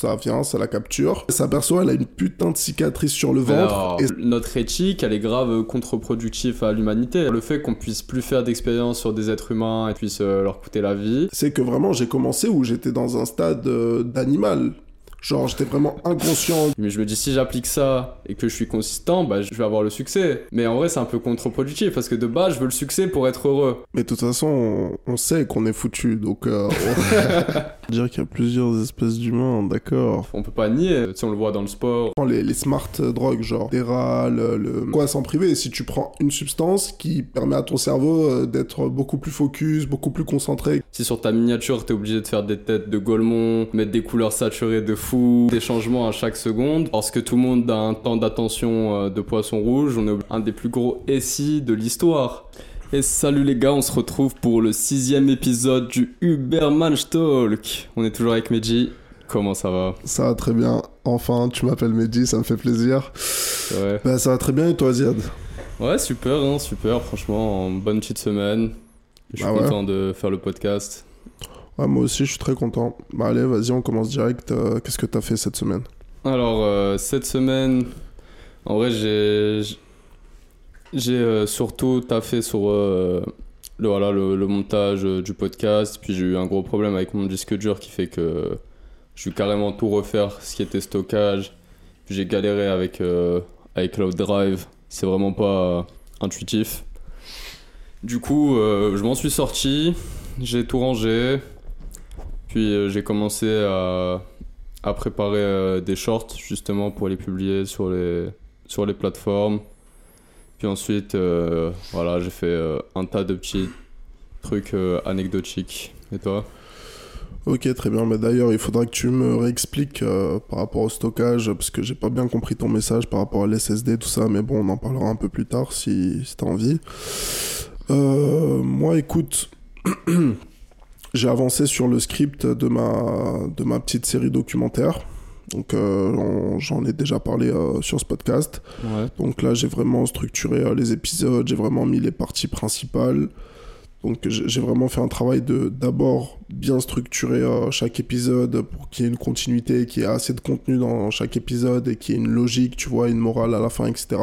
ça vient, ça la capture. Elle s'aperçoit, elle a une putain de cicatrice sur le ventre. Alors, et Notre éthique, elle est grave contre-productive à l'humanité. Le fait qu'on puisse plus faire d'expériences sur des êtres humains et puisse euh, leur coûter la vie. c'est que vraiment, j'ai commencé où j'étais dans un stade euh, d'animal. Genre, j'étais vraiment inconscient. Mais je me dis, si j'applique ça et que je suis consistant, bah, je vais avoir le succès. Mais en vrai, c'est un peu contre-productif parce que de base, je veux le succès pour être heureux. Mais de toute façon, on, on sait qu'on est foutu, donc... Euh, on... dire qu'il y a plusieurs espèces d'humains, d'accord. On peut pas nier, si on le voit dans le sport. Les, les smart drogues, genre Deral, le, le... Quoi s'en priver Si tu prends une substance qui permet à ton cerveau euh, d'être beaucoup plus focus, beaucoup plus concentré, Si sur ta miniature, t'es obligé de faire des têtes de Golemont, mettre des couleurs saturées de fou, des changements à chaque seconde, parce que tout le monde a un temps d'attention euh, de poisson rouge, on est un des plus gros SI de l'histoire. Et salut les gars, on se retrouve pour le sixième épisode du Uberman Talk. On est toujours avec Meji. Comment ça va? Ça va très bien. Enfin, tu m'appelles Mehdi, ça me fait plaisir. Ouais. Bah, ça va très bien, et toi, Ziad? Ouais, super, hein, super, franchement, en bonne petite semaine. Je suis Bah ouais. content de faire le podcast. Moi aussi, je suis très content. Bah, allez, vas-y, on commence direct. Euh, Qu'est-ce que t'as fait cette semaine? Alors, euh, cette semaine, en vrai, j'ai. Euh, surtout taffé sur le, voilà, le, montage du podcast. Puis j'ai eu un gros problème avec mon disque dur qui fait que je vais carrément tout refaire, ce qui était stockage. Puis j'ai galéré avec, avec Cloud Drive. C'est vraiment pas intuitif. Du coup, je m'en suis sorti. J'ai tout rangé. Puis euh, j'ai commencé à, à préparer euh, des shorts justement pour les publier sur les, sur les plateformes. Puis ensuite, euh, voilà, j'ai fait un tas de petits trucs anecdotiques. Et toi? Ok, très bien. Mais d'ailleurs, il faudra que tu me réexpliques par rapport au stockage, parce que j'ai pas bien compris ton message par rapport à l'SSD, tout ça. Mais bon, on en parlera un peu plus tard si, si t'as envie. Moi, écoute, j'ai avancé sur le script de ma, de ma petite série documentaire. Donc, euh, j'en ai déjà parlé euh, sur ce podcast. Ouais. Donc là, j'ai vraiment structuré euh, les épisodes, j'ai vraiment mis les parties principales. Donc j'ai vraiment fait un travail de d'abord bien structurer chaque épisode pour qu'il y ait une continuité, qu'il y ait assez de contenu dans chaque épisode et qu'il y ait une logique, tu vois, une morale à la fin, etc.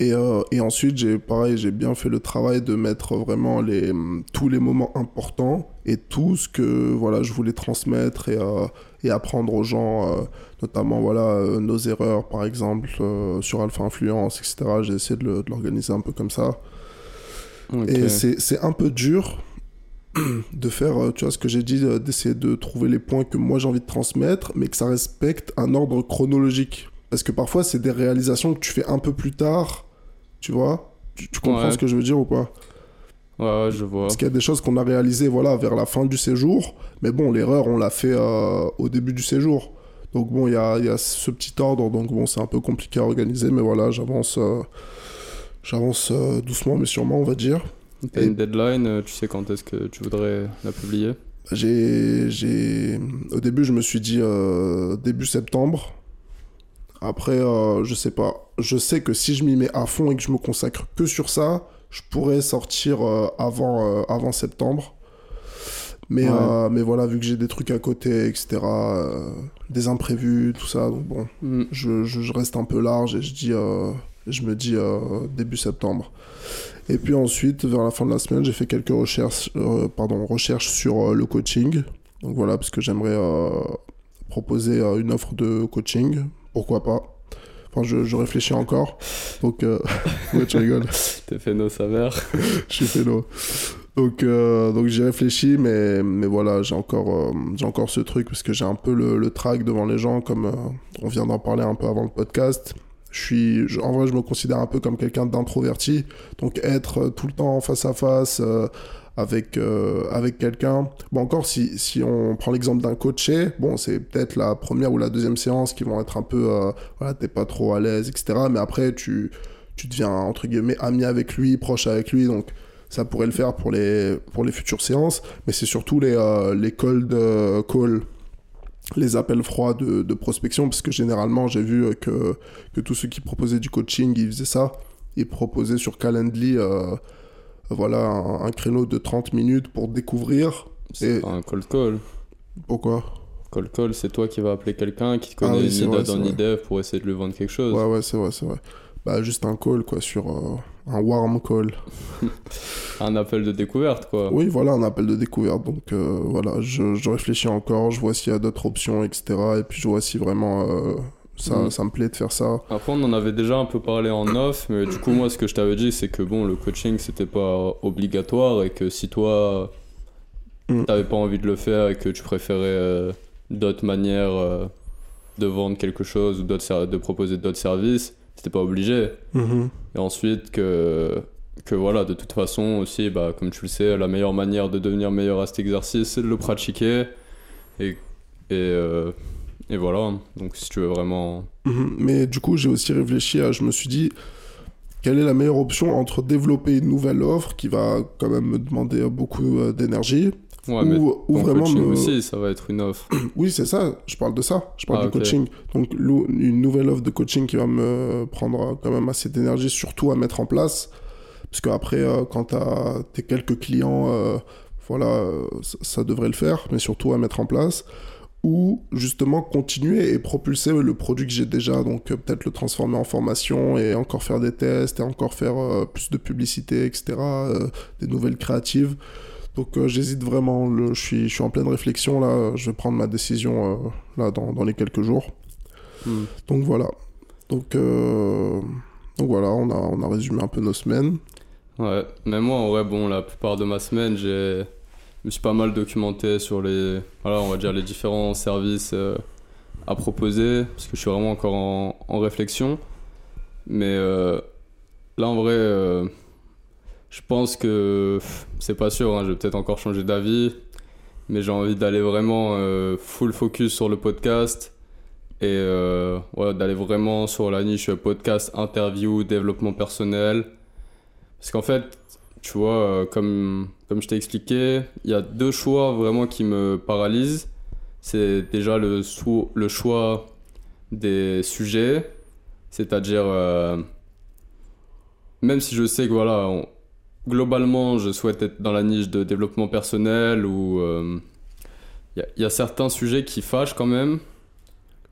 Et, euh, et ensuite, j'ai pareil, j'ai bien fait le travail de mettre vraiment les, tous les moments importants et tout ce que voilà, je voulais transmettre et, euh, et apprendre aux gens, euh, notamment voilà, nos erreurs par exemple sur Alpha Influence, etc. J'ai essayé de l'organiser un peu comme ça. Et c'est un peu dur de faire, tu vois, ce que j'ai dit, d'essayer de trouver les points que moi j'ai envie de transmettre, mais que ça respecte un ordre chronologique. Parce que parfois, c'est des réalisations que tu fais un peu plus tard, tu vois? Tu, tu comprends Ouais. ce que je veux dire ou pas? Ouais, ouais, je vois. Parce qu'il y a des choses qu'on a réalisées, voilà, vers la fin du séjour, mais bon, l'erreur, on l'a fait euh, au début du séjour. Donc bon, il y a, y a ce petit ordre, donc bon, c'est un peu compliqué à organiser, mais voilà, j'avance... euh, J'avance euh, doucement mais sûrement, on va dire. T'as une deadline, tu sais quand est-ce que tu voudrais la publier? J'ai, j'ai, au début, je me suis dit début septembre. Après, je sais pas. Je sais que si je m'y mets à fond et que je me consacre que sur ça, je pourrais sortir euh, avant, euh, avant septembre. Mais, Ouais. euh, mais voilà, vu que j'ai des trucs à côté, etc., des imprévus, tout ça, donc bon, Hmm. je, je- je reste un peu large et je dis, je me dis début septembre. Et puis ensuite, vers la fin de la semaine, j'ai fait quelques recherches, pardon, recherches sur le coaching. Donc voilà, parce que j'aimerais proposer une offre de coaching. Pourquoi pas? Enfin, je, je réfléchis encore. Donc, euh, ouais, tu rigoles. T'es fait nos saveurs. je suis félo. Donc, euh, donc j'y réfléchis, mais, mais voilà, j'ai encore, euh, j'ai encore ce truc parce que j'ai un peu le, le trac devant les gens, comme euh, on vient d'en parler un peu avant le podcast. Je suis, je- en vrai, je me considère un peu comme quelqu'un d'introverti. Donc, être tout le temps face à face avec, euh, avec quelqu'un. Bon, encore, si, si on prend l'exemple d'un coaché, bon, c'est peut-être la première ou la deuxième séance qui vont être un peu, euh, voilà, t'es pas trop à l'aise, etc. Mais après, tu, tu deviens, entre guillemets, ami avec lui, proche avec lui. Donc, ça pourrait le faire pour les, pour les futures séances, mais c'est surtout les, euh, les cold calls, les appels froids de, de prospection, parce que généralement, j'ai vu que, que tous ceux qui proposaient du coaching, ils faisaient ça. Ils proposaient sur Calendly voilà, un, un créneau de 30 minutes pour découvrir. C'est Et- pas un cold call. Pourquoi? Call call, c'est toi qui vas appeler quelqu'un qui te connaît Ah oui, ni vrai, c'est ni dev pour essayer de lui vendre quelque chose. Ouais, ouais, c'est vrai, c'est vrai. Bah, juste un call, quoi, sur euh, un warm call. Un appel de découverte, quoi. Oui, voilà, un appel de découverte. Donc, euh, voilà, je, je réfléchis encore, je vois s'il y a d'autres options, etc. Et puis, je vois si vraiment euh, ça, Mm. ça me plaît de faire ça. Après, on en avait déjà un peu parlé en off, mais du coup, moi, ce que je t'avais dit, c'est que bon, le coaching, c'était pas obligatoire et que si toi, Mm. t'avais pas envie de le faire et que tu préférais euh, d'autres manières euh, de vendre quelque chose ou de proposer d'autres services, c'était pas obligé. Mhm. Et ensuite, que, que voilà, de toute façon, aussi, bah, comme tu le sais, la meilleure manière de devenir meilleur à cet exercice, c'est de le pratiquer. Et, et, euh, et voilà. Donc, si tu veux vraiment. Mhm. Mais du coup, j'ai aussi réfléchi à. Je me suis dit, quelle est la meilleure option entre développer une nouvelle offre qui va quand même me demander beaucoup euh, d'énergie Ouais, mais ou, ou vraiment coaching me... aussi, ça va être une offre. Oui, c'est ça, je parle de ça, je parle Ah, du ok. coaching. Donc, une nouvelle offre de coaching qui va me prendre quand même assez d'énergie, surtout à mettre en place. Parce qu'après, euh, quand tu as tes quelques clients, euh, voilà, ça devrait le faire, mais surtout à mettre en place. Ou justement continuer et propulser le produit que j'ai déjà, donc euh, peut-être le transformer en formation et encore faire des tests et encore faire euh, plus de publicité, etc., euh, des nouvelles créatives. Donc j'hésite vraiment, le- je suis, je suis en pleine réflexion là, je vais prendre ma décision là dans, dans les quelques jours. Hmm. Donc voilà. Donc, donc voilà, on a, on a résumé un peu nos semaines. Ouais, mais moi, vrai, bon, la plupart de ma semaine, j'ai. Je me suis pas mal documenté sur les. Voilà, on va dire les différents services euh, à proposer, parce que je suis vraiment encore en, réflexion. Mais euh, là, en vrai, euh, je pense que. C'est pas sûr, hein, je vais peut-être encore changer d'avis. Mais j'ai envie d'aller vraiment full focus sur le podcast. Et d'aller vraiment sur la niche podcast, interview, développement personnel. Parce qu'en fait, tu vois, comme, comme je t'ai expliqué, il y a deux choix vraiment qui me paralysent. C'est déjà le, choix des sujets, c'est-à-dire, euh, même si je sais que voilà, globalement, je souhaite être dans la niche de développement personnel ou euh, il y, a- il y a certains sujets qui fâchent quand même.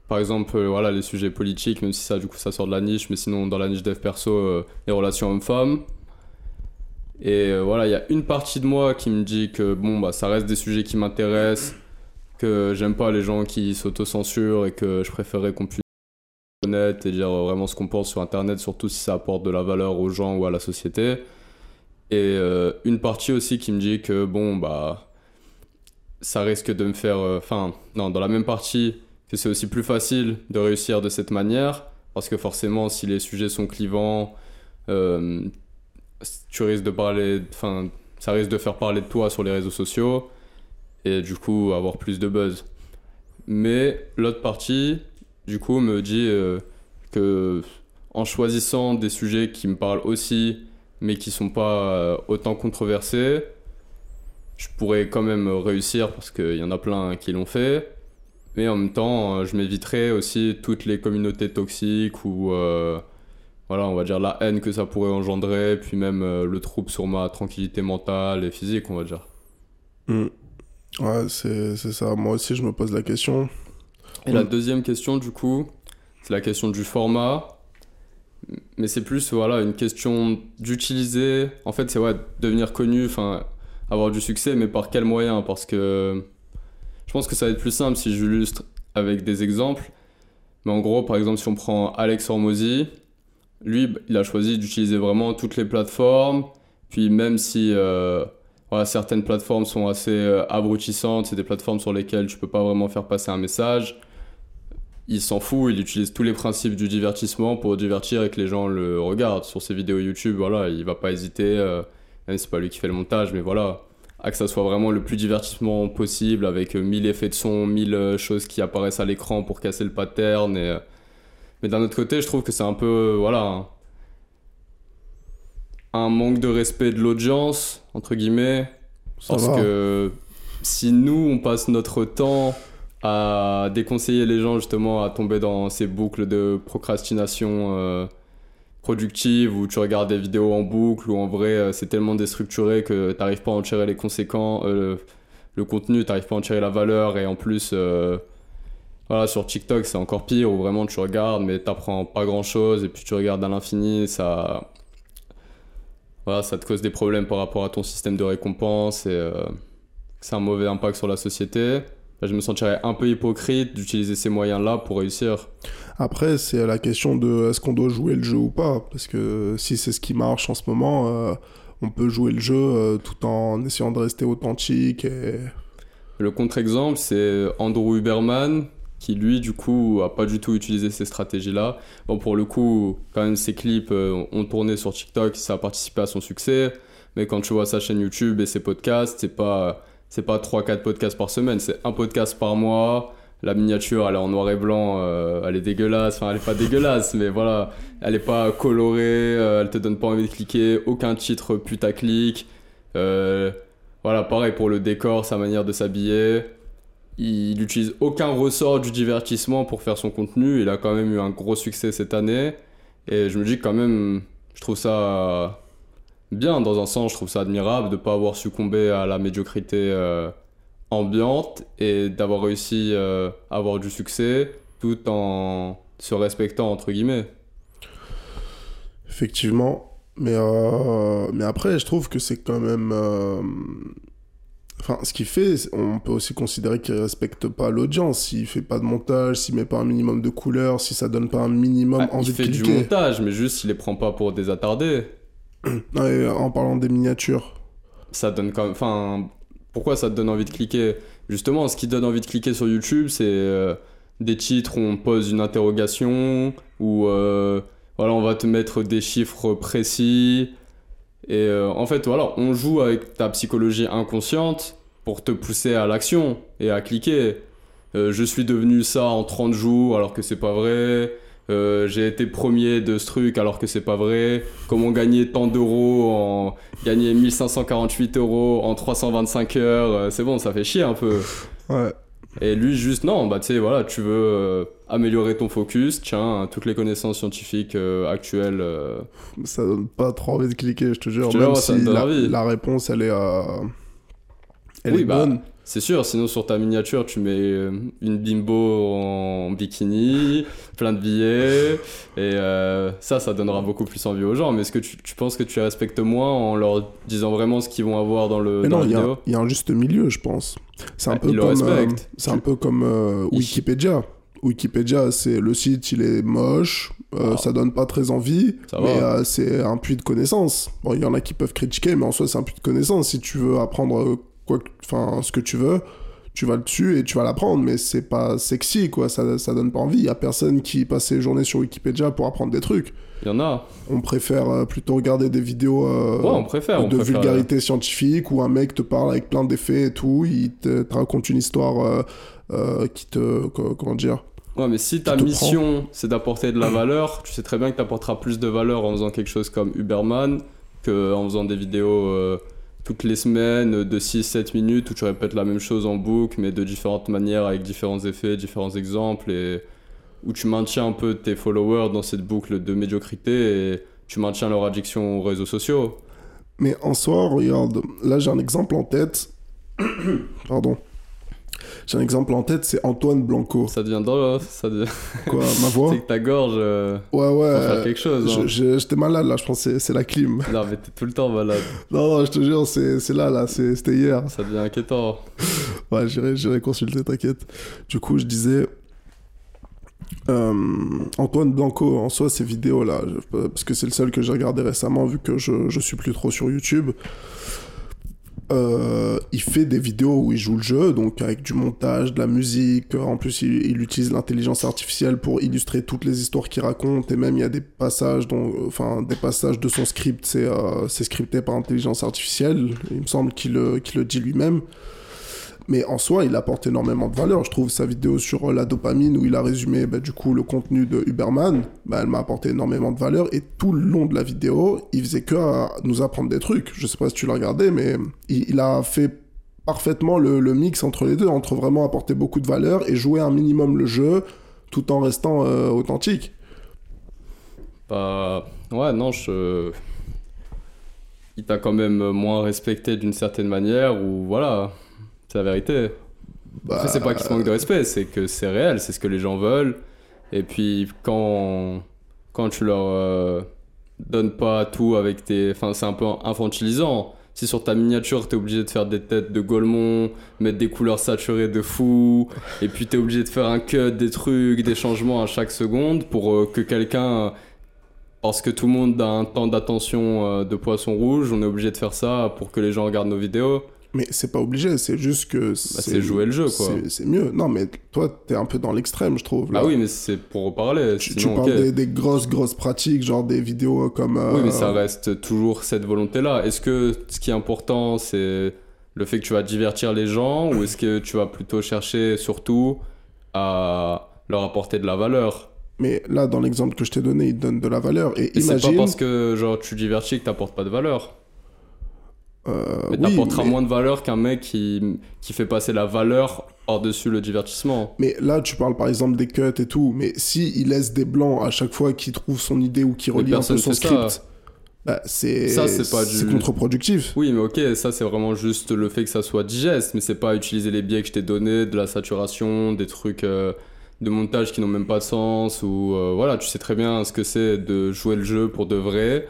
Par exemple, euh, voilà, les sujets politiques, même si ça, du coup, ça sort de la niche, mais sinon, dans la niche dev perso, euh, les relations hommes-femmes. Et euh, voilà, il y a une partie de moi qui me dit que bon, bah, ça reste des sujets qui m'intéressent, que j'aime pas les gens qui s'autocensurent et que je préférerais qu'on puisse être honnête et dire vraiment ce qu'on pense sur Internet, surtout si ça apporte de la valeur aux gens ou à la société. Et euh, une partie aussi qui me dit que bon, bah, ça risque de me faire. euh, Enfin, non, dans la même partie, que c'est aussi plus facile de réussir de cette manière, parce que forcément, si les sujets sont clivants, tu risques de parler, enfin, ça risque de faire parler de toi sur les réseaux sociaux et du coup avoir plus de buzz. Mais l'autre partie, du coup, me dit euh, que en choisissant des sujets qui me parlent aussi, mais qui sont pas euh, autant controversés, je pourrais quand même réussir parce qu'il y en a plein qui l'ont fait. Mais en même temps, euh, je m'éviterais aussi toutes les communautés toxiques ou euh, voilà, on va dire la haine que ça pourrait engendrer, puis même euh, le trouble sur ma tranquillité mentale et physique, on va dire. Mm. Ouais, c'est ça. Moi aussi, je me pose la question. Et la Mm. deuxième question, du coup, c'est la question du format. Mais c'est plus, voilà, une question d'utiliser. En fait, c'est ouais, devenir connu, enfin, avoir du succès, mais par quel moyen? Parce que je pense que ça va être plus simple si j'illustre avec des exemples. Mais en gros, par exemple, si on prend Alex Hormozy, lui, il a choisi d'utiliser vraiment toutes les plateformes. Puis même si euh, voilà, certaines plateformes sont assez euh, abrutissantes, c'est des plateformes sur lesquelles tu peux pas vraiment faire passer un message, il s'en fout, il utilise tous les principes du divertissement pour divertir et que les gens le regardent. Sur ses vidéos YouTube, voilà, il va pas hésiter, euh, même si c'est pas lui qui fait le montage, mais voilà, à que ça soit vraiment le plus divertissement possible avec euh, 1000 effets de son, 1000 euh, choses qui apparaissent à l'écran pour casser le pattern. Et, Mais d'un autre côté, je trouve que c'est un peu, euh, voilà, un- manque de respect de l'audience, entre guillemets, Ça parce va. que si nous, on passe notre temps à déconseiller les gens justement à tomber dans ces boucles de procrastination euh, productive où tu regardes des vidéos en boucle où en vrai euh, c'est tellement déstructuré que t'arrives pas à en tirer les conséquences, euh, le contenu, t'arrives pas à en tirer la valeur et en plus euh, voilà, sur TikTok, c'est encore pire où vraiment tu regardes, mais t'apprends pas grand chose et puis tu regardes à l'infini, ça. Voilà, ça te cause des problèmes par rapport à ton système de récompense et euh, c'est un mauvais impact sur la société. Là, je me sentirais un peu hypocrite d'utiliser ces moyens-là pour réussir. Après, c'est la question de est-ce qu'on doit jouer le jeu ou pas? Parce que si c'est ce qui marche en ce moment, euh, on peut jouer le jeu euh, tout en essayant de rester authentique. Et... Le contre-exemple, c'est Andrew Huberman, qui lui, du coup, a pas du tout utilisé ces stratégies-là. Bon, pour le coup, quand même, ses clips euh, ont tourné sur TikTok, ça a participé à son succès. Mais quand tu vois sa chaîne YouTube et ses podcasts, c'est pas, c'est pas 3-4 podcasts par semaine, c'est un podcast par mois. La miniature, elle est en noir et blanc, euh, elle est dégueulasse. Enfin, elle est pas dégueulasse, mais voilà, elle est pas colorée, euh, elle te donne pas envie de cliquer, aucun titre putaclic. voilà, pareil pour le décor, sa manière de s'habiller il n'utilise aucun ressort du divertissement pour faire son contenu. Il a quand même eu un gros succès cette année. Et je me dis quand même, je trouve ça bien dans un sens, je trouve ça admirable de ne pas avoir succombé à la médiocrité euh, ambiante et d'avoir réussi euh, à avoir du succès tout en se respectant entre guillemets. Effectivement. Mais, euh, mais après, je trouve que c'est quand même Enfin, ce qu'il fait, on peut aussi considérer qu'il respecte pas l'audience. S'il fait pas de montage, s'il met pas un minimum de couleurs, si ça donne pas un minimum ah, envie de cliquer. Il fait du montage, mais juste il les prend pas pour des attardés. en parlant des miniatures. Ça donne quand même. Enfin, pourquoi ça te donne envie de cliquer? Justement, ce qui donne envie de cliquer sur YouTube, c'est euh, des titres où on pose une interrogation, ou euh, voilà, on va te mettre des chiffres précis et euh, en fait, voilà, on joue avec ta psychologie inconsciente pour te pousser à l'action et à cliquer. Euh, je suis devenu ça en 30 jours alors que c'est pas vrai. Euh, j'ai été premier de ce truc alors que c'est pas vrai. Comment gagner tant d'euros en gagner 1548 euros en 325 heures? c'est bon, ça fait chier un peu. Ouais. Et lui, juste, non, bah tu sais, voilà, tu veux euh, améliorer ton focus, tiens, toutes les connaissances scientifiques euh, actuelles. Euh. Ça donne pas trop envie de cliquer, je te jure. même si la, la, réponse, elle est, elle est bah, bonne. C'est sûr, sinon sur ta miniature, tu mets une bimbo en bikini, plein de billets, et ça, ça donnera beaucoup plus envie aux gens. Mais est-ce que tu, tu, penses que tu respectes moins en leur disant vraiment ce qu'ils vont avoir dans le dans non, vidéo? Il y a un juste milieu, je pense. C'est un, peu comme, euh, c'est un peu comme euh, Wikipédia. Wikipédia, c'est le site, il est moche, euh, ah. ça donne pas très envie, mais c'est un puits de connaissances. Bon, il y en a qui peuvent critiquer, mais en soi, c'est un puits de connaissances. Si tu veux apprendre quoi, enfin, ce que tu veux, tu vas le dessus et tu vas l'apprendre, mais c'est pas sexy, quoi. Ça, ça donne pas envie. Il y a personne qui passe ses journées sur Wikipédia pour apprendre des trucs. Il y en a. On préfère euh, plutôt regarder des vidéos euh, on préfère, de vulgarité scientifique où un mec te parle avec plein d'effets et tout, il te, raconte une histoire euh, qui te. Comment dire Ouais, mais si ta mission c'est d'apporter de la valeur, tu sais très bien que tu apporteras plus de valeur en faisant quelque chose comme Uberman qu'en faisant des vidéos toutes les semaines de 6-7 minutes où tu répètes la même chose en boucle mais de différentes manières avec différents effets, différents exemples et où tu maintiens un peu tes followers dans cette boucle de médiocrité et tu maintiens leur addiction aux réseaux sociaux. Mais en soi, regarde, là j'ai un exemple en tête. Pardon. J'ai un exemple en tête, c'est Antoine Blanco. Ça devient dans ça devient... Quoi, ma voix C'est que ta gorge. Euh, ouais, ouais. faire quelque chose. Hein. J'étais malade là, je pense que c'est la clim. Non, mais t'es tout le temps malade. non, non, je te jure, c'est là, là, c'était hier. Ça devient inquiétant. ouais, j'irai consulter, t'inquiète. Du coup, je disais, euh, Antoine Blanco, en soi, ces vidéos-là, parce que c'est le seul que j'ai regardé récemment, vu que je, je suis plus trop sur YouTube. Euh, il fait des vidéos où il joue le jeu, donc avec du montage, de la musique. En plus, il, utilise l'intelligence artificielle pour illustrer toutes les histoires qu'il raconte. Et même, il y a des passages, passages de son script, c'est euh, scripté par intelligence artificielle. Il me semble qu'il le dit lui-même. Mais en soi, il apporte énormément de valeur. Je trouve sa vidéo sur euh, la dopamine où il a résumé bah, du coup le contenu de Uberman, bah, elle m'a apporté énormément de valeur. Et tout le long de la vidéo, il faisait que euh, nous apprendre des trucs. Je sais pas si tu l'as regardé, mais il, a fait parfaitement le, mix entre les deux, entre vraiment apporter beaucoup de valeur et jouer un minimum le jeu tout en restant euh, authentique. Bah ouais, non, je il t'a quand même moins respecté d'une certaine manière ou voilà c'est la vérité. Bah, c'est pas qu'ils se manquent de respect, c'est que c'est réel, c'est ce que les gens veulent. Et puis, quand, quand tu leur euh, donnes pas tout avec tes. Enfin, c'est un peu infantilisant. Si sur ta miniature, t'es obligé de faire des têtes de Golemon, mettre des couleurs saturées de fou, et puis t'es obligé de faire un cut, des trucs, des changements à chaque seconde pour euh, que quelqu'un. Parce que tout le monde a un temps d'attention euh, de poisson rouge, on est obligé de faire ça pour que les gens regardent nos vidéos. Mais c'est pas obligé, c'est juste que. Bah, c'est jouer le jeu, quoi. c'est- mieux. Non, mais toi, t'es un peu dans l'extrême, je trouve. là. Ah oui, mais c'est pour reparler. Tu, parles des, des grosses, grosses pratiques, genre des vidéos comme. euh, Oui, mais ça reste toujours cette volonté-là. Est-ce que ce qui est important, c'est le fait que tu vas divertir les gens ou est-ce que tu vas plutôt chercher surtout à leur apporter de la valeur? Mais là, dans l'exemple que je t'ai donné, il donne de la valeur. Et, Et c'est pas imagine. parce que genre tu divertis que t'apportes pas de valeur. Euh, Mais oui, t'apporteras mais- moins de valeur qu'un mec qui, qui fait passer la valeur par-dessus le divertissement. Mais là, tu parles par exemple des cuts et tout, mais si il laisse des blancs à chaque fois qu'il trouve son idée ou qu'il relit un peu son ça. script, bah, c'est du- contre-productif. Oui, mais ok, ça c'est vraiment juste le fait que ça soit digeste, mais c'est pas utiliser les biais que je t'ai donnés, de la saturation, des trucs euh, de montage qui n'ont même pas de sens, ou euh, voilà, tu sais très bien ce que c'est de jouer le jeu pour de vrai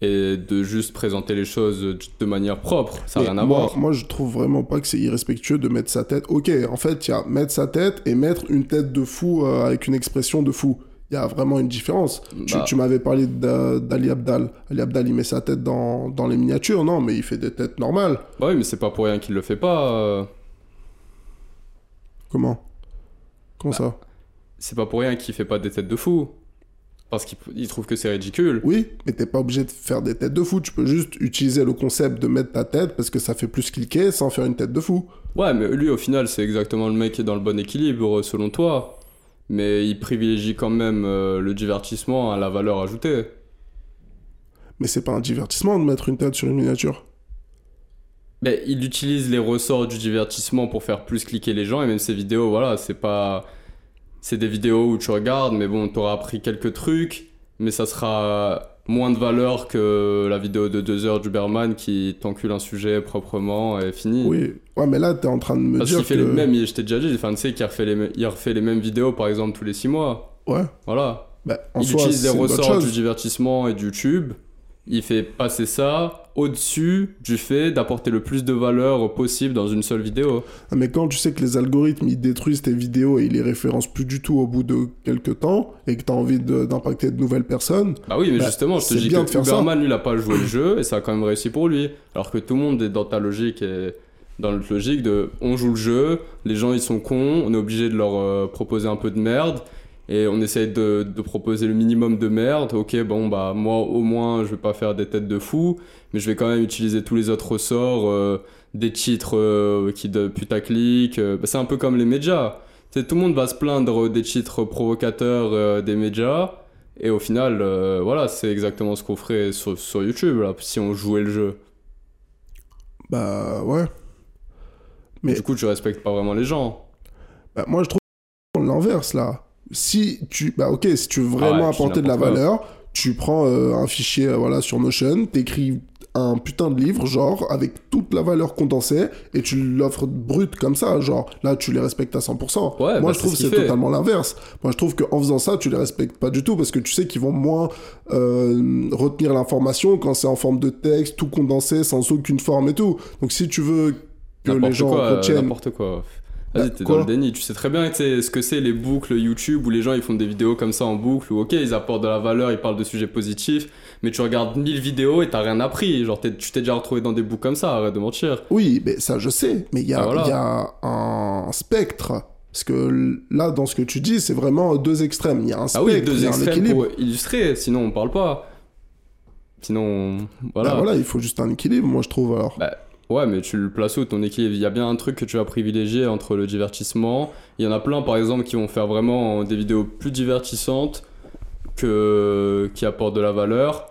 et de juste présenter les choses de manière propre, ça n'a rien à moi, voir. Moi, je trouve vraiment pas que c'est irrespectueux de mettre sa tête. Ok, en fait, il y a mettre sa tête et mettre une tête de fou euh, avec une expression de fou. Il y a vraiment une différence. Tu, Bah. tu m'avais parlé d'A- d'Ali Abdal. Ali Abdal, il met sa tête dans, dans les miniatures, non, mais il fait des têtes normales. Bah oui, mais c'est pas pour rien qu'il le fait pas. euh, Comment? Comment Bah. ça? c'est pas pour rien qu'il fait pas des têtes de fou. Parce qu'il il trouve que c'est ridicule. Oui, mais t'es pas obligé de faire des têtes de fou. Tu peux juste utiliser le concept de mettre ta tête parce que ça fait plus cliquer sans faire une tête de fou. Ouais, mais lui, au final, c'est exactement le mec qui est dans le bon équilibre, selon toi. Mais il privilégie quand même euh, le divertissement à la valeur ajoutée. Mais c'est pas un divertissement de mettre une tête sur une miniature. Mais il utilise les ressorts du divertissement pour faire plus cliquer les gens, et même ses vidéos, voilà, c'est pas. C'est des vidéos où tu regardes, mais bon, t'auras appris quelques trucs, mais ça sera moins de valeur que la vidéo de 2 heures d'Uberman qui t'encule un sujet proprement et fini. Oui. Ouais, mais là, t'es en train de me Parce dire qu'il fait que... les mêmes, je t'ai déjà dit, enfin, tu sais qu'il refait les, il refait les mêmes vidéos par exemple tous les 6 mois. Ouais. Voilà. Bah, en il soi, utilise bonne ressorts du divertissement et du YouTube. Il fait passer ça au-dessus du fait d'apporter le plus de valeur possible dans une seule vidéo. Ah, Mais quand tu sais que les algorithmes ils détruisent tes vidéos et ils les référencent plus du tout au bout de quelques temps et que t'as envie de- d'impacter de, nouvelles personnes, Bah oui, mais Bah, justement, je te dis bien que. Uberman, lui, il a pas joué le jeu et ça a quand même réussi pour lui. Alors que tout le monde est dans ta logique et dans notre logique de on joue le jeu, les gens ils sont cons, on est obligé de leur euh, proposer un peu de merde et on essaye de, de proposer le minimum de merde. Ok, bon, bah moi au moins je vais pas faire des têtes de fou, mais je vais quand même utiliser tous les autres ressorts, euh, des titres euh, qui de putaclic. euh, bah, c'est un peu comme les médias. Tu sais, tout le monde va se plaindre des titres provocateurs euh, des médias. Et au final, voilà, c'est exactement ce qu'on ferait sur, sur YouTube, là, si on jouait le jeu. bah ouais. Mais- Du coup, tu respectes pas vraiment les gens. Bah, moi, je trouve l'inverse là. Si tu, bah ok, si tu veux vraiment Ah ouais, apporter de la quoi. valeur, tu prends euh, un fichier euh, voilà sur Notion, t'écris un putain de livre genre avec toute la valeur condensée et tu l'offres brut comme ça, genre là tu les respectes à 100%. Ouais, Moi bah, je c'est trouve que c'est totalement l'inverse. Moi je trouve qu'en faisant ça tu les respectes pas du tout parce que tu sais qu'ils vont moins euh, retenir l'information quand c'est en forme de texte, tout condensé sans aucune forme et tout. Donc si tu veux que les gens quoi, retiennent n'importe quoi. Vas-y, Bah, t'es dans le déni. Tu sais très bien ce que c'est les boucles YouTube où les gens ils font des vidéos comme ça en boucle où ok, ils apportent de la valeur, ils parlent de sujets positifs, mais tu regardes 1000 vidéos et t'as rien appris. Genre, tu t'es déjà retrouvé dans des boucles comme ça, arrête de mentir. Oui, mais ça je sais, mais il y, a- Ah, voilà. il y a un spectre. Parce que là, dans ce que tu dis, c'est vraiment deux extrêmes. Il y a un Ah spectre, oui, il deux y a un extrêmes équilibre. pour illustrer, sinon on parle pas. Sinon, Voilà. voilà. voilà, il faut juste un équilibre, moi je trouve alors. Bah, Ouais, mais tu le places où ton équilibre Il y a bien un truc que tu vas privilégier entre le divertissement. Il y en a plein, par exemple, qui vont faire vraiment des vidéos plus divertissantes que qui apportent de la valeur.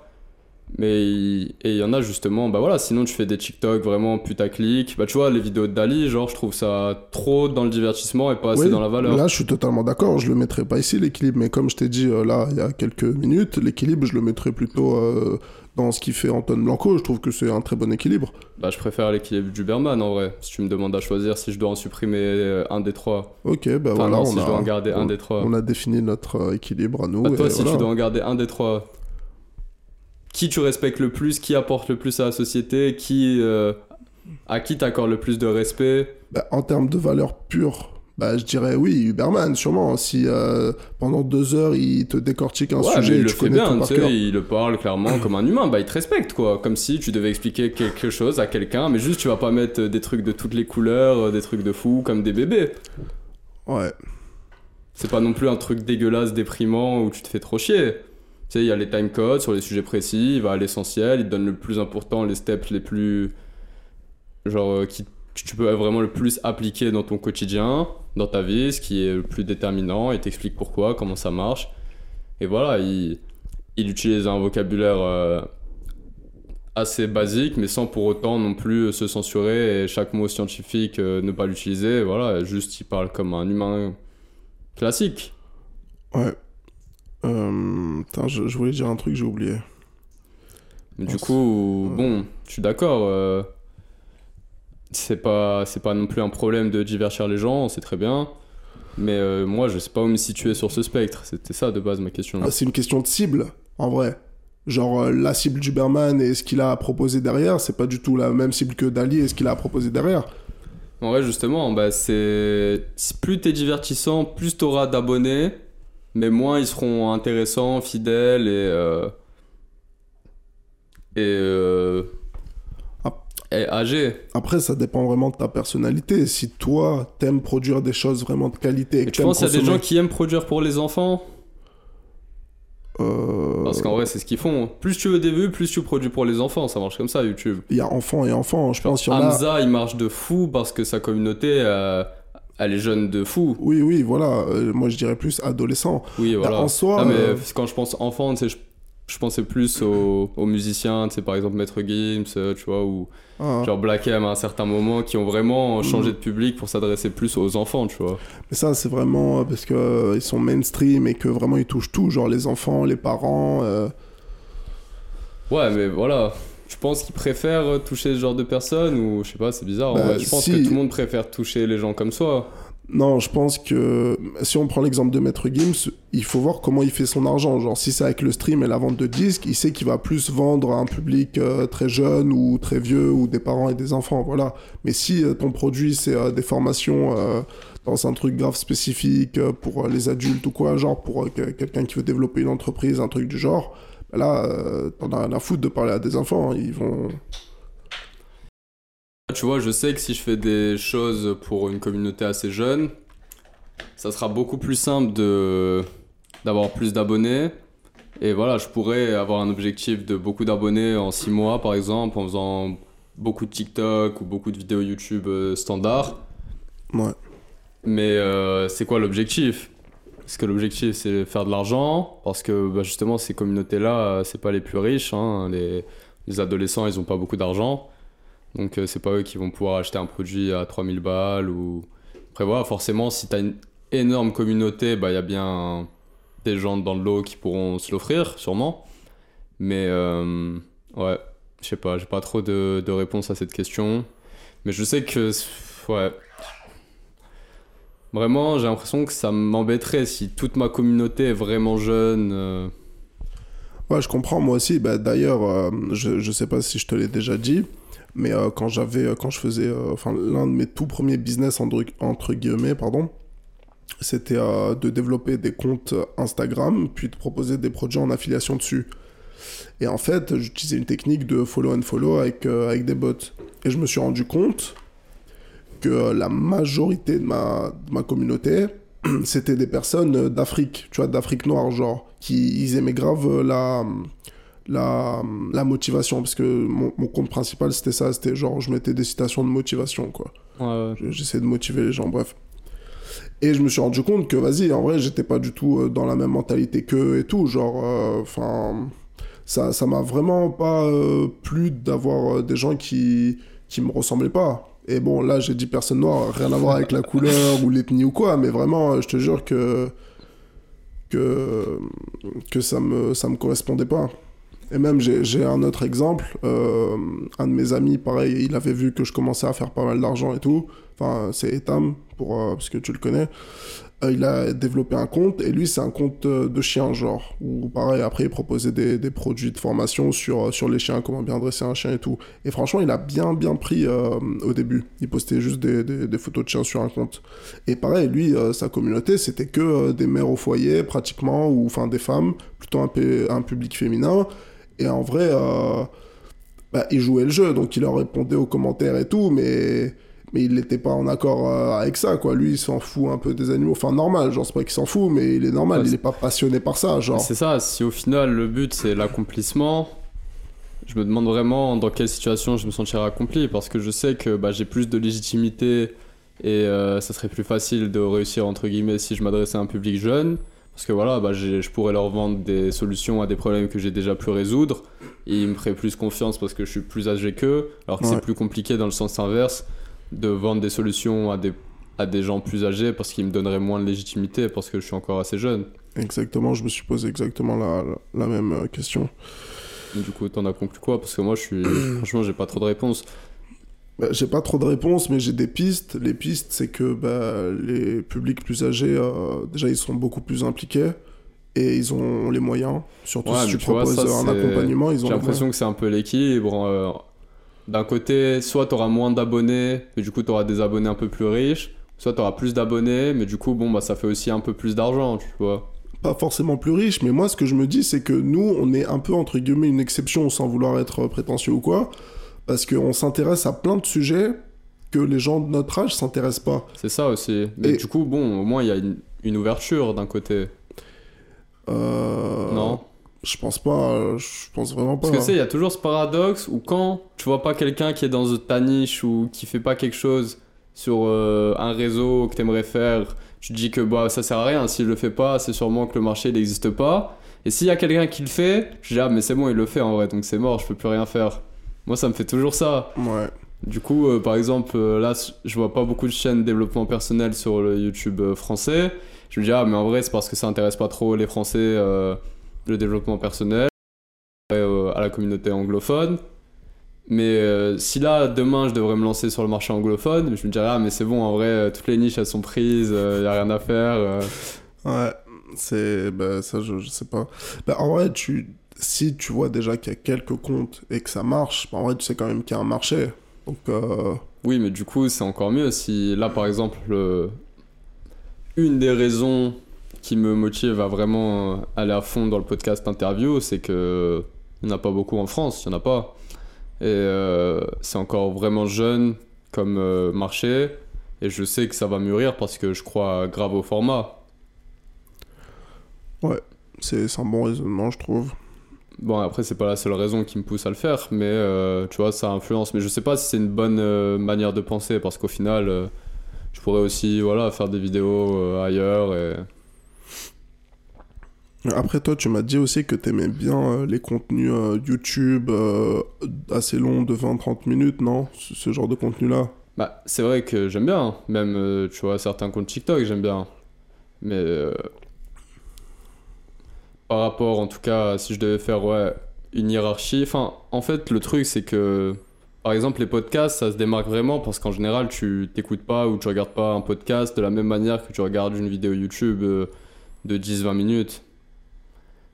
Mais il- et il y en a justement, bah voilà, sinon tu fais des TikTok vraiment putaclic. Bah tu vois, les vidéos de Dali, genre je trouve ça trop dans le divertissement et pas assez Oui, dans la valeur. Là, je suis totalement d'accord. Je le mettrai pas ici l'équilibre, mais comme je t'ai dit euh, là il y a quelques minutes, l'équilibre, je le mettrai plutôt euh, dans ce qui fait Anton Blanco. Je trouve que c'est un très bon équilibre. Bah, je préfère l'équilibre du Berman en vrai. Si tu me demandes à choisir si je dois en supprimer euh, un des trois. Ok, bah Enfin, voilà, non, on si a, je dois en garder un on- des trois. on a défini notre équilibre à nous. Bah, toi, et si voilà. tu dois en garder un des trois, qui tu respectes le plus, qui apporte le plus à la société, qui, euh, à qui t'accordes le plus de respect Bah, en termes de valeur pure, bah, je dirais oui, Uberman, sûrement. Si euh, pendant deux heures, il te décortique un Ouais, sujet il et le tu fait connais bien, tout par cœur. il le parle clairement comme un humain, bah il te respecte quoi, comme si tu devais expliquer quelque chose à quelqu'un, mais juste tu vas pas mettre des trucs de toutes les couleurs, euh, des trucs de fou comme des bébés. Ouais. C'est pas non plus un truc dégueulasse, déprimant où tu te fais trop chier. Tu sais, il y a les time codes sur les sujets précis, il va à l'essentiel, il donne le plus important, les steps les plus. genre, euh, qui, tu peux vraiment le plus appliquer dans ton quotidien, dans ta vie, ce qui est le plus déterminant, et t'explique pourquoi, comment ça marche. Et voilà, il, il utilise un vocabulaire euh, assez basique, mais sans pour autant non plus se censurer et chaque mot scientifique euh, ne pas l'utiliser. Voilà, juste il parle comme un humain classique. Ouais. Euh, putain, je, je voulais dire un truc, j'ai oublié. Mais du coup, bon, je suis d'accord. euh, c'est pas, c'est pas non plus un problème de divertir les gens, c'est très bien. Mais euh, moi, je sais pas où me situer sur ce spectre. C'était ça de base ma question. Ah, c'est une question de cible, en vrai. Genre, euh, la cible d'Uberman et ce qu'il a à proposer derrière, c'est pas du tout la même cible que Dali et ce qu'il a à proposer derrière. En vrai, justement, bah, c'est plus t'es divertissant, plus t'auras d'abonnés, mais moins ils seront intéressants, fidèles et euh, et, euh, et âgés. Après, ça dépend vraiment de ta personnalité. Si toi, t'aimes produire des choses vraiment de qualité et que tu penses qu'il y a des gens qui aiment produire pour les enfants? Euh, Parce qu'en vrai, c'est ce qu'ils font. Plus tu veux des vues, plus tu produis pour les enfants. Ça marche comme ça, YouTube. Il y a enfants et enfants, je pense a... Hamza, il marche de fou parce que sa communauté, euh, elle est jeune de fou. Oui, oui, voilà. Euh, moi, je dirais plus adolescent. Oui, voilà. Bah, en soi, Ah, mais euh, quand je pense enfant, tu sais, je, je pensais plus aux, aux musiciens, tu sais, par exemple Maître Gims, euh, tu vois, ou ah, genre Black M à un certain moment, qui ont vraiment changé de public pour s'adresser plus aux enfants, tu vois. Mais ça, c'est vraiment parce que euh, ils sont mainstream et que vraiment ils touchent tout, genre les enfants, les parents. Ouais, mais voilà. Je pense qu'ils préfèrent toucher ce genre de personnes ou je sais pas, c'est bizarre. en Bah, vrai. Je pense si. que tout le monde préfère toucher les gens comme soi. Non, je pense que si on prend l'exemple de Maître Gims, il faut voir comment il fait son argent. Genre, si c'est avec le stream et la vente de disques, il sait qu'il va plus vendre à un public euh, très jeune ou très vieux ou des parents et des enfants, voilà. Mais si euh, ton produit c'est euh, des formations dans un truc grave spécifique pour les adultes ou quoi, genre pour que- quelqu'un qui veut développer une entreprise, un truc du genre, là, euh, t'en as rien à foutre de parler à des enfants. hein. Ils vont. Tu vois, je sais que si je fais des choses pour une communauté assez jeune, ça sera beaucoup plus simple de d'avoir plus d'abonnés. Et voilà, je pourrais avoir un objectif de beaucoup d'abonnés en 6 mois, par exemple, en faisant beaucoup de TikTok ou beaucoup de vidéos YouTube euh, standard. Ouais. Mais euh, c'est quoi l'objectif? Est-ce que l'objectif c'est faire de l'argent Parce que bah, justement, ces communautés-là, euh, c'est pas les plus riches. hein. Les, les adolescents, ils ont pas beaucoup d'argent. Donc, euh, c'est pas eux qui vont pouvoir acheter un produit à 3000 balles. Ou... Après, voilà, forcément, si t'as une énorme communauté, bah, il y a bien des gens dans le lot qui pourront se l'offrir, sûrement. Mais, euh, ouais, je sais pas, j'ai pas trop de, de réponse à cette question. Mais je sais que, ouais, Vraiment, j'ai l'impression que ça m'embêterait si toute ma communauté est vraiment jeune. euh. Ouais, je comprends, moi aussi. Bah, D'ailleurs, euh, je, je sais pas si je te l'ai déjà dit, mais euh, quand j'avais, quand je faisais, enfin, l'un de mes tout premiers business, entre, guillemets, pardon, c'était de développer des comptes Instagram, puis de proposer des produits en affiliation dessus. Et en fait, j'utilisais une technique de follow and follow avec, avec des bots. Et je me suis rendu compte que la majorité de ma, de ma communauté, c'était des personnes euh, d'Afrique, tu vois, d'Afrique noire, genre, qui ils aimaient grave euh, la, la, la motivation, parce que mon, mon compte principal, c'était ça, c'était genre, je mettais des citations de motivation, quoi. Ouais, ouais. Je- J'essayais de motiver les gens, bref. Et je me suis rendu compte que, vas-y, en vrai, j'étais pas du tout euh, dans la même mentalité qu'eux et tout, genre, euh, enfin, ça ça m'a vraiment pas euh, plu d'avoir des gens qui, qui me ressemblaient pas. Et bon, là, j'ai dit personne noire, rien à voir avec la couleur ou l'ethnie ou quoi, mais vraiment, euh, je te jure que que, que ça me, ça me correspondait pas. Et même, j'ai un autre exemple. euh, un de mes amis, pareil, il avait vu que je commençais à faire pas mal d'argent et tout. Enfin, c'est Etam, pour, euh, parce que tu le connais. Euh, il a développé un compte, et lui, c'est un compte euh, de chien, genre. Où, pareil, après, il proposait des, des produits de formation sur, euh, sur les chiens, comment bien dresser un chien et tout. Et franchement, il a bien, bien pris au début. Il postait juste des, des, photos de chiens sur un compte. Et pareil, lui, sa communauté, c'était que des mères au foyer, pratiquement, ou enfin des femmes, plutôt un, un public féminin. Et en vrai, bah, il jouait le jeu, donc il leur répondait aux commentaires et tout, mais, mais il n'était pas en accord euh, avec ça, quoi. Lui, il s'en fout un peu des animaux. Enfin, normal, genre, c'est pas qu'il s'en fout, mais il est normal, Ouais, il n'est pas passionné par ça, genre. C'est ça, si au final le but c'est l'accomplissement, je me demande vraiment dans quelle situation je me sentirais accompli parce que je sais que bah, j'ai plus de légitimité et euh, ça serait plus facile de réussir entre guillemets si je m'adressais à un public jeune parce que voilà, bah, je pourrais leur vendre des solutions à des problèmes que j'ai déjà pu résoudre et ils me feraient plus confiance parce que je suis plus âgé qu'eux alors que Ouais. c'est plus compliqué dans le sens inverse de vendre des solutions à des, à des gens plus âgés parce qu'ils me donneraient moins de légitimité parce que je suis encore assez jeune. Exactement, je me suis posé exactement la, la, la même euh, question. Et Du coup, t'en as conclu quoi? Parce que moi, je suis. Franchement, j'ai pas trop de réponses. Bah, j'ai pas trop de réponses, mais j'ai des pistes. Les pistes, c'est que bah, les publics plus âgés, euh, déjà, ils sont beaucoup plus impliqués et ils ont les moyens. Surtout Ouais, si tu vois, proposes ça, un accompagnement, ils ont J'ai l'impression que c'est un peu l'équilibre. D'un côté, soit t'auras moins d'abonnés, mais du coup, t'auras des abonnés un peu plus riches. Soit t'auras plus d'abonnés, mais du coup, bon, bah, ça fait aussi un peu plus d'argent, tu vois. Pas forcément plus riches, mais moi, ce que je me dis, c'est que nous, on est un peu, entre guillemets, une exception sans vouloir être prétentieux ou quoi. Parce qu'on s'intéresse à plein de sujets que les gens de notre âge s'intéressent pas. C'est ça aussi. Mais Et- du coup, bon, au moins, il y a une, une ouverture d'un côté. Euh, Non? Je pense pas, je pense vraiment pas. Parce que tu sais, il y a toujours ce paradoxe où quand tu vois pas quelqu'un qui est dans ta niche ou qui fait pas quelque chose sur euh, un réseau que t'aimerais faire, tu te dis que bah, ça sert à rien. S'il le fait pas, c'est sûrement que le marché n'existe pas. Et s'il y a quelqu'un qui le fait, je dis ah, mais c'est bon, il le fait en vrai, donc c'est mort, je peux plus rien faire. Moi, ça me fait toujours ça. Ouais. Du coup, euh, par exemple, euh, là, je vois pas beaucoup de chaînes de développement personnel sur le YouTube français. Je me dis, ah, mais en vrai, c'est parce que ça intéresse pas trop les Français, euh, le développement personnel, euh, à la communauté anglophone. Mais euh, si là, demain, je devrais me lancer sur le marché anglophone, je me dirais, ah, mais c'est bon, en vrai, euh, toutes les niches, elles sont prises, il y a rien à faire. euh. Ouais, c'est. Bah, ça, je, je sais pas. Bah, en vrai, tu... si tu vois déjà qu'il y a quelques comptes et que ça marche, bah, en vrai, tu sais quand même qu'il y a un marché. Donc, Oui, mais du coup, c'est encore mieux si là, par exemple, le- une des raisons qui me motive à vraiment aller à fond dans le podcast interview, c'est que il n'y en a pas beaucoup en France, il n'y en a pas. Et euh, c'est encore vraiment jeune comme euh, marché, et je sais que ça va mûrir parce que je crois grave au format. c'est c'est un bon raisonnement, je trouve. Bon, après, c'est pas la seule raison qui me pousse à le faire, mais euh, tu vois, ça influence. Mais je sais pas si c'est une bonne euh, manière de penser, parce qu'au final, euh, je pourrais aussi voilà, faire des vidéos ailleurs. Et... Après, toi, tu m'as dit aussi que t'aimais bien euh, les contenus euh, YouTube euh, assez longs de 20-30 minutes, non? Ce, genre de contenu-là. Bah, c'est vrai que j'aime bien, même, euh, tu vois, certains comptes TikTok, j'aime bien. Mais par rapport, en tout cas, si je devais faire ouais, une hiérarchie, enfin, en fait, le truc, c'est que, par exemple, les podcasts, ça se démarque vraiment parce qu'en général, tu t'écoutes pas ou tu regardes pas un podcast de la même manière que tu regardes une vidéo YouTube de 10-20 minutes.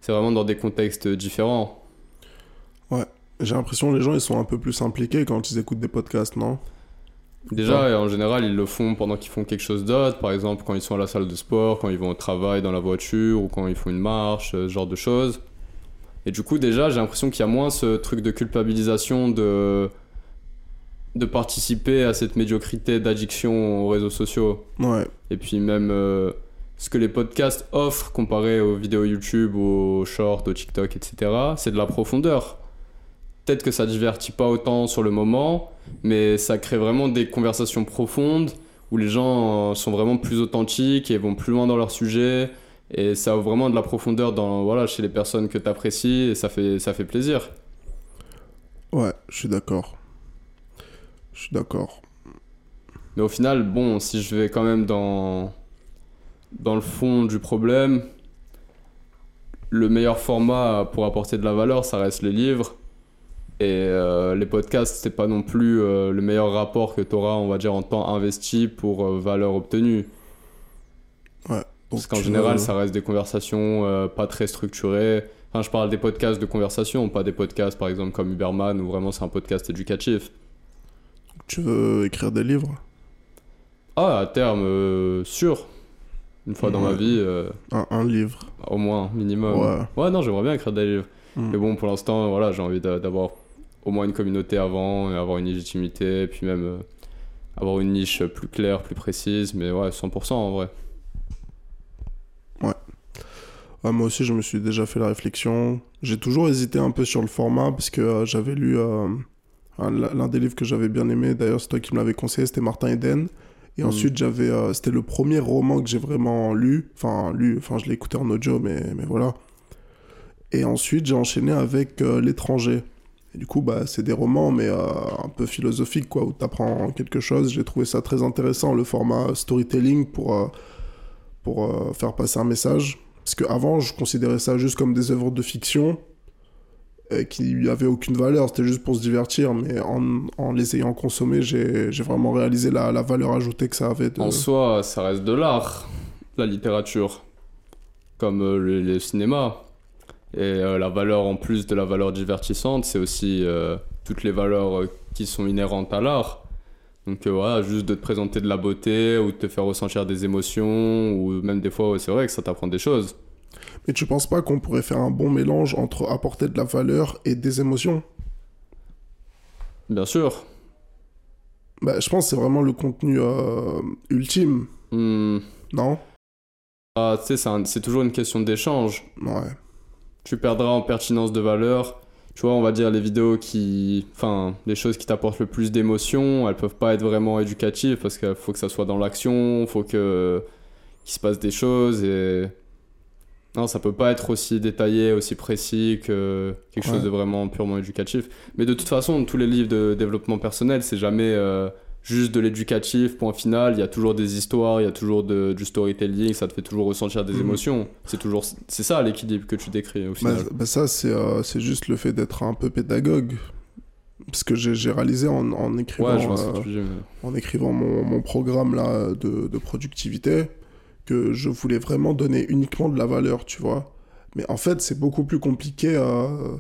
C'est vraiment dans des contextes différents. J'ai l'impression que les gens, ils sont un peu plus impliqués quand ils écoutent des podcasts, non? Déjà, en général, ils le font pendant qu'ils font quelque chose d'autre. Par exemple, quand ils sont à la salle de sport, quand ils vont au travail dans la voiture, ou quand ils font une marche, ce genre de choses. Et du coup, déjà, j'ai l'impression qu'il y a moins ce truc de culpabilisation de, de participer à cette médiocrité d'addiction aux réseaux sociaux. Ouais. Et puis même euh, ce que les podcasts offrent comparé aux vidéos YouTube, aux shorts, aux TikTok, etc., c'est de la profondeur. Peut-être que ça divertit pas autant sur le moment, mais ça crée vraiment des conversations profondes où les gens euh, sont vraiment plus authentiques et vont plus loin dans leur sujet. Et ça a vraiment de la profondeur dans, voilà, chez les personnes que tu apprécies et ça fait, ça fait plaisir. Ouais, je suis d'accord. Je suis d'accord. Mais au final, bon, si je vais quand même dans, dans le fond du problème, le meilleur format pour apporter de la valeur, ça reste les livres. Et euh, les podcasts, c'est pas non plus euh, le meilleur rapport que tu auras, on va dire, en temps investi pour euh, valeur obtenue. Ouais. Parce qu'en général, veux- ça reste des conversations pas très structurées. Enfin, je parle des podcasts de conversation, pas des podcasts par exemple comme Uberman où vraiment c'est un podcast éducatif. Tu veux écrire des livres? Ah, à terme, sûr. Une fois dans ma vie, euh, un, un livre. au moins, minimum. Ouais. Ouais, non, j'aimerais bien écrire des livres. Mm. Mais bon, pour l'instant, voilà, j'ai envie d'a- d'avoir au moins une communauté avant, et avoir une légitimité, puis même euh, avoir une niche plus claire, plus précise. Mais ouais, 100% en vrai. Ouais, moi aussi, je me suis déjà fait la réflexion. J'ai toujours hésité un peu sur le format parce que euh, j'avais lu un- l'un des livres que j'avais bien aimé. D'ailleurs, c'est toi qui me l'avais conseillé, c'était Martin Eden. Et Mhm. ensuite, j'avais, euh, c'était le premier roman que j'ai vraiment lu. Enfin, lu, enfin, je l'ai écouté en audio, mais, mais voilà. Et ensuite, j'ai enchaîné avec euh, L'étranger. Et du coup, bah, c'est des romans, mais euh, un peu philosophiques, quoi, où tu apprends quelque chose. J'ai trouvé ça très intéressant, le format storytelling pour, pour faire passer un message. Parce qu'avant, je considérais ça juste comme des œuvres de fiction et qui n'avaient aucune valeur. C'était juste pour se divertir. Mais en, en les ayant consommés, j'ai vraiment réalisé la, la valeur ajoutée que ça avait. En soi, ça reste de l'art, la littérature, comme euh, le, cinéma. Et euh, la valeur, en plus de la valeur divertissante, c'est aussi euh, toutes les valeurs euh, qui sont inhérentes à l'art. Donc euh, voilà, juste de te présenter de la beauté ou de te faire ressentir des émotions, ou même des fois, c'est vrai que ça t'apprend des choses. Mais tu penses pas qu'on pourrait faire un bon mélange entre apporter de la valeur et des émotions? Bien sûr. bah, Je pense que c'est vraiment le contenu euh, ultime, Hmm. non? Ah, tu sais, c'est toujours une question d'échange. Ouais. tu perdras en pertinence de valeur. Tu vois, on va dire les vidéos qui. Enfin, les choses qui t'apportent le plus d'émotion, elles peuvent pas être vraiment éducatives parce qu'il faut que ça soit dans l'action, faut que qu'il se passe des choses et. Non, ça peut pas être aussi détaillé, aussi précis que quelque Ouais. chose de vraiment purement éducatif. Mais de toute façon, tous les livres de développement personnel, c'est jamais euh, juste de l'éducatif, point final. Il y a toujours des histoires, il y a toujours de, du storytelling, ça te fait toujours ressentir des Mhm. émotions. C'est toujours, c'est ça l'équilibre que tu décris au final. bah ça, c'est euh, juste le fait d'être un peu pédagogue. Parce que j'ai réalisé en, en écrivant, ouais, je euh, dis. mais- en écrivant mon, mon programme là, de, de productivité que je voulais vraiment donner uniquement de la valeur, tu vois. Mais en fait, c'est beaucoup plus compliqué euh,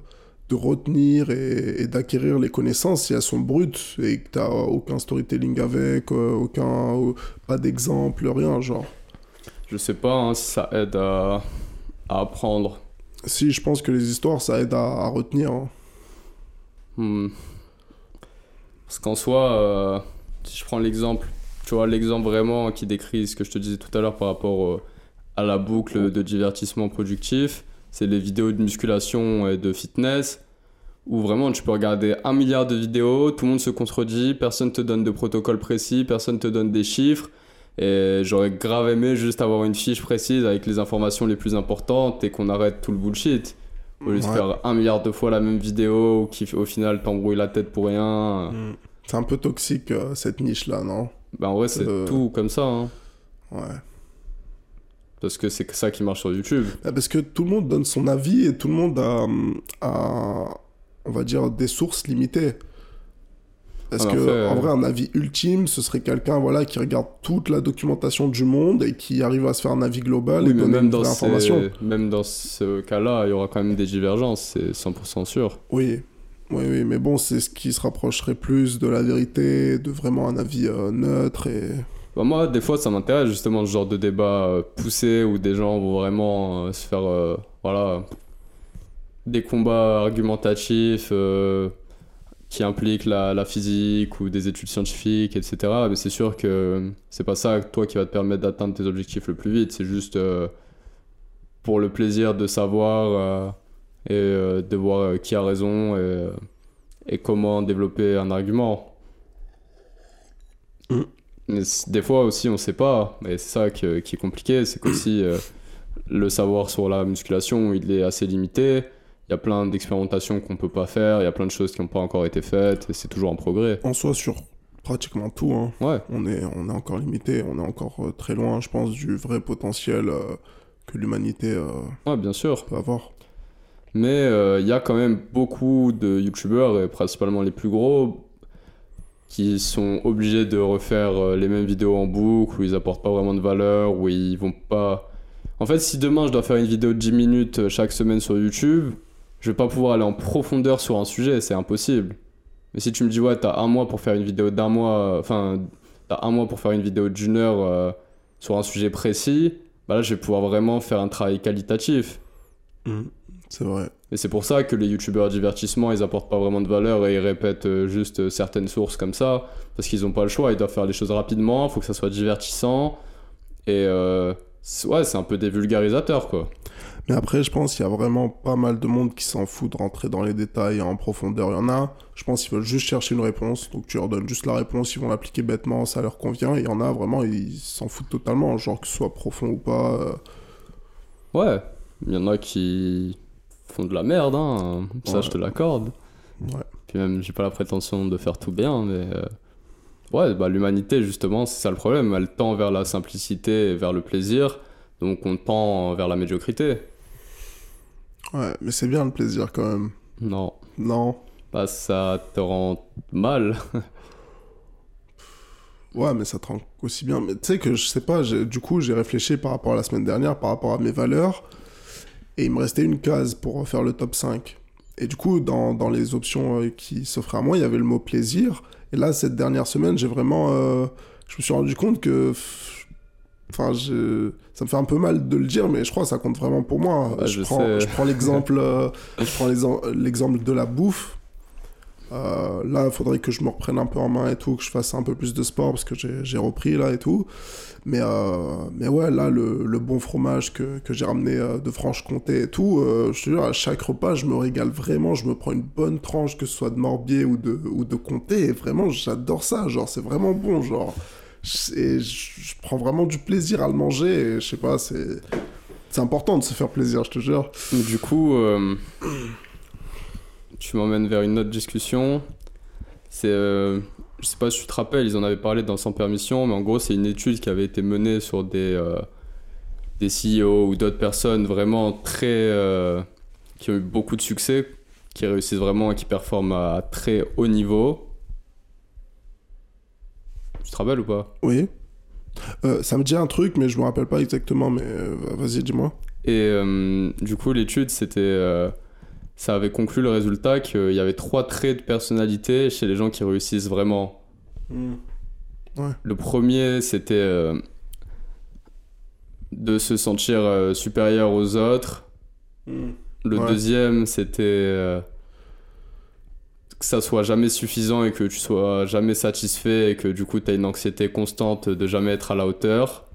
de retenir et, et d'acquérir les connaissances si elles sont brutes et que tu aucun storytelling avec, euh, aucun, euh, pas d'exemple, rien, genre. Je sais pas hein, si ça aide à, à apprendre. Si, je pense que les histoires, ça aide à, à retenir. hein. Hmm. Parce qu'en soi, euh, si je prends l'exemple, tu vois, l'exemple vraiment qui décrit ce que je te disais tout à l'heure par rapport euh, à la boucle de divertissement productif, c'est les vidéos de musculation et de fitness, où vraiment tu peux regarder un milliard de vidéos, tout le monde se contredit, personne te donne de protocole précis, personne te donne des chiffres. Et j'aurais grave aimé juste avoir une fiche précise avec les informations les plus importantes et qu'on arrête tout le bullshit. Au lieu de Ouais. faire un milliard de fois la même vidéo qui au final t'embrouille la tête pour rien. Mm. C'est un peu toxique, euh, cette niche-là, non? Bah en vrai c'est Euh. tout comme ça. hein. Ouais. Parce que c'est ça qui marche sur YouTube. Ah, Parce que tout le monde donne son avis et tout le monde a, a, on va dire, des sources limitées. Parce Ah, que, en fait, en vrai, un avis ultime, ce serait quelqu'un voilà, qui regarde toute la documentation du monde et qui arrive à se faire un avis global Oui, et donner même une dans, vraie information. ces- même dans ce cas-là, il y aura quand même des divergences, c'est 100% sûr. Oui. Oui, mais bon, c'est ce qui se rapprocherait plus de la vérité, de vraiment un avis euh, neutre et... Bah, moi, des fois, ça m'intéresse justement ce genre de débat euh, poussé où des gens vont vraiment euh, se faire, voilà, des combats argumentatifs qui impliquent la, la physique ou des études scientifiques, etc. Mais c'est sûr que c'est pas ça, toi, qui va te permettre d'atteindre tes objectifs le plus vite. C'est juste pour le plaisir de savoir et euh, de voir euh, qui a raison et, euh, et comment développer un argument. Mm. Mais des fois aussi, on sait pas. Et c'est ça qui est compliqué. C'est qu'aussi, euh, le savoir sur la musculation, il est assez limité. Il y a plein d'expérimentations qu'on peut pas faire. Il y a plein de choses qui n'ont pas encore été faites. Et c'est toujours un progrès. En soi, sur pratiquement tout, hein. Ouais. on est, on est encore limité, on est encore très loin, je pense, du vrai potentiel euh, que l'humanité euh, Ouais, bien sûr. peut avoir. Mais euh, il y a quand même beaucoup de youtubeurs, et principalement les plus gros, qui sont obligés de refaire euh, les mêmes vidéos en boucle, où ils apportent pas vraiment de valeur, où ils vont pas. En fait, si demain je dois faire une vidéo de 10 minutes euh, chaque semaine sur YouTube, je vais pas pouvoir aller en profondeur sur un sujet, c'est impossible. Mais si tu me dis, ouais, t'as un mois pour faire une vidéo d'un mois, enfin, t'as un mois pour faire une vidéo d'une heure sur un sujet précis, bah là, je vais pouvoir vraiment faire un travail qualitatif. C'est vrai. Et c'est pour ça que les youtubeurs divertissement, ils apportent pas vraiment de valeur et ils répètent euh, juste euh, certaines sources comme ça, parce qu'ils ont pas le choix, ils doivent faire les choses rapidement, faut que ça soit divertissant. Et euh, ouais, c'est un peu des vulgarisateurs, quoi. Mais après, je pense qu'il y a vraiment pas mal de monde qui s'en fout de rentrer dans les détails en profondeur. Il y en a, je pense qu'ils veulent juste chercher une réponse. Donc tu leur donnes juste la réponse, ils vont l'appliquer bêtement, ça leur convient. Et il y en a vraiment, ils s'en foutent totalement, genre que ce soit profond ou pas. Ouais, il y en a qui font de la merde, hein. ça Ouais. je te l'accorde. Ouais. Puis même, j'ai pas la prétention de faire tout bien, mais euh, ouais, bah, l'humanité justement, c'est ça le problème. Elle tend vers la simplicité et vers le plaisir, donc on tend vers la médiocrité. Ouais, mais c'est bien le plaisir quand même. Non, Non. bah, ça te rend mal. Ouais, mais ça te rend aussi bien. Mais tu sais que je sais pas, du coup, j'ai réfléchi par rapport à la semaine dernière, par rapport à mes valeurs. Et il me restait une case pour faire le top 5. Et du coup, dans, dans les options euh, qui s'offraient à moi, il y avait le mot plaisir. Et là, cette dernière semaine, j'ai vraiment. euh, je me suis rendu compte que. Enfin, je- ça me fait un peu mal de le dire, mais je crois que ça compte vraiment pour moi. Je, je prends, je prends l'exemple euh, je prends l'exem- l'exemple de la bouffe. Euh, là, il faudrait que je me reprenne un peu en main et tout, que je fasse un peu plus de sport parce que j'ai repris là et tout. Mais, euh, mais ouais, là, le, bon fromage que, que j'ai ramené euh, de Franche-Comté et tout, je te jure, à chaque repas, je me régale vraiment. Je me prends une bonne tranche, que ce soit de Morbier ou de, ou de Comté, et vraiment, j'adore ça. Genre, c'est vraiment bon. Genre, et je, prends vraiment du plaisir à le manger. Et je sais pas, c'est. C'est important de se faire plaisir, je te jure. Du coup, tu m'emmènes vers une autre discussion. C'est, euh, je sais pas si tu te rappelles, ils en avaient parlé dans Sans Permission, mais en gros, c'est une étude qui avait été menée sur des, euh, des CEO ou d'autres personnes vraiment très. euh, qui ont eu beaucoup de succès, qui réussissent vraiment et qui performent à très haut niveau. Tu te rappelles ou pas? Oui. Euh, ça me dit un truc, mais je me rappelle pas exactement. Mais euh, vas-y, dis-moi. Et du coup, l'étude, c'était, ça avait conclu le résultat qu'il y avait trois traits de personnalité chez les gens qui réussissent vraiment. Le premier, c'était euh, de se sentir euh, supérieur aux autres. Le Ouais. deuxième, c'était euh, que ça soit jamais suffisant et que tu sois jamais satisfait et que du coup tu as une anxiété constante de jamais être à la hauteur.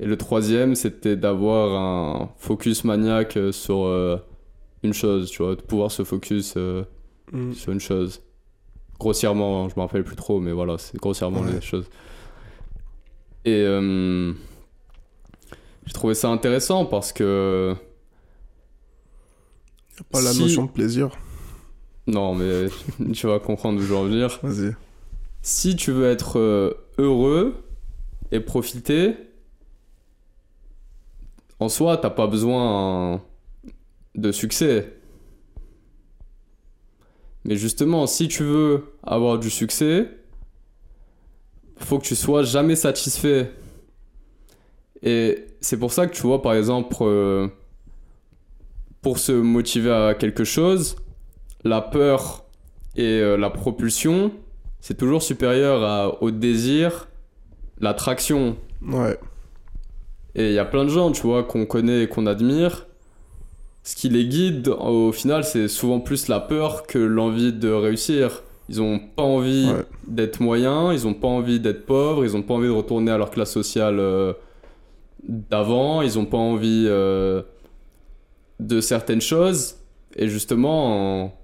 Et le troisième, c'était d'avoir un focus maniaque sur une chose, tu vois, de pouvoir se focus euh, Mm. sur une chose. Grossièrement, hein, je me rappelle plus trop, mais voilà, c'est grossièrement Ouais. les choses. Et euh, j'ai trouvé ça intéressant parce que Y a pas la notion de plaisir. Non, mais tu vas comprendre où je veux en venir. Vas-y. Si tu veux être euh, heureux et profiter, en soi, t'as pas besoin de succès. Mais justement, si tu veux avoir du succès, faut que tu sois jamais satisfait. Et c'est pour ça que tu vois, par exemple, euh, pour se motiver à quelque chose, la peur et euh, la propulsion, c'est toujours supérieur à- au désir, l'attraction. Ouais. Et il y a plein de gens, tu vois, qu'on connaît et qu'on admire. Ce qui les guide, au final, c'est souvent plus la peur que l'envie de réussir. Ils ont pas envie Ouais. d'être moyens, ils ont pas envie d'être pauvres, ils ont pas envie de retourner à leur classe sociale euh, d'avant, ils ont pas envie euh, de certaines choses. Et justement, en-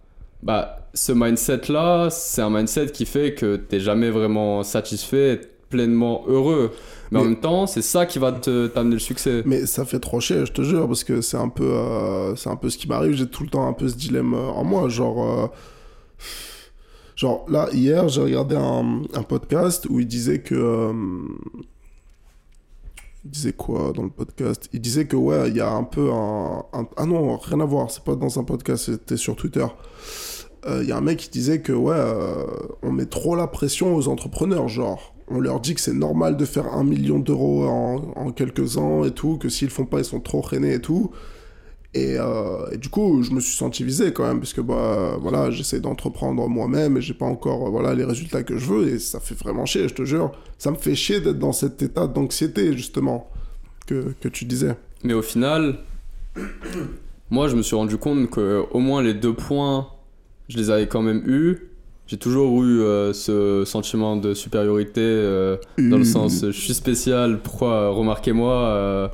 bah, ce mindset-là, c'est un mindset qui fait que t'es jamais vraiment satisfait, pleinement heureux. Mais, en même temps, c'est ça qui va te t'amener le succès. Mais ça fait trop chier, je te jure, parce que c'est un peu, euh, c'est un peu ce qui m'arrive. J'ai tout le temps un peu ce dilemme euh, en moi, genre, euh, genre là hier j'ai regardé un, un podcast où il disait que euh, il disait quoi dans le podcast? Il disait que ouais, il y a un peu un, un- Ah non, rien à voir, c'est pas dans un podcast, c'était sur Twitter. Il y a un mec qui disait que ouais, on met trop la pression aux entrepreneurs, genre. On leur dit que c'est normal de faire un million d'euros en, quelques ans et tout, que s'ils font pas, ils sont trop freinés et tout. Et, euh, du coup, je me suis senti visé quand même, parce que bah, voilà, j'essaie d'entreprendre moi-même et j'ai pas encore euh, voilà, les résultats que je veux, et ça fait vraiment chier, je te jure. Ça me fait chier d'être dans cet état d'anxiété, justement, que, que tu disais. Mais au final, moi, je me suis rendu compte que au moins les deux points, je les avais quand même eus. J'ai toujours eu euh, ce sentiment de supériorité euh, dans le Euh, sens je suis spécial, pourquoi euh, remarquez-moi euh,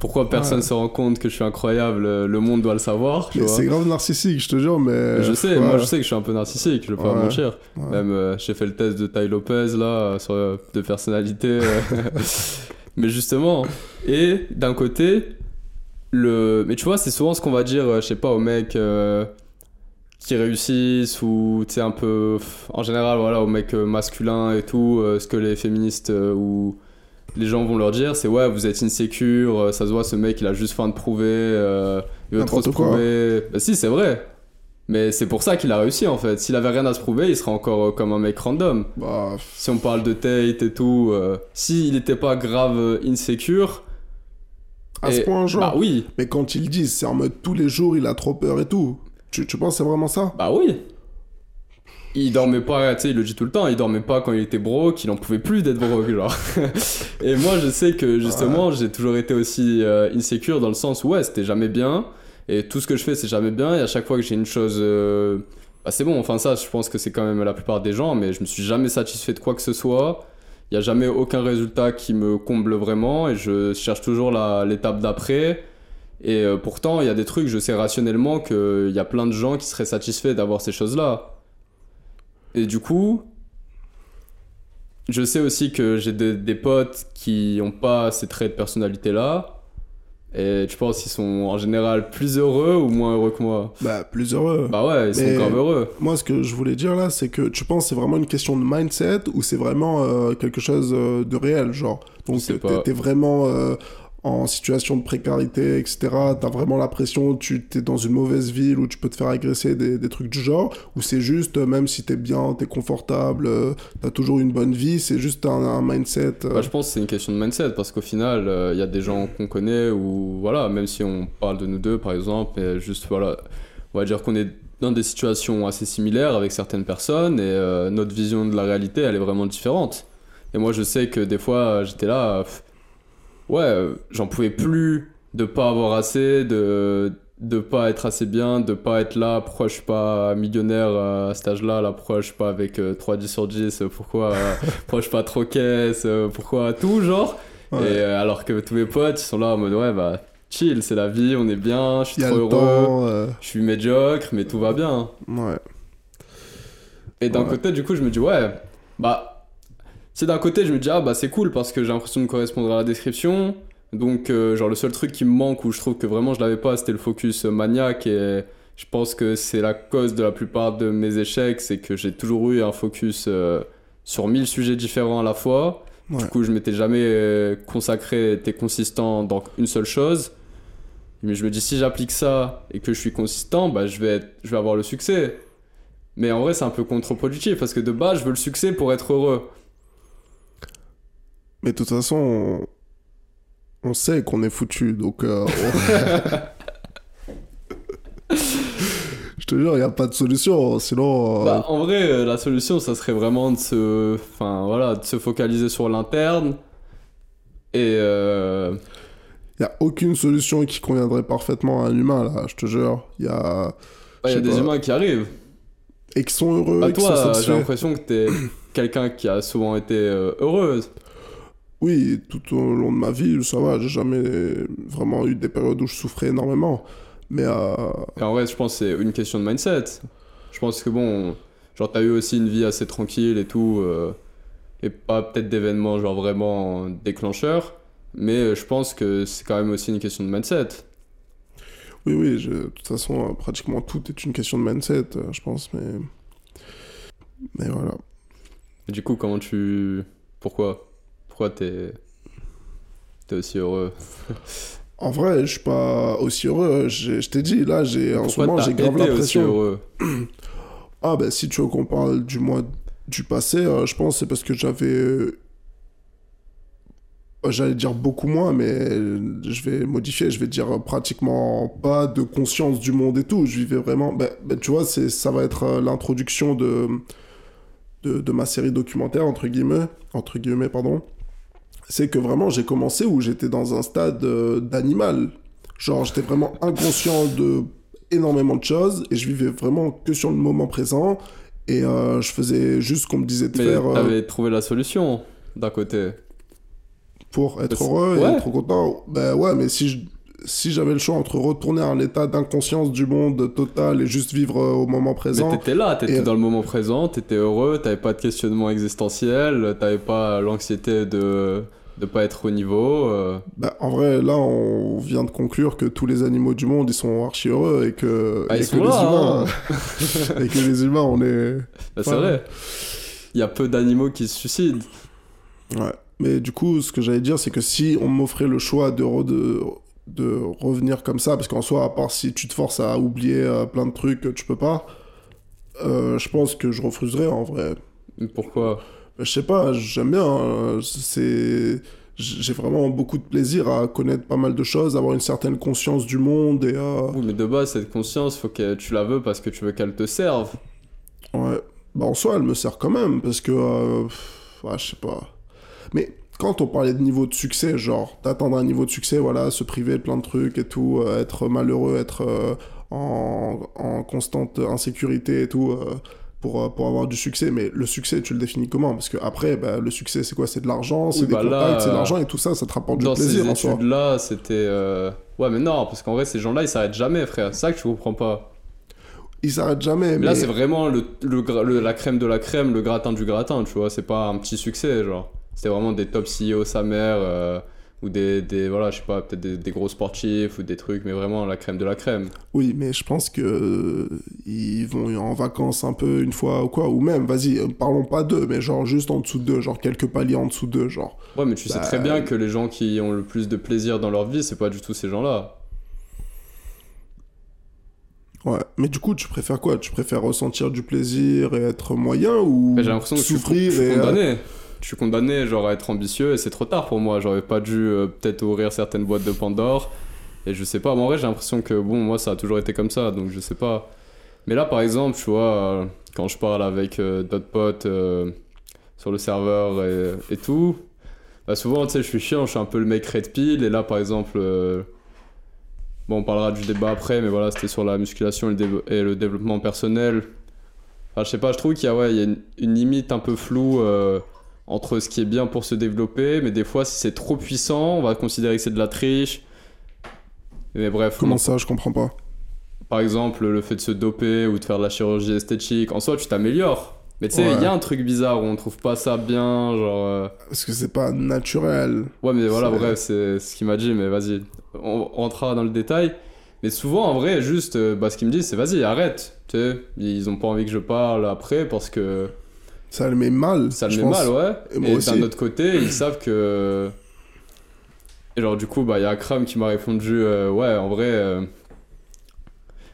pourquoi personne Ouais. se rend compte que je suis incroyable, le monde doit le savoir, c'est grave narcissique, je te jure, mais. Je sais, ouais. moi je sais que je suis un peu narcissique, je vais pas Ouais. mentir. Même j'ai fait le test de Ty Lopez là sur de personnalité. mais justement, et d'un côté, le. Mais tu vois, c'est souvent ce qu'on va dire, je sais pas, aux mecs euh, qui réussissent ou tu sais, un peu. En général, voilà, aux mecs euh, masculins et tout, euh, ce que les féministes euh, ou les gens vont leur dire, c'est ouais, vous êtes insécure, euh, ça se voit, ce mec il a juste faim de prouver, il veut trop se quoi. prouver. Bah, si, c'est vrai. Mais c'est pour ça qu'il a réussi en fait. S'il avait rien à se prouver, il serait encore comme un mec random. Bah, Si on parle de Tate et tout, s'il était pas grave insecure. à ce point, genre. Bah oui, Mais quand ils disent, c'est en mode tous les jours, il a trop peur et tout. Tu, tu penses c'est vraiment ça? Bah oui. Il dormait pas, tu sais, il le dit tout le temps, il dormait pas quand il était broke, il en pouvait plus d'être broke, genre. et moi, je sais que justement, j'ai toujours été aussi euh, insécure dans le sens où, ouais, c'était jamais bien, et tout ce que je fais, c'est jamais bien, et à chaque fois que j'ai une chose. euh, Bah, c'est bon, enfin, ça, je pense que c'est quand même la plupart des gens, mais je me suis jamais satisfait de quoi que ce soit. Il y a jamais aucun résultat qui me comble vraiment, et je cherche toujours l'étape d'après. Et euh, pourtant, il y a des trucs, je sais rationnellement qu'il y a plein de gens qui seraient satisfaits d'avoir ces choses-là. Et du coup, je sais aussi que j'ai des, des potes qui n'ont pas ces traits de personnalité-là. Et tu penses qu'ils sont en général plus heureux ou moins heureux que moi? Bah, plus heureux. Bah ouais, ils sont Mais- grave heureux. Moi, ce que je voulais dire là, c'est que tu penses que c'est vraiment une question de mindset ou c'est vraiment euh, quelque chose euh, de réel, genre? Donc, t'es t'es vraiment euh, en situation de précarité, etc. T'as vraiment l'impression que tu t'es dans une mauvaise ville où tu peux te faire agresser, des, trucs du genre. Ou c'est juste, euh, même si t'es bien, t'es confortable, euh, t'as toujours une bonne vie, c'est juste un, mindset. euh, Bah, je pense que c'est une question de mindset parce qu'au final, il y a des gens qu'on connaît ou voilà, même si on parle de nous deux par exemple, et juste voilà, on va dire qu'on est dans des situations assez similaires avec certaines personnes et notre vision de la réalité elle est vraiment différente. Et moi je sais que des fois j'étais là, ouais, euh, j'en pouvais plus de pas avoir assez, de de pas être assez bien, de pas être là, pourquoi je suis pas millionnaire euh, à cet âge-là, là, pourquoi je suis pas avec euh, 3 10 sur 10, euh, pourquoi, euh, pourquoi je suis pas trop caisse, euh, pourquoi tout genre. ouais. Et euh, alors que tous mes potes, ils sont là en mode ouais, bah chill, c'est la vie, on est bien, je suis trop heureux, temps. euh, je suis médiocre, mais tout va bien. ouais. Et d'un Ouais. côté, du coup, je me dis ouais, bah, c'est d'un côté, je me dis ah bah c'est cool parce que j'ai l'impression de correspondre à la description. Donc, euh, genre, le seul truc qui me manque où je trouve que vraiment je l'avais pas, c'était le focus maniaque. Et je pense que c'est la cause de la plupart de mes échecs, c'est que j'ai toujours eu un focus euh, sur mille sujets différents à la fois. Ouais. Du coup, je m'étais jamais euh, consacré, été consistant dans une seule chose. Mais je me dis, si j'applique ça et que je suis consistant, bah, je, vais être- je vais avoir le succès. Mais en vrai, c'est un peu contre-productif parce que de base, je veux le succès pour être heureux. Mais de toute façon, on, on sait qu'on est foutu, donc. euh, on- Je te jure, il n'y a pas de solution, sinon. euh, Bah, en vrai, euh, la solution, ça serait vraiment de se, enfin, voilà, de se focaliser sur l'interne. Et euh, Il n'y a aucune solution qui conviendrait parfaitement à un humain, là, je te jure. Il y a. bah, il y Je a des pas. humains qui arrivent. Et qui sont heureux, Bah, et toi, j'ai l'impression que t'es quelqu'un qui a souvent été heureuse. Oui, tout au long de ma vie, ça va, j'ai jamais vraiment eu des périodes où je souffrais énormément. Mais euh, Et en vrai, je pense que c'est une question de mindset. Je pense que bon, genre t'as eu aussi une vie assez tranquille et tout, euh, et pas peut-être d'événements genre vraiment déclencheurs, mais je pense que c'est quand même aussi une question de mindset. oui, oui, je- de toute façon, euh, pratiquement tout est une question de mindset, je pense, mais. Mais voilà. Et du coup, comment tu... Pourquoi? Pourquoi t'es... t'es aussi heureux En vrai, je suis pas aussi heureux. J'ai- Je t'ai dit, là, j'ai en ce moment, j'ai grave l'impression. Ah, ben si tu veux qu'on parle du mois du passé, euh, je pense c'est parce que j'avais. euh, J'allais dire beaucoup moins, mais je vais modifier, je vais dire pratiquement pas de conscience du monde et tout. Je vivais vraiment. Ben, ben, tu vois, c'est, ça va être euh, l'introduction de, de, de ma série documentaire, entre guillemets. Entre guillemets, pardon. C'est que vraiment, j'ai commencé où j'étais dans un stade euh, d'animal. Genre, j'étais vraiment inconscient de énormément de choses et je vivais vraiment que sur le moment présent et euh, je faisais juste ce qu'on me disait de Mais faire euh, t'avais trouvé la solution d'un côté. pour être heureux et Ouais. être content. Ben ouais, mais si je- si j'avais le choix entre retourner à un état d'inconscience du monde total et juste vivre euh, au moment Mais présent, t'étais là, t'étais Et- dans le moment présent, t'étais heureux, t'avais pas de questionnement existentiel, t'avais pas l'anxiété de de pas être au niveau. euh. ben, en vrai, là, on vient de conclure que tous les animaux du monde, ils sont archi heureux et que, Ah, et que les humains, hein. et que les humains, on est... Bah, c'est Ouais. vrai. Il y a peu d'animaux qui se suicident. Ouais. Mais du coup, ce que j'allais dire, c'est que si on m'offrait le choix de, re- de, de revenir comme ça, parce qu'en soi, à part si tu te forces à oublier euh, plein de trucs, tu peux pas, euh, je pense que je refuserais en vrai. Pourquoi? Je sais pas, j'aime bien. c'est. J'ai vraiment beaucoup de plaisir à connaître pas mal de choses, avoir une certaine conscience du monde et. Oui, mais de base, cette conscience, faut que tu la veux parce que tu veux qu'elle te serve. Ouais. Bah, en soi, elle me sert quand même, parce que. euh, ouais, je sais pas. Mais quand on parlait de niveau de succès, genre, d'atteindre un niveau de succès, voilà, se priver de plein de trucs et tout, euh, être malheureux, être euh, en, en constante insécurité et tout, pour, euh, pour avoir du succès. Mais le succès, tu le définis comment? Parce que après, bah, le succès, c'est quoi? C'est de l'argent, c'est Oui, des bah contacts, c'est de l'argent et tout ça, ça te rapporte du Dans plaisir ces en soi. études-là, c'était. euh, Ouais, mais non, parce qu'en vrai, ces gens-là, ils s'arrêtent jamais, frère. C'est ça que tu comprends pas. Ils s'arrêtent jamais. Mais là, c'est vraiment le, le gra- le- la crème de la crème, le gratin du gratin, tu vois. C'est pas un petit succès, genre. C'était vraiment des top CEO, sa mère, euh, ou des, des. Voilà, je sais pas, peut-être des, des gros sportifs ou des trucs, mais vraiment la crème de la crème. Oui, mais je pense que euh, ils vont en vacances un peu une fois ou quoi, ou même, vas-y, euh, parlons pas d'eux, mais genre juste en dessous d'eux, genre quelques paliers en dessous d'eux, genre. Ouais, mais tu sais Bah, très bien que les gens qui ont le plus de plaisir dans leur vie, c'est pas du tout ces gens-là. Ouais. Mais du coup, tu préfères quoi? Tu préfères ressentir du plaisir et être moyen ou Mais j'ai l'impression que je suis, con- souffrir je suis et euh. Je suis condamné, genre, à être ambitieux et c'est trop tard pour moi. J'aurais pas dû euh, peut-être ouvrir certaines boîtes de Pandore. Et je sais pas, en vrai, j'ai l'impression que, bon, moi, ça a toujours été comme ça, donc je sais pas. Mais là, par exemple, tu vois, euh, quand je parle avec euh, d'autres potes sur le serveur et, et tout, bah souvent, tu sais, je suis chiant, je suis un peu le mec red pill. Et là, par exemple, bon, on parlera du débat après, mais voilà, c'était sur la musculation et le, et le développement personnel. Enfin, je sais pas, je trouve qu'il y a, ouais, il y a une, limite un peu floue entre ce qui est bien pour se développer, mais des fois, si c'est trop puissant, on va considérer que c'est de la triche. Mais bref, Comment on- ça Je comprends pas. par exemple, le fait de se doper ou de faire de la chirurgie esthétique, en soi, tu t'améliores. Mais tu sais, il Ouais. y a un truc bizarre où on trouve pas ça bien, genre. euh, Parce que c'est pas naturel. Ouais, mais voilà, bref, c'est ce qu'il m'a dit, mais vas-y, on rentrera dans le détail. Mais souvent, en vrai, juste, euh, bah, ce qu'il me dit, c'est vas-y, arrête. Tu sais, ils ont pas envie que je parle après parce que Ça le met mal. ça le met pense. mal, ouais. Et moi Et aussi. d'un autre côté, ils savent que. Et genre, du coup, bah, il y a Akram qui m'a répondu euh, ouais, en vrai. euh,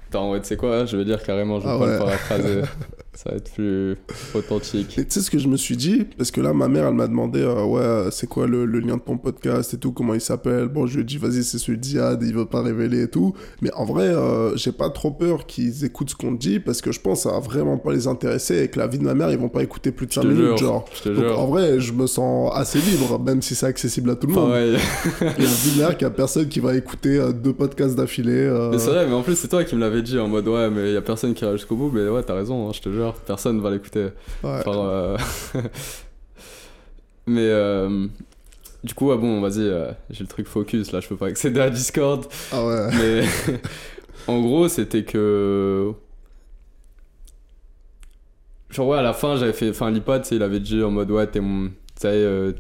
Attends, ouais, tu sais quoi, je vais dire carrément, je vais Ah pas ouais. le paraphraser. ça va être plus authentique. Et tu sais ce que je me suis dit? Parce que là, ma mère, elle m'a demandé euh, Ouais, c'est quoi le, le lien de ton podcast et tout, comment il s'appelle? Bon, je lui ai dit Vas-y, c'est celui d'Iad, il veut pas révéler et tout. Mais en vrai, euh, j'ai pas trop peur qu'ils écoutent ce qu'on dit parce que je pense que ça va vraiment pas les intéresser et que la vie de ma mère, ils vont pas écouter plus de Je 5 te minutes, jure, genre. Donc jure. en vrai, je me sens assez libre, même si c'est accessible à tout le monde. Pareil. Il y a une mère qu'il y a personne qui va écouter euh, deux podcasts d'affilée. Mais c'est vrai, mais en plus, c'est toi qui me l'avais dit en mode ouais, mais il y a personne qui ira jusqu'au bout. Mais ouais, t'as raison, hein, je te jure, personne va l'écouter. ouais. Enfin, euh, mais euh, du coup, ouais, bon, vas-y, euh, j'ai le truc focus là, je peux pas accéder à Discord. Ah ouais. Mais en gros, c'était que. Genre, ouais, à la fin, j'avais fait. Enfin, l'IPAD, tu sais, il avait dit en mode, ouais, t'es mon. Tu sais,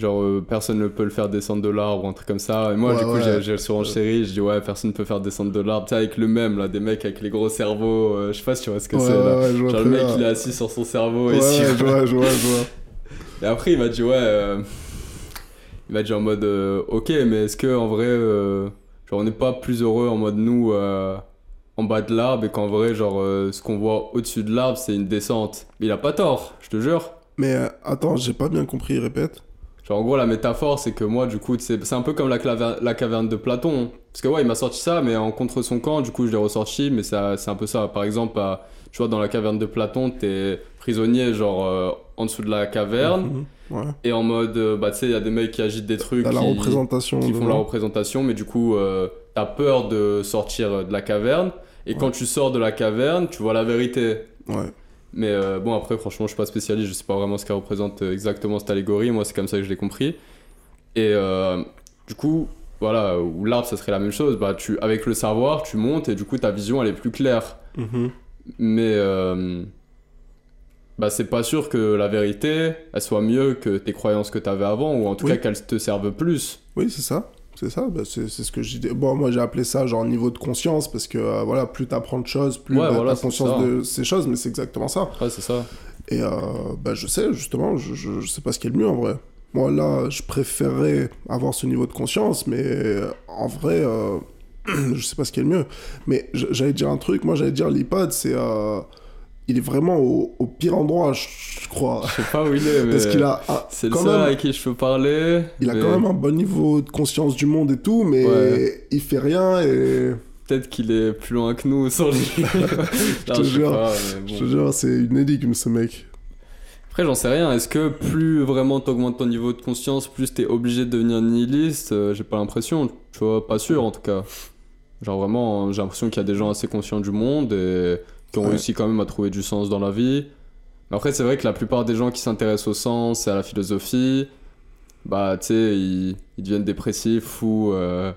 genre, euh, personne ne peut le faire descendre de l'arbre ou un truc comme ça. Et moi, Ouais, du coup, ouais. j'ai- surenchéri, je dis, ouais, personne ne peut faire descendre de l'arbre. Tu sais, avec le même, là, des mecs avec les gros cerveaux. euh, je sais pas si tu vois ce que Ouais, c'est, là. Genre, le mec, il est assis sur son cerveau Ouais, et si- je vois, je vois, je vois. et après, il m'a dit, ouais. euh, il va dire en mode ok mais est-ce que en vrai genre on n'est pas plus heureux en mode nous en bas de l'arbre et qu'en vrai genre ce qu'on voit au-dessus de l'arbre c'est une descente Mais il a pas tort je te jure Mais attends, j'ai pas bien compris, répète. Genre en gros la métaphore c'est que moi du coup c'est un peu comme la, caverne de Platon parce que ouais il m'a sorti ça mais en contre son camp du coup je l'ai ressorti mais c'est un peu ça par exemple à- tu vois dans la caverne de Platon t'es prisonnier genre euh, en dessous de la caverne Mhm. Ouais. et en mode euh, bah tu sais il y a des mecs qui agitent des trucs T'as la qui- représentation. qui font la représentation, mais du coup, euh, t'as peur de sortir de la caverne. Et quand tu sors de la caverne, tu vois la vérité. Ouais. Mais euh, bon, après, franchement, je suis pas spécialiste, je sais pas vraiment ce qu'elle représente euh, exactement cette allégorie. Moi, c'est comme ça que je l'ai compris. Et euh, du coup, voilà, où l'arbre, ça serait la même chose. Bah, tu, avec le savoir, tu montes et du coup, ta vision, elle est plus claire. Mhm. Mais euh, bah, c'est pas sûr que la vérité, elle soit mieux que tes croyances que t'avais avant, ou en tout Oui. cas qu'elles te servent plus. Oui, c'est ça. C'est ça, bah, c'est ce que j'ai dit. Bon, moi j'ai appelé ça genre niveau de conscience parce que euh, voilà, plus t'apprends de choses, plus Ouais, bah, voilà, t'as conscience ça. de ces choses, mais c'est exactement ça. Ouais, c'est ça. Et euh, bah, je sais, justement, je, je, je sais pas ce qui est le mieux en vrai. Moi là, je préférerais avoir ce niveau de conscience, mais euh, en vrai, euh, je sais pas ce qui est le mieux. Mais j'allais dire un truc, moi j'allais dire l'iPad, c'est. Il est vraiment au, au pire endroit, je, je crois. Je sais pas où il est, mais. Parce qu'il a. ah, C'est le seul même- avec qui je peux parler. Il a quand même un bon niveau de conscience du monde et tout, mais Ouais. il fait rien et Peut-être qu'il est plus loin que nous sans lui. je te jure, pas, mais bon. je te jure, c'est une énigme ce mec. Après, j'en sais rien. Est-ce que plus vraiment t'augmentes ton niveau de conscience, plus t'es obligé de devenir nihiliste Euh, J'ai pas l'impression. Tu vois, pas sûr en tout cas. Genre vraiment, j'ai l'impression qu'il y a des gens assez conscients du monde et qui ont Ouais. réussi quand même à trouver du sens dans la vie. Mais après, c'est vrai que la plupart des gens qui s'intéressent au sens et à la philosophie, bah, tu sais, ils, ils deviennent dépressifs, fous. euh,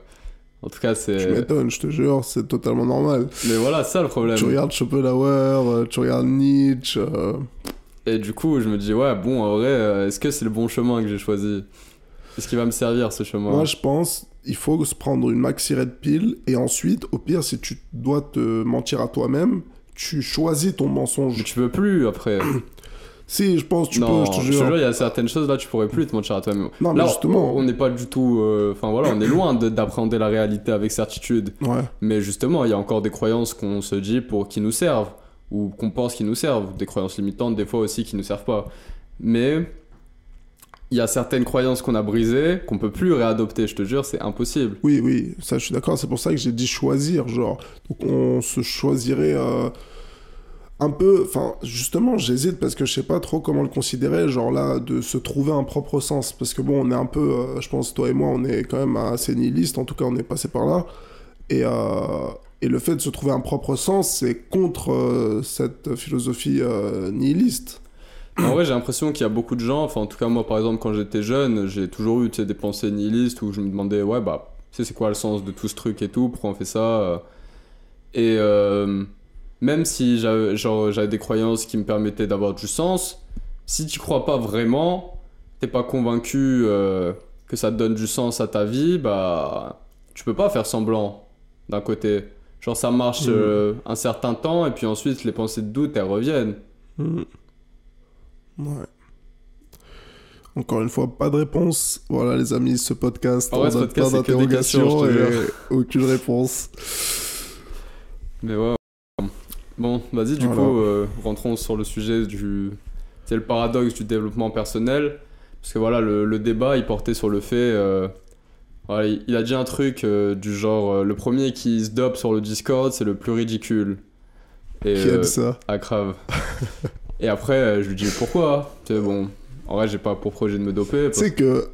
En tout cas, Tu c'est. m'étonnes, je te jure, c'est totalement normal. Mais voilà, ça le problème. Tu regardes Schopenhauer, euh, tu regardes Nietzsche. euh, Et du coup, je me dis, ouais, bon, en vrai, euh, est-ce que c'est le bon chemin que j'ai choisi? Est-ce qu'il va me servir ce chemin? Moi, je pense, il faut se prendre une maxi red pill et ensuite, au pire, si tu dois te mentir à toi-même, tu choisis ton Mais mensonge. tu peux plus après. Si, je pense, tu non, peux, je te jure. il y a certaines choses là, tu pourrais plus te mentir à toi-même. Non, mais Là, justement. on n'est pas du tout. euh, Enfin voilà, on est loin de- d'appréhender la réalité avec certitude. Ouais, Mais justement, il y a encore des croyances qu'on se dit pour qui nous servent, ou qu'on pense qui nous servent, des croyances limitantes des fois aussi qui nous servent pas. Mais il y a certaines croyances qu'on a brisées, qu'on peut plus réadopter, je te jure, c'est impossible. oui, oui, ça, je suis d'accord. C'est pour ça que j'ai dit choisir, genre. Donc, on se choisirait. euh, un peu, enfin, justement, j'hésite parce que je sais pas trop comment le considérer, genre là, de se trouver un propre sens. Parce que bon, on est un peu, euh, je pense, toi et moi, on est quand même assez nihiliste, en tout cas, on est passé par là. Et, euh, et le fait de se trouver un propre sens, c'est contre cette philosophie nihiliste. En vrai, j'ai l'impression qu'il y a beaucoup de gens, enfin en tout cas moi par exemple quand j'étais jeune, j'ai toujours eu des pensées nihilistes où je me demandais ouais bah tu sais c'est quoi le sens de tout ce truc et tout, pourquoi on fait ça euh. Et euh, même si j'avais des croyances qui me permettaient d'avoir du sens, si tu crois pas vraiment, t'es pas convaincu euh, que ça te donne du sens à ta vie, bah tu peux pas faire semblant d'un côté. Genre ça marche euh, un certain temps et puis ensuite les pensées de doute elles reviennent. Mhm. Ouais. Encore une fois, pas de réponse. Voilà, les amis, ce podcast, Ah ouais, on ce a podcast, plein d'interrogations et aucune réponse. Mais ouais. Bon, vas-y, du Voilà. coup, euh, rentrons sur le sujet du. C'est le paradoxe du développement personnel. Parce que voilà, le, le débat, il portait sur le fait. euh, voilà, il, il a dit un truc euh, du genre le premier qui se dope sur le Discord, c'est le plus ridicule. Et, Qui euh, aime ça? ah, grave. Et après, euh, je lui dis pourquoi? Tu sais, bon, en vrai, j'ai pas pour projet de me doper. Tu sais que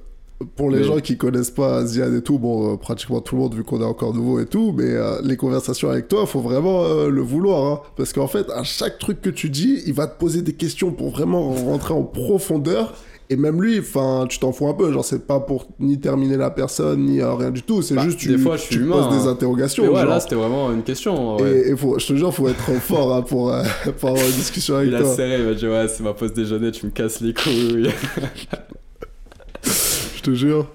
pour les Mais- gens qui connaissent pas Ziad et tout, bon, euh, pratiquement tout le monde vu qu'on est encore nouveau et tout, mais euh, les conversations avec toi, faut vraiment euh, le vouloir. hein. parce qu'en fait, à chaque truc que tu dis, il va te poser des questions pour vraiment rentrer en profondeur. Et même lui, enfin, tu t'en fous un peu. Genre, c'est pas pour ni terminer la personne, ni euh, rien du tout. C'est Bah, juste des tu, fois, je suis tu humain, poses des hein. interrogations. Mais ouais, genre. là, c'était vraiment une question. ouais. Et, et faut, je te jure, faut être fort hein, pour, euh, pour avoir une discussion avec Il a toi. serré, il m'a dit ouais, c'est ma pause déjeuner, tu me casses les couilles. Je te jure.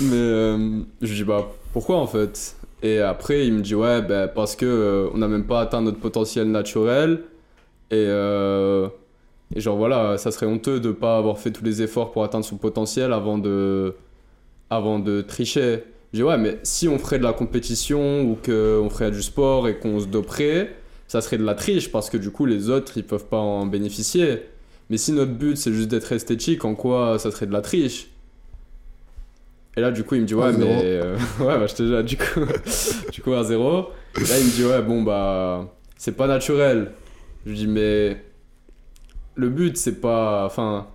Mais euh, je lui dis bah pourquoi en fait? Et après il me dit ouais bah, parce que euh, on n'a même pas atteint notre potentiel naturel et et genre voilà ça serait honteux de pas avoir fait tous les efforts pour atteindre son potentiel avant de avant de tricher. Je dis ouais, mais si on ferait de la compétition ou qu'on ferait du sport et qu'on se doperait, ça serait de la triche parce que du coup les autres ils peuvent pas en bénéficier. Mais si notre but c'est juste d'être esthétique, en quoi ça serait de la triche? Et là du coup il me dit ouais, mais euh, ouais bah je te dis là, du coup du coup à zéro. Et là il me dit ouais bon bah c'est pas naturel. Je lui dis mais le but c'est pas enfin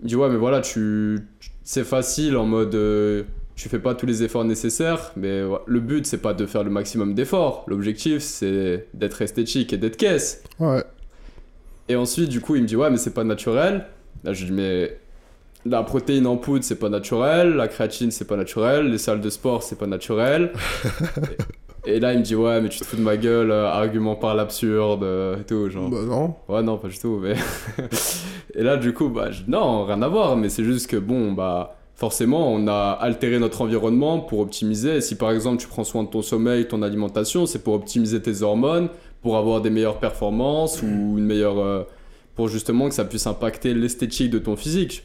il me dit ouais mais voilà tu tu- c'est facile en mode euh, tu fais pas tous les efforts nécessaires mais ouais, le but c'est pas de faire le maximum d'efforts. L'objectif c'est d'être esthétique et d'être caisse. Ouais. et ensuite du coup il me dit ouais mais c'est pas naturel. Là je lui dis mais la protéine en poudre c'est pas naturel. La créatine c'est pas naturel. Les salles de sport c'est pas naturel et, là il me dit ouais mais tu te fous de ma gueule euh, argument par l'absurde euh, et tout genre Bah non. Ouais, non, pas du tout. Mais... et là, du coup, bah, je- non, rien à voir. Mais c'est juste que, bon, bah, forcément, on a altéré notre environnement pour optimiser. Si par exemple, tu prends soin de ton sommeil, ton alimentation, c'est pour optimiser tes hormones, pour avoir des meilleures performances ou une meilleure. euh, pour justement que ça puisse impacter l'esthétique de ton physique.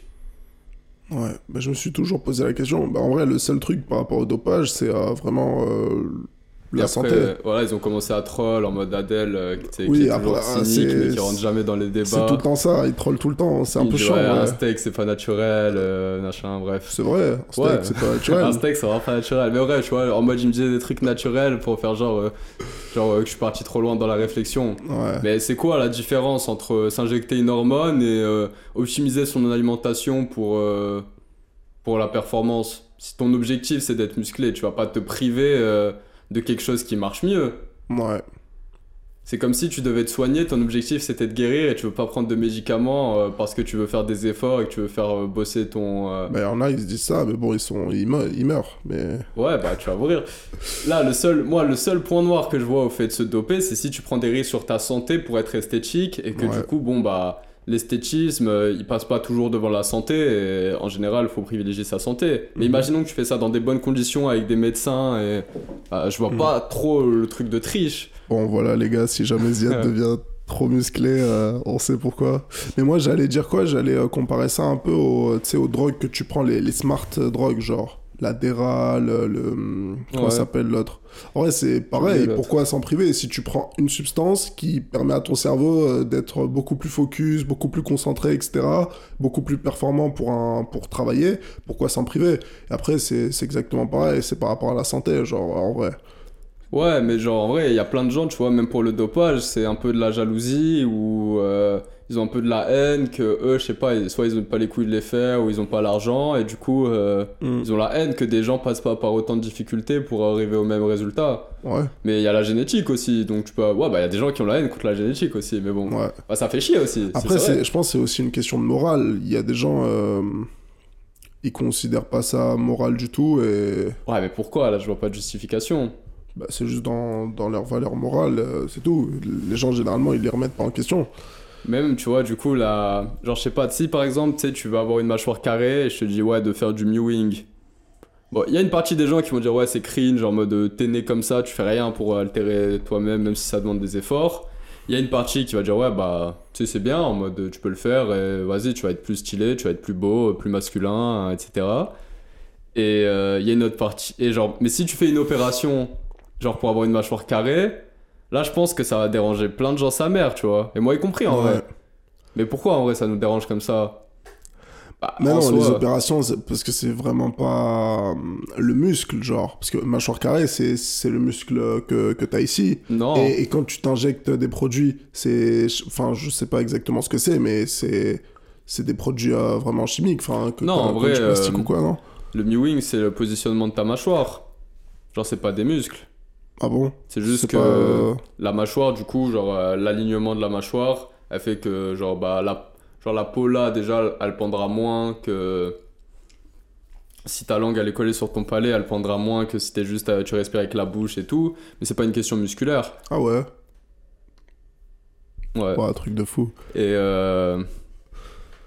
Ouais, bah, je me suis toujours posé la question. Bah, en vrai, le seul truc par rapport au dopage, c'est vraiment la après, santé. Voilà, ils ont commencé à troll en mode Adèle, euh, qui, Oui, qui est toujours ah, cynique, mais qui rentre jamais dans les débats. C'est tout le temps ça, ils trollent tout le temps, c'est un peu chiant. ouais, ouais. un steak, c'est pas naturel, euh, machin, bref. C'est vrai, un steak, Ouais. c'est pas naturel. Un steak, c'est vraiment pas naturel. Mais vrai, tu vois, en mode, il me disait des trucs naturels pour faire genre, euh, genre euh, que je suis parti trop loin dans la réflexion. Mais c'est quoi la différence entre euh, s'injecter une hormone et euh, optimiser son alimentation pour, euh, pour la performance? Si ton objectif c'est d'être musclé, tu vas pas te priver euh, de quelque chose qui marche mieux. Ouais. C'est comme si tu devais te soigner, ton objectif c'était de guérir et tu veux pas prendre de médicaments euh, parce que tu veux faire des efforts et que tu veux faire euh, bosser ton. euh, Bah, y en a, ils se disent ça, mais bon, ils, sont... ils, meurent, ils meurent. Mais Ouais, bah tu vas mourir. Là, le seul, moi, le seul point noir que je vois au fait de se doper, c'est si tu prends des risques sur ta santé pour être esthétique et que Ouais. du coup, bon, bah, l'esthétisme, euh, il passe pas toujours devant la santé et en général, il faut privilégier sa santé. Mais Mhm. imaginons que tu fais ça dans des bonnes conditions avec des médecins et bah, je vois Mhm. pas trop le truc de triche. bon, voilà, les gars, si jamais Ziad devient trop musclé, euh, on sait pourquoi. Mais moi, j'allais dire quoi? J'allais euh, comparer ça un peu aux, aux drogues que tu prends, les, les smart drogues, genre l'Adderall, le... le- Comment Ouais. ça s'appelle l'autre En vrai, c'est pareil. Pourquoi s'en priver Si tu prends une substance qui permet à ton cerveau euh, d'être beaucoup plus focus, beaucoup plus concentré, etc., beaucoup plus performant pour, un, pour travailler, pourquoi s'en priver Et après, c'est c'est exactement pareil. C'est par rapport à la santé, genre, en vrai. Ouais, mais genre en vrai, il y a plein de gens, tu vois, même pour le dopage, c'est un peu de la jalousie ou euh, ils ont un peu de la haine que eux, je sais pas, soit ils ont pas les couilles de les faire ou ils ont pas l'argent et du coup, euh, Mm. ils ont la haine que des gens passent pas par autant de difficultés pour arriver au même résultat. Ouais, Mais il y a la génétique aussi, donc tu peux. Ouais, bah il y a des gens qui ont la haine contre la génétique aussi, mais bon, ouais. bah, ça fait chier aussi. Après, c'est- je pense que c'est aussi une question de morale. Il y a des gens, euh, ils considèrent pas ça moral du tout et Ouais, mais pourquoi? Là, je vois pas de justification. bah, c'est juste dans, dans leur valeur morale, euh, c'est tout. Les gens, généralement, ils les remettent pas en question. Même, tu vois, du coup, là, genre, je sais pas, si par exemple, tu sais, tu vas avoir une mâchoire carrée et je te dis, ouais, de faire du mewing. Bon, il y a une partie des gens qui vont dire, ouais, c'est cringe, en mode, euh, t'es né comme ça, tu fais rien pour altérer toi-même, même si ça demande des efforts. Il y a une partie qui va dire, ouais, bah, tu sais, c'est bien, en mode, tu peux le faire, et vas-y, tu vas être plus stylé, tu vas être plus beau, plus masculin, etc. Et euh, il y a une autre partie, et genre, mais si tu fais une opération, genre, pour avoir une mâchoire carrée, là, je pense que ça va déranger plein de gens sa mère, tu vois. Et moi y compris, en Ouais. vrai. Mais pourquoi en vrai ça nous dérange comme ça? Bah, Mais non, soi, les opérations, parce que c'est vraiment pas euh, le muscle, genre. Parce que mâchoire carrée, c'est le muscle que, que t'as ici. Non. Et, et quand tu t'injectes des produits, c'est. Enfin, je sais pas exactement ce que c'est, mais c'est. C'est des produits euh, vraiment chimiques, enfin, que Non, en vrai, euh, ou quoi, non? Le mewing c'est le positionnement de ta mâchoire. Genre c'est pas des muscles. Ah bon? C'est juste que pas, la mâchoire du coup, genre euh, l'alignement de la mâchoire, elle fait que genre bah la genre la peau là déjà elle pendra moins que si ta langue elle est collée sur ton palais, elle pendra moins que si t'es juste euh, tu respires avec la bouche et tout, mais c'est pas une question musculaire. Ah ouais? Ouais. Ouais, un truc de fou. Et euh...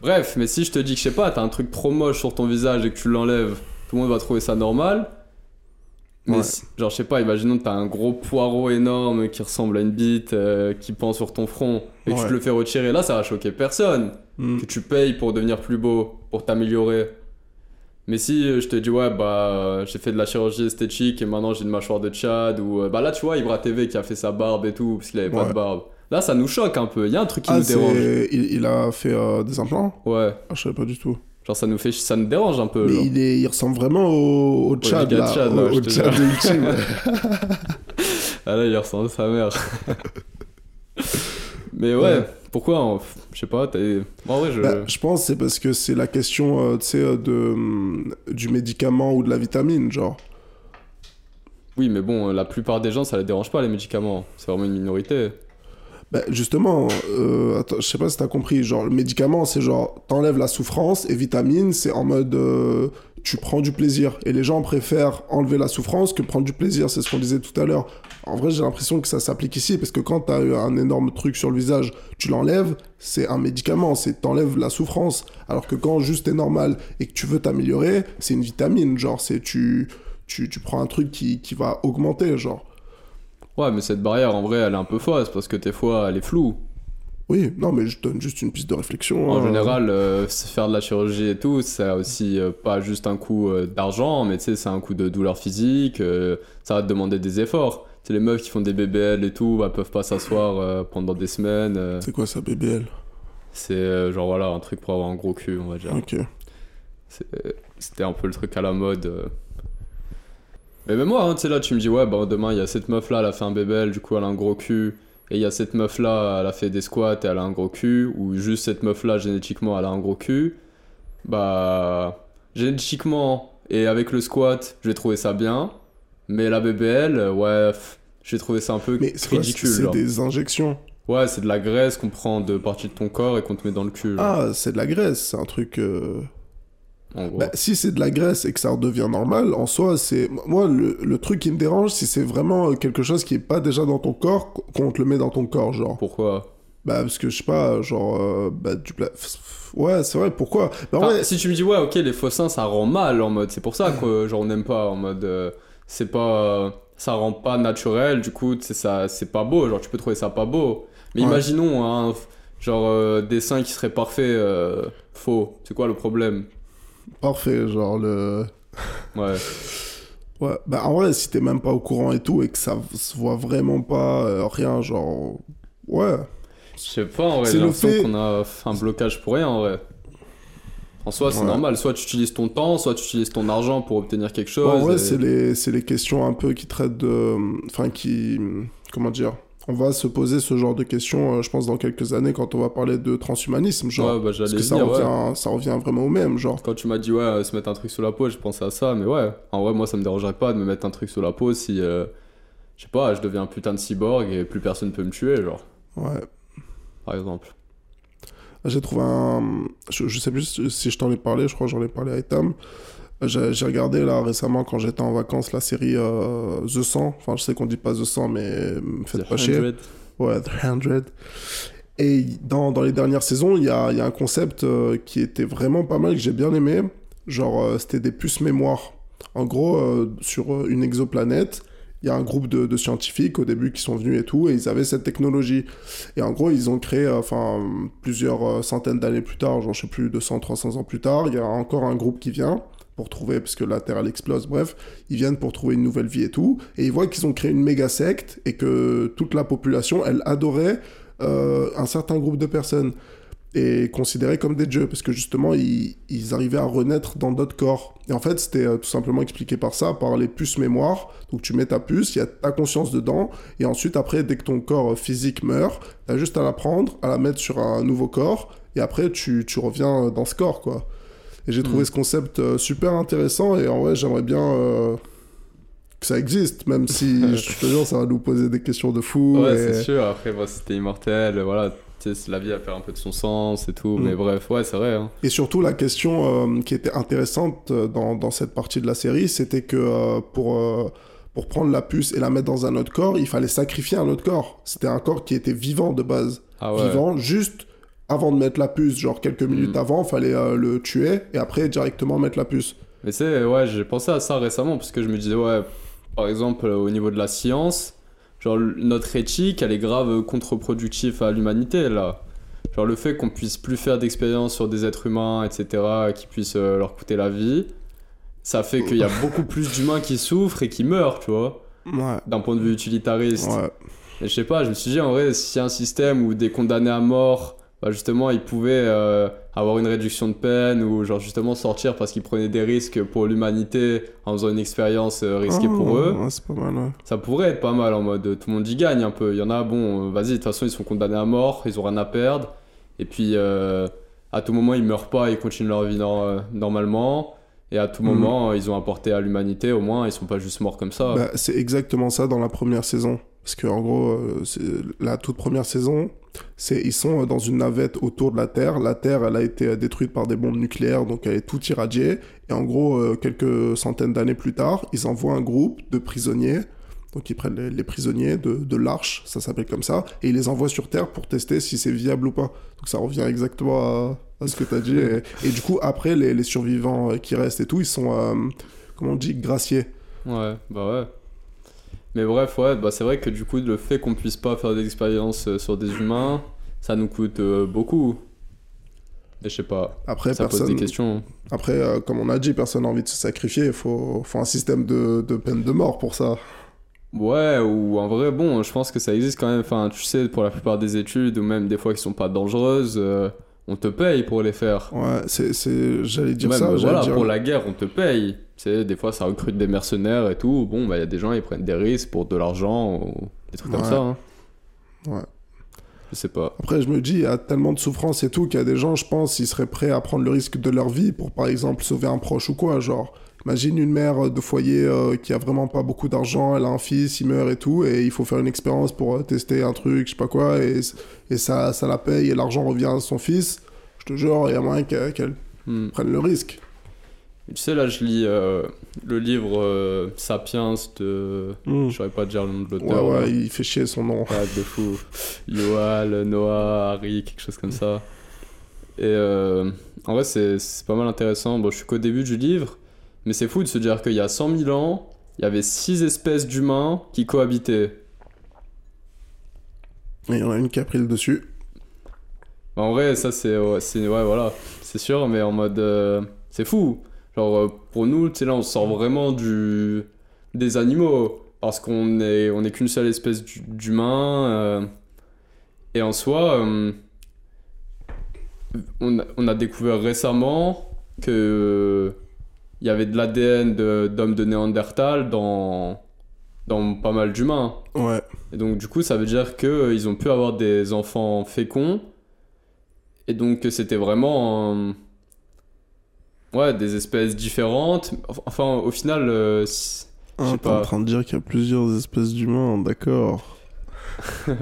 Bref, mais si je te dis que je sais pas, t'as un truc trop moche sur ton visage et que tu l'enlèves, tout le monde va trouver ça normal. Mais Ouais. genre, je sais pas, imaginons que t'as un gros poireau énorme qui ressemble à une bite euh, qui pend sur ton front et que tu te le fais retirer. Là, ça va choquer personne. Hmm. Que tu payes pour devenir plus beau, pour t'améliorer. Mais si euh, je te dis, ouais, bah, j'ai fait de la chirurgie esthétique et maintenant j'ai une mâchoire de Tchad, ou euh, bah là, tu vois, Ibra TV qui a fait sa barbe et tout, parce qu'il avait pas de barbe. Là, ça nous choque un peu. Il y a un truc qui Ah, nous dérange. Il, il a fait euh, des implants? Ouais, ah, Je savais pas du tout. Genre ça nous fait, ça nous dérange un peu. Mais il, est... il ressemble vraiment au, au Tchad, là. Tchad, là, au, Tchad ultime. Ah là, il ressemble à sa mère. Mais ouais, Ouais. pourquoi Je sais pas. En vrai, je. Bah, je pense que c'est parce que c'est la question, euh, tu sais, euh, de, hum, du médicament ou de la vitamine, genre. Oui, mais bon, euh, la plupart des gens, ça les dérange pas les médicaments. C'est vraiment une minorité. Bah, justement, euh, je sais pas si t'as compris, genre, le médicament, c'est genre, t'enlèves la souffrance, et vitamine, c'est en mode, euh, tu prends du plaisir. Et les gens préfèrent enlever la souffrance que prendre du plaisir, c'est ce qu'on disait tout à l'heure. En vrai, j'ai l'impression que ça s'applique ici, parce que quand t'as un énorme truc sur le visage, tu l'enlèves, c'est un médicament, c'est t'enlèves la souffrance. Alors que quand juste t'es normal et que tu veux t'améliorer, c'est une vitamine, genre, c'est tu, tu, tu prends un truc qui, qui va augmenter, genre. Ouais, mais cette barrière, en vrai, elle est un peu fausse parce que des fois, elle est floue. Oui, non, mais je donne juste une piste de réflexion. En hein. général, euh, faire de la chirurgie et tout, c'est aussi euh, pas juste un coût euh, d'argent, mais tu sais, c'est un coût de douleur physique, ça va te demander des efforts. Tu sais, les meufs qui font des BBL et tout, elles peuvent pas s'asseoir pendant des semaines. C'est quoi ça, BBL c'est genre voilà, un truc pour avoir un gros cul, on va dire. Ok. C'était un peu le truc à la mode. Mais même moi, hein, tu sais, là, tu me dis, ouais, bah demain, il y a cette meuf là, elle a fait un BBL, du coup, elle a un gros cul. Et il y a cette meuf là, elle a fait des squats et elle a un gros cul. Ou juste cette meuf là, génétiquement, elle a un gros cul. Bah. Génétiquement et avec le squat, je vais trouver ça bien. Mais la BBL, ouais, j'ai trouvé ça un peu Mais ridicule. C'est des injections? Ouais, c'est de la graisse qu'on prend de parties de ton corps et qu'on te met dans le cul. genre, Ah, c'est de la graisse, c'est un truc. euh. Bah, si c'est de la graisse et que ça redevient normal, en soi, c'est. Moi, le, le truc qui me dérange, si c'est vraiment euh, quelque chose qui est pas déjà dans ton corps, qu'on te le met dans ton corps, genre. Pourquoi? Bah, parce que je sais pas, genre. euh, bah, du pla- Ouais, c'est vrai, pourquoi? Bah, Enfin, ouais, Si tu me dis, ouais, ok, les faux seins, ça rend mal en mode. C'est pour ça que genre, on n'aime pas en mode. euh, c'est pas. euh, ça rend pas naturel, du coup, c'est ça, c'est pas beau. Genre, tu peux trouver ça pas beau. Mais Ouais. imaginons, hein, genre, des seins qui seraient parfaits, faux. C'est quoi le problème? Parfait, genre le. Ouais. Ouais, bah en vrai, si t'es même pas au courant et tout, et que ça se voit vraiment pas, euh, rien, genre. Ouais. Je sais pas, en vrai, C'est j'ai le l'impression fait- qu'on a un blocage pour rien, en vrai. En soi, c'est Ouais. normal. Soit tu utilises ton temps, soit tu utilises ton argent pour obtenir quelque chose. en vrai, et- c'est les, c'est les questions un peu qui traitent de. Enfin, qui. Comment dire On va se poser ce genre de questions, euh, je pense, dans quelques années, quand on va parler de transhumanisme, genre. Ouais, bah, parce que ça ouais. revient, ça revient vraiment au même, genre. Quand tu m'as dit ouais, euh, se mettre un truc sous la peau, je pensais à ça, mais ouais, en vrai, moi ça me dérangerait pas de me mettre un truc sous la peau si, euh, je sais pas, je deviens un putain de cyborg et plus personne peut me tuer, genre, Ouais. par exemple. J'ai trouvé un. Je, je sais plus si je t'en ai parlé, je crois que j'en ai parlé à Etam. J'ai regardé là récemment quand j'étais en vacances la série euh, The 100. Enfin, je sais qu'on dit pas The 100, mais euh, me faites The pas chier. 100. Ouais, The 100. Et dans, dans les dernières saisons, il y a, y a un concept euh, qui était vraiment pas mal, que j'ai bien aimé. Genre, euh, c'était des puces mémoire. En gros, sur une exoplanète, il y a un groupe de, de scientifiques au début qui sont venus et tout, et ils avaient cette technologie. Et en gros, ils ont créé, enfin, plusieurs centaines d'années plus tard, genre, je sais plus, 200, 300 ans plus tard, il y a encore un groupe qui vient pour trouver, parce que la Terre, elle explose, bref, ils viennent pour trouver une nouvelle vie et tout, et ils voient qu'ils ont créé une méga secte, et que toute la population, elle adorait euh, un certain groupe de personnes, et considérés comme des dieux, parce que justement, ils, ils arrivaient à renaître dans d'autres corps. Et en fait, c'était euh, tout simplement expliqué par ça, par les puces mémoire. Donc tu mets ta puce, il y a ta conscience dedans, et ensuite, après, dès que ton corps physique meurt, t'as juste à la prendre, à la mettre sur un nouveau corps, et après, tu, tu reviens dans ce corps, quoi. Et j'ai trouvé Mm. ce concept euh, super intéressant, et en vrai, j'aimerais bien euh, que ça existe, même si, je te jure, ça va nous poser des questions de fou. Ouais, et- c'est sûr, après, bah, c'était immortel, voilà, la vie a fait un peu de son sens et tout, Mm. mais bref, ouais, c'est vrai, hein. Et surtout, la question euh, qui était intéressante dans, dans cette partie de la série, c'était que euh, pour, euh, pour prendre la puce et la mettre dans un autre corps, il fallait sacrifier un autre corps. C'était un corps qui était vivant de base. Ah ouais. Vivant, juste avant de mettre la puce, genre quelques minutes Mm. avant, fallait euh, le tuer et après directement mettre la puce. Mais c'est, ouais, j'ai pensé à ça récemment parce que je me disais, ouais, par exemple, euh, au niveau de la science, genre notre éthique, elle est grave contre-productive à l'humanité, là. Genre le fait qu'on puisse plus faire d'expériences sur des êtres humains, etc., qui puissent euh, leur coûter la vie, ça fait qu'il y a beaucoup plus d'humains qui souffrent et qui meurent, tu vois, Ouais. d'un point de vue utilitariste. Ouais. Et je sais pas, je me suis dit en vrai, s'il y a un système où des condamnés à mort, bah justement, ils pouvaient euh, avoir une réduction de peine ou genre justement sortir parce qu'ils prenaient des risques pour l'humanité en faisant une expérience euh, risquée Ah, pour eux, Ouais, c'est pas mal, ouais. ça pourrait être pas mal en mode tout le monde y gagne un peu. Il y en a, bon, euh, vas-y, de toute façon, ils sont condamnés à mort, ils ont rien à perdre. Et puis, euh, à tout moment, ils meurent pas, ils continuent leur vie nor- normalement. Et à tout Mhm. moment, ils ont apporté à l'humanité, au moins, ils sont pas juste morts comme ça. Bah, c'est exactement ça dans la première saison. Parce que en gros, c'est la toute première saison, ils sont euh, dans une navette autour de la Terre. La Terre, elle a été euh, détruite par des bombes nucléaires, donc elle est tout irradiée. Et en gros, euh, quelques centaines d'années plus tard, ils envoient un groupe de prisonniers. Donc ils prennent les, prisonniers de, l'Arche, ça s'appelle comme ça, et ils les envoient sur Terre pour tester si c'est viable ou pas. Donc ça revient exactement à, ce que tu as dit. Et, du coup, après, les, survivants qui restent et tout, ils sont, euh, comment on dit, graciés. Ouais, bah ouais. Mais bref, ouais, bah c'est vrai que du coup, le fait qu'on puisse pas faire des expériences euh, sur des humains, ça nous coûte euh, beaucoup. Et je sais pas, Après, ça pose personne, des questions. Après, euh, comme on a dit, personne n'a envie de se sacrifier. Il faut, faut un système de, de peine de mort pour ça. Ouais, ou en vrai, bon, je pense que ça existe quand même. Enfin, tu sais, pour la plupart des études, ou même des fois qui sont pas dangereuses, euh, on te paye pour les faire. Ouais, c'est, c'est... j'allais dire Même, ça. voilà, dire- pour la guerre, on te paye. Tu sais, des fois, ça recrute des mercenaires et tout. Bon, bah, il y a des gens, ils prennent des risques pour de l'argent ou des trucs comme ça. hein. Ouais. Je sais pas. Après, je me dis, il y a tellement de souffrance et tout qu'il y a des gens, je pense, ils seraient prêts à prendre le risque de leur vie pour, par exemple, sauver un proche ou quoi. Genre, imagine une mère de foyer euh, qui a vraiment pas beaucoup d'argent, elle a un fils, il meurt et tout, et il faut faire une expérience pour euh, tester un truc, je sais pas quoi, et, et ça, ça la paye et l'argent revient à son fils. Je te jure, il y a moyen qu'elle, Hmm. prenne le risque. Tu sais, là, je lis euh, le livre euh, Sapiens de. Je saurais pas dire le nom de Ouais, l'auteur. ouais, mais- il fait chier son nom. Ouais, de fou. Yoal, Noah, Harry, quelque chose comme ça. Et euh, en vrai, c'est pas mal intéressant. Bon, je suis qu'au début du livre, mais c'est fou de se dire qu'il y a 100 000 ans, il y avait six espèces d'humains qui cohabitaient. Et il y en a une qui a pris le dessus. Bah, En vrai, ça, c'est. Ouais, ouais, voilà, c'est sûr, mais en mode. euh, c'est fou. Genre, euh, pour nous, tu sais, là, on sort vraiment du, des animaux. Parce qu'on est, on est qu'une seule espèce d'hu- d'humain. euh, et en soi, euh, on, a- on a découvert récemment que. Il y avait de l'ADN d'hommes de Néandertal dans, dans pas mal d'humains. Ouais. Et donc, du coup, ça veut dire qu'ils ont pu avoir des enfants féconds. Et donc, que c'était vraiment. euh, Ouais, des espèces différentes. Enfin, au final. euh, Ah, t'es pas. en train de dire qu'il y a plusieurs espèces d'humains, d'accord. Et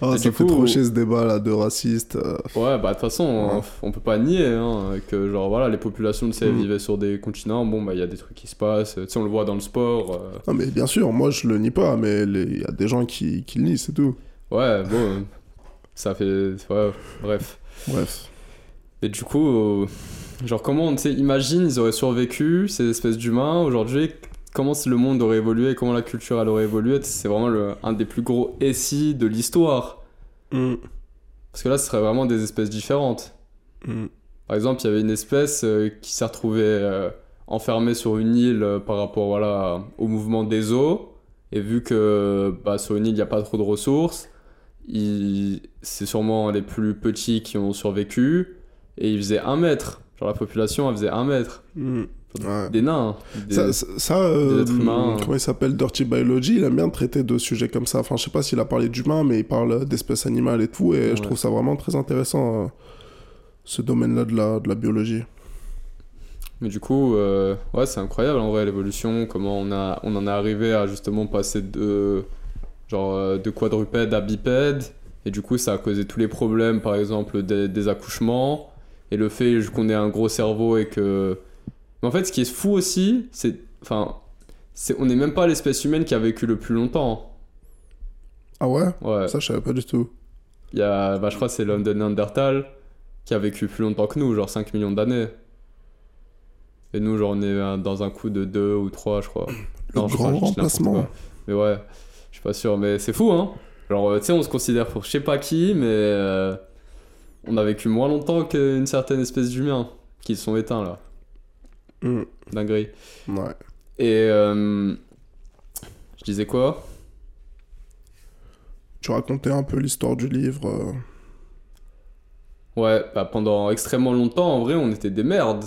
ça du fait coup- trop chier ce débat là de racistes. euh. Ouais, bah, de toute façon, Ouais. on, on peut pas nier hein, que, genre, voilà, les populations, tu sais, Mm. vivaient sur des continents. Bon, bah, il y a des trucs qui se passent. Tu sais, on le voit dans le sport. euh, Ah, mais bien sûr, moi je le nie pas, mais il y a des gens qui, qui le nient, c'est tout. Ouais, bon. ça fait. Ouais, bref. Bref. Et du coup, euh, genre comment, tu sais, imagine, ils auraient survécu, ces espèces d'humains, aujourd'hui, comment le monde aurait évolué, comment la culture elle aurait évolué, c'est vraiment le, un des plus gros essais de l'histoire. Mm. Parce que là, ce serait vraiment des espèces différentes. Mm. Par exemple, il y avait une espèce euh, qui s'est retrouvée euh, enfermée sur une île euh, par rapport voilà, au mouvement des eaux. Et vu que bah, sur une île, il n'y a pas trop de ressources, il- c'est sûrement les plus petits qui ont survécu. Et ils faisaient un mètre. Genre la population, elle faisait un mètre. Mm. Ouais. Des nains. Des- Ça, ça, ça, euh, êtres humains. comment il s'appelle Dirty Biology, il aime bien traiter de sujets comme ça. Enfin, je sais pas s'il a parlé d'humains, mais il parle d'espèces animales et tout, et Ouais. je trouve ça vraiment très intéressant, euh, ce domaine-là de la, de la biologie. Mais du coup, euh, ouais, c'est incroyable en vrai l'évolution, comment on, a, on en est arrivé à justement passer de, genre, de quadrupède à bipède. Et du coup, ça a causé tous les problèmes, par exemple, des, des accouchements. Et le fait qu'on ait un gros cerveau et que. Mais en fait, ce qui est fou aussi, c'est. Enfin, c'est, on n'est même pas l'espèce humaine qui a vécu le plus longtemps. Ah ouais? Ouais. Ça, je savais pas du tout. Il y a, bah, je crois que c'est l'homme de Néandertal qui a vécu plus longtemps que nous, genre 5 millions d'années. Et nous, genre, on est euh, dans un coup de 2 ou 3, je crois. Le Non, grand crois, je n'importe remplacement. Mais ouais, je suis pas sûr. Mais c'est fou, hein. Genre, euh, tu sais, on se considère pour je sais pas qui, mais euh, on a vécu moins longtemps qu'une certaine espèce d'humains qui sont éteints là. Mm. Dinguerie. Ouais. Et euh, je disais quoi? Tu racontais un peu l'histoire du livre. euh. Ouais, bah pendant extrêmement longtemps, en vrai, on était des merdes.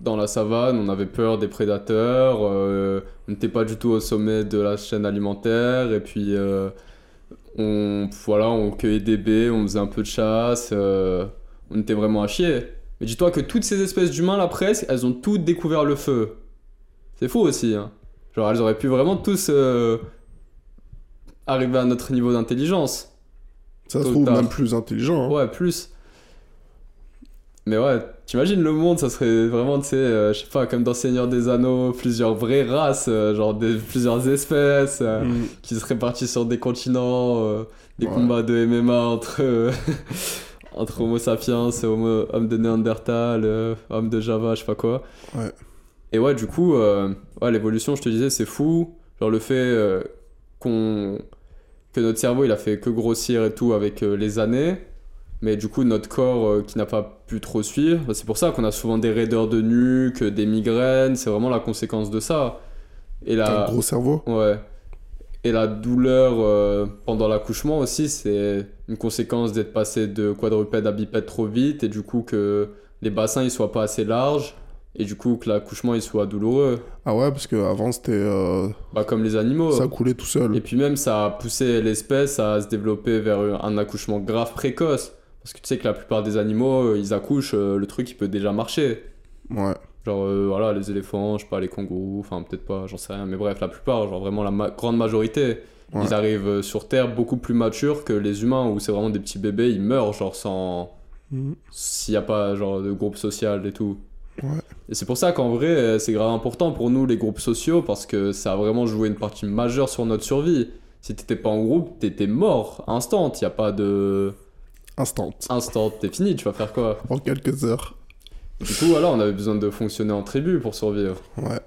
Dans la savane, on avait peur des prédateurs, euh, on n'était pas du tout au sommet de la chaîne alimentaire, et puis on, voilà, on cueillait des baies, on faisait un peu de chasse, on était vraiment à chier. Mais dis-toi que toutes ces espèces d'humains, là, presque, elles ont toutes découvert le feu. C'est fou aussi, hein. Genre, elles auraient pu vraiment tous euh, arriver à notre niveau d'intelligence. Ça se trouve même plus intelligent. hein. Ouais, plus. Mais ouais, t'imagines le monde, ça serait vraiment, tu sais, euh, je sais pas, comme dans Seigneur des Anneaux, plusieurs vraies races, euh, genre des, plusieurs espèces euh, Mm. qui seraient parties sur des continents, des Ouais. combats de MMA entre, euh, entre Homo sapiens, homo, homme de Néandertal, euh, homme de Java, je sais pas quoi. Ouais. Et ouais, du coup, euh, ouais, l'évolution, je te disais, c'est fou. Genre le fait euh, qu'on que notre cerveau, il a fait que grossir et tout avec euh, les années. Mais du coup, notre corps qui n'a pas pu trop suivre, bah, c'est pour ça qu'on a souvent des raideurs de nuque, des migraines, c'est vraiment la conséquence de ça. Et T'as la, un gros cerveau. ouais. Et la douleur euh, pendant l'accouchement aussi, c'est une conséquence d'être passé de quadrupède à bipède trop vite et du coup que les bassins ils soient pas assez larges et du coup que l'accouchement il soit douloureux. Ah ouais, parce qu'avant c'était. euh, Bah comme les animaux. Ça coulait tout seul. Et puis même, ça a poussé l'espèce à se développer vers un accouchement grave précoce. Parce que tu sais que la plupart des animaux, euh, ils accouchent, le truc, il peut déjà marcher. Ouais. Genre, euh, voilà, les éléphants, je sais pas, les kangourous, enfin, peut-être pas, j'en sais rien. Mais bref, la plupart, genre vraiment la ma- grande majorité, Ouais. ils arrivent euh, sur Terre beaucoup plus matures que les humains, où c'est vraiment des petits bébés, ils meurent, genre, sans... Mhm. S'il n'y a pas, genre, de groupe social et tout. Ouais. Et c'est pour ça qu'en vrai, euh, c'est grave important pour nous, les groupes sociaux, parce que ça a vraiment joué une partie majeure sur notre survie. Si t'étais pas en groupe, t'étais mort, instant. Y a pas de Instant. instant, t'es fini, tu vas faire quoi? En quelques heures. Du coup, voilà, on avait besoin de fonctionner en tribu pour survivre. Ouais.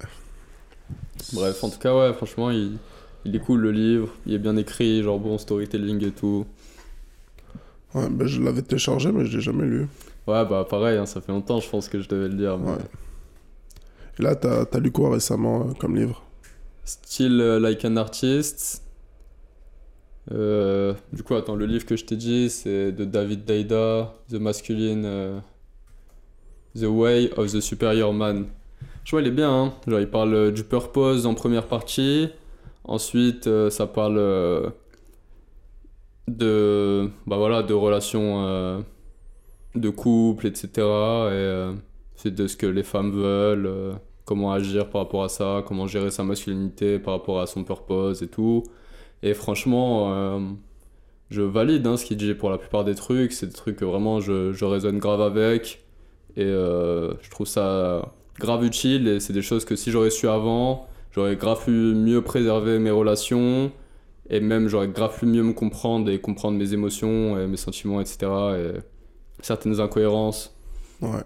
Bref, en tout cas, ouais, franchement, il, il est cool le livre, il est bien écrit, genre bon storytelling et tout. Ouais, ben je l'avais téléchargé, mais je l'ai jamais lu. Ouais, bah pareil, hein, ça fait longtemps, je pense que je devais le mais- Ouais. Et là, t'as as lu quoi récemment euh, comme livre? Style euh, Like an Artist. Euh, du coup, attends, le livre que je t'ai dit, c'est de David Daida, The Masculine. The Way of the Superior Man. Je vois, il est bien, hein. Genre, il parle euh, du purpose en première partie. Ensuite, euh, ça parle euh, de, bah voilà, de relations de couple, etc. Et c'est de ce que les femmes veulent, comment agir par rapport à ça, comment gérer sa masculinité par rapport à son purpose et tout. Et franchement, je valide hein, ce qu'il dit pour la plupart des trucs. C'est des trucs que vraiment je, je résonne grave avec. Et euh, je trouve ça grave utile. Et c'est des choses que si j'aurais su avant, j'aurais grave pu mieux préserver mes relations. Et même j'aurais grave pu mieux me comprendre et comprendre mes émotions et mes sentiments, etc. Et certaines incohérences. Ouais.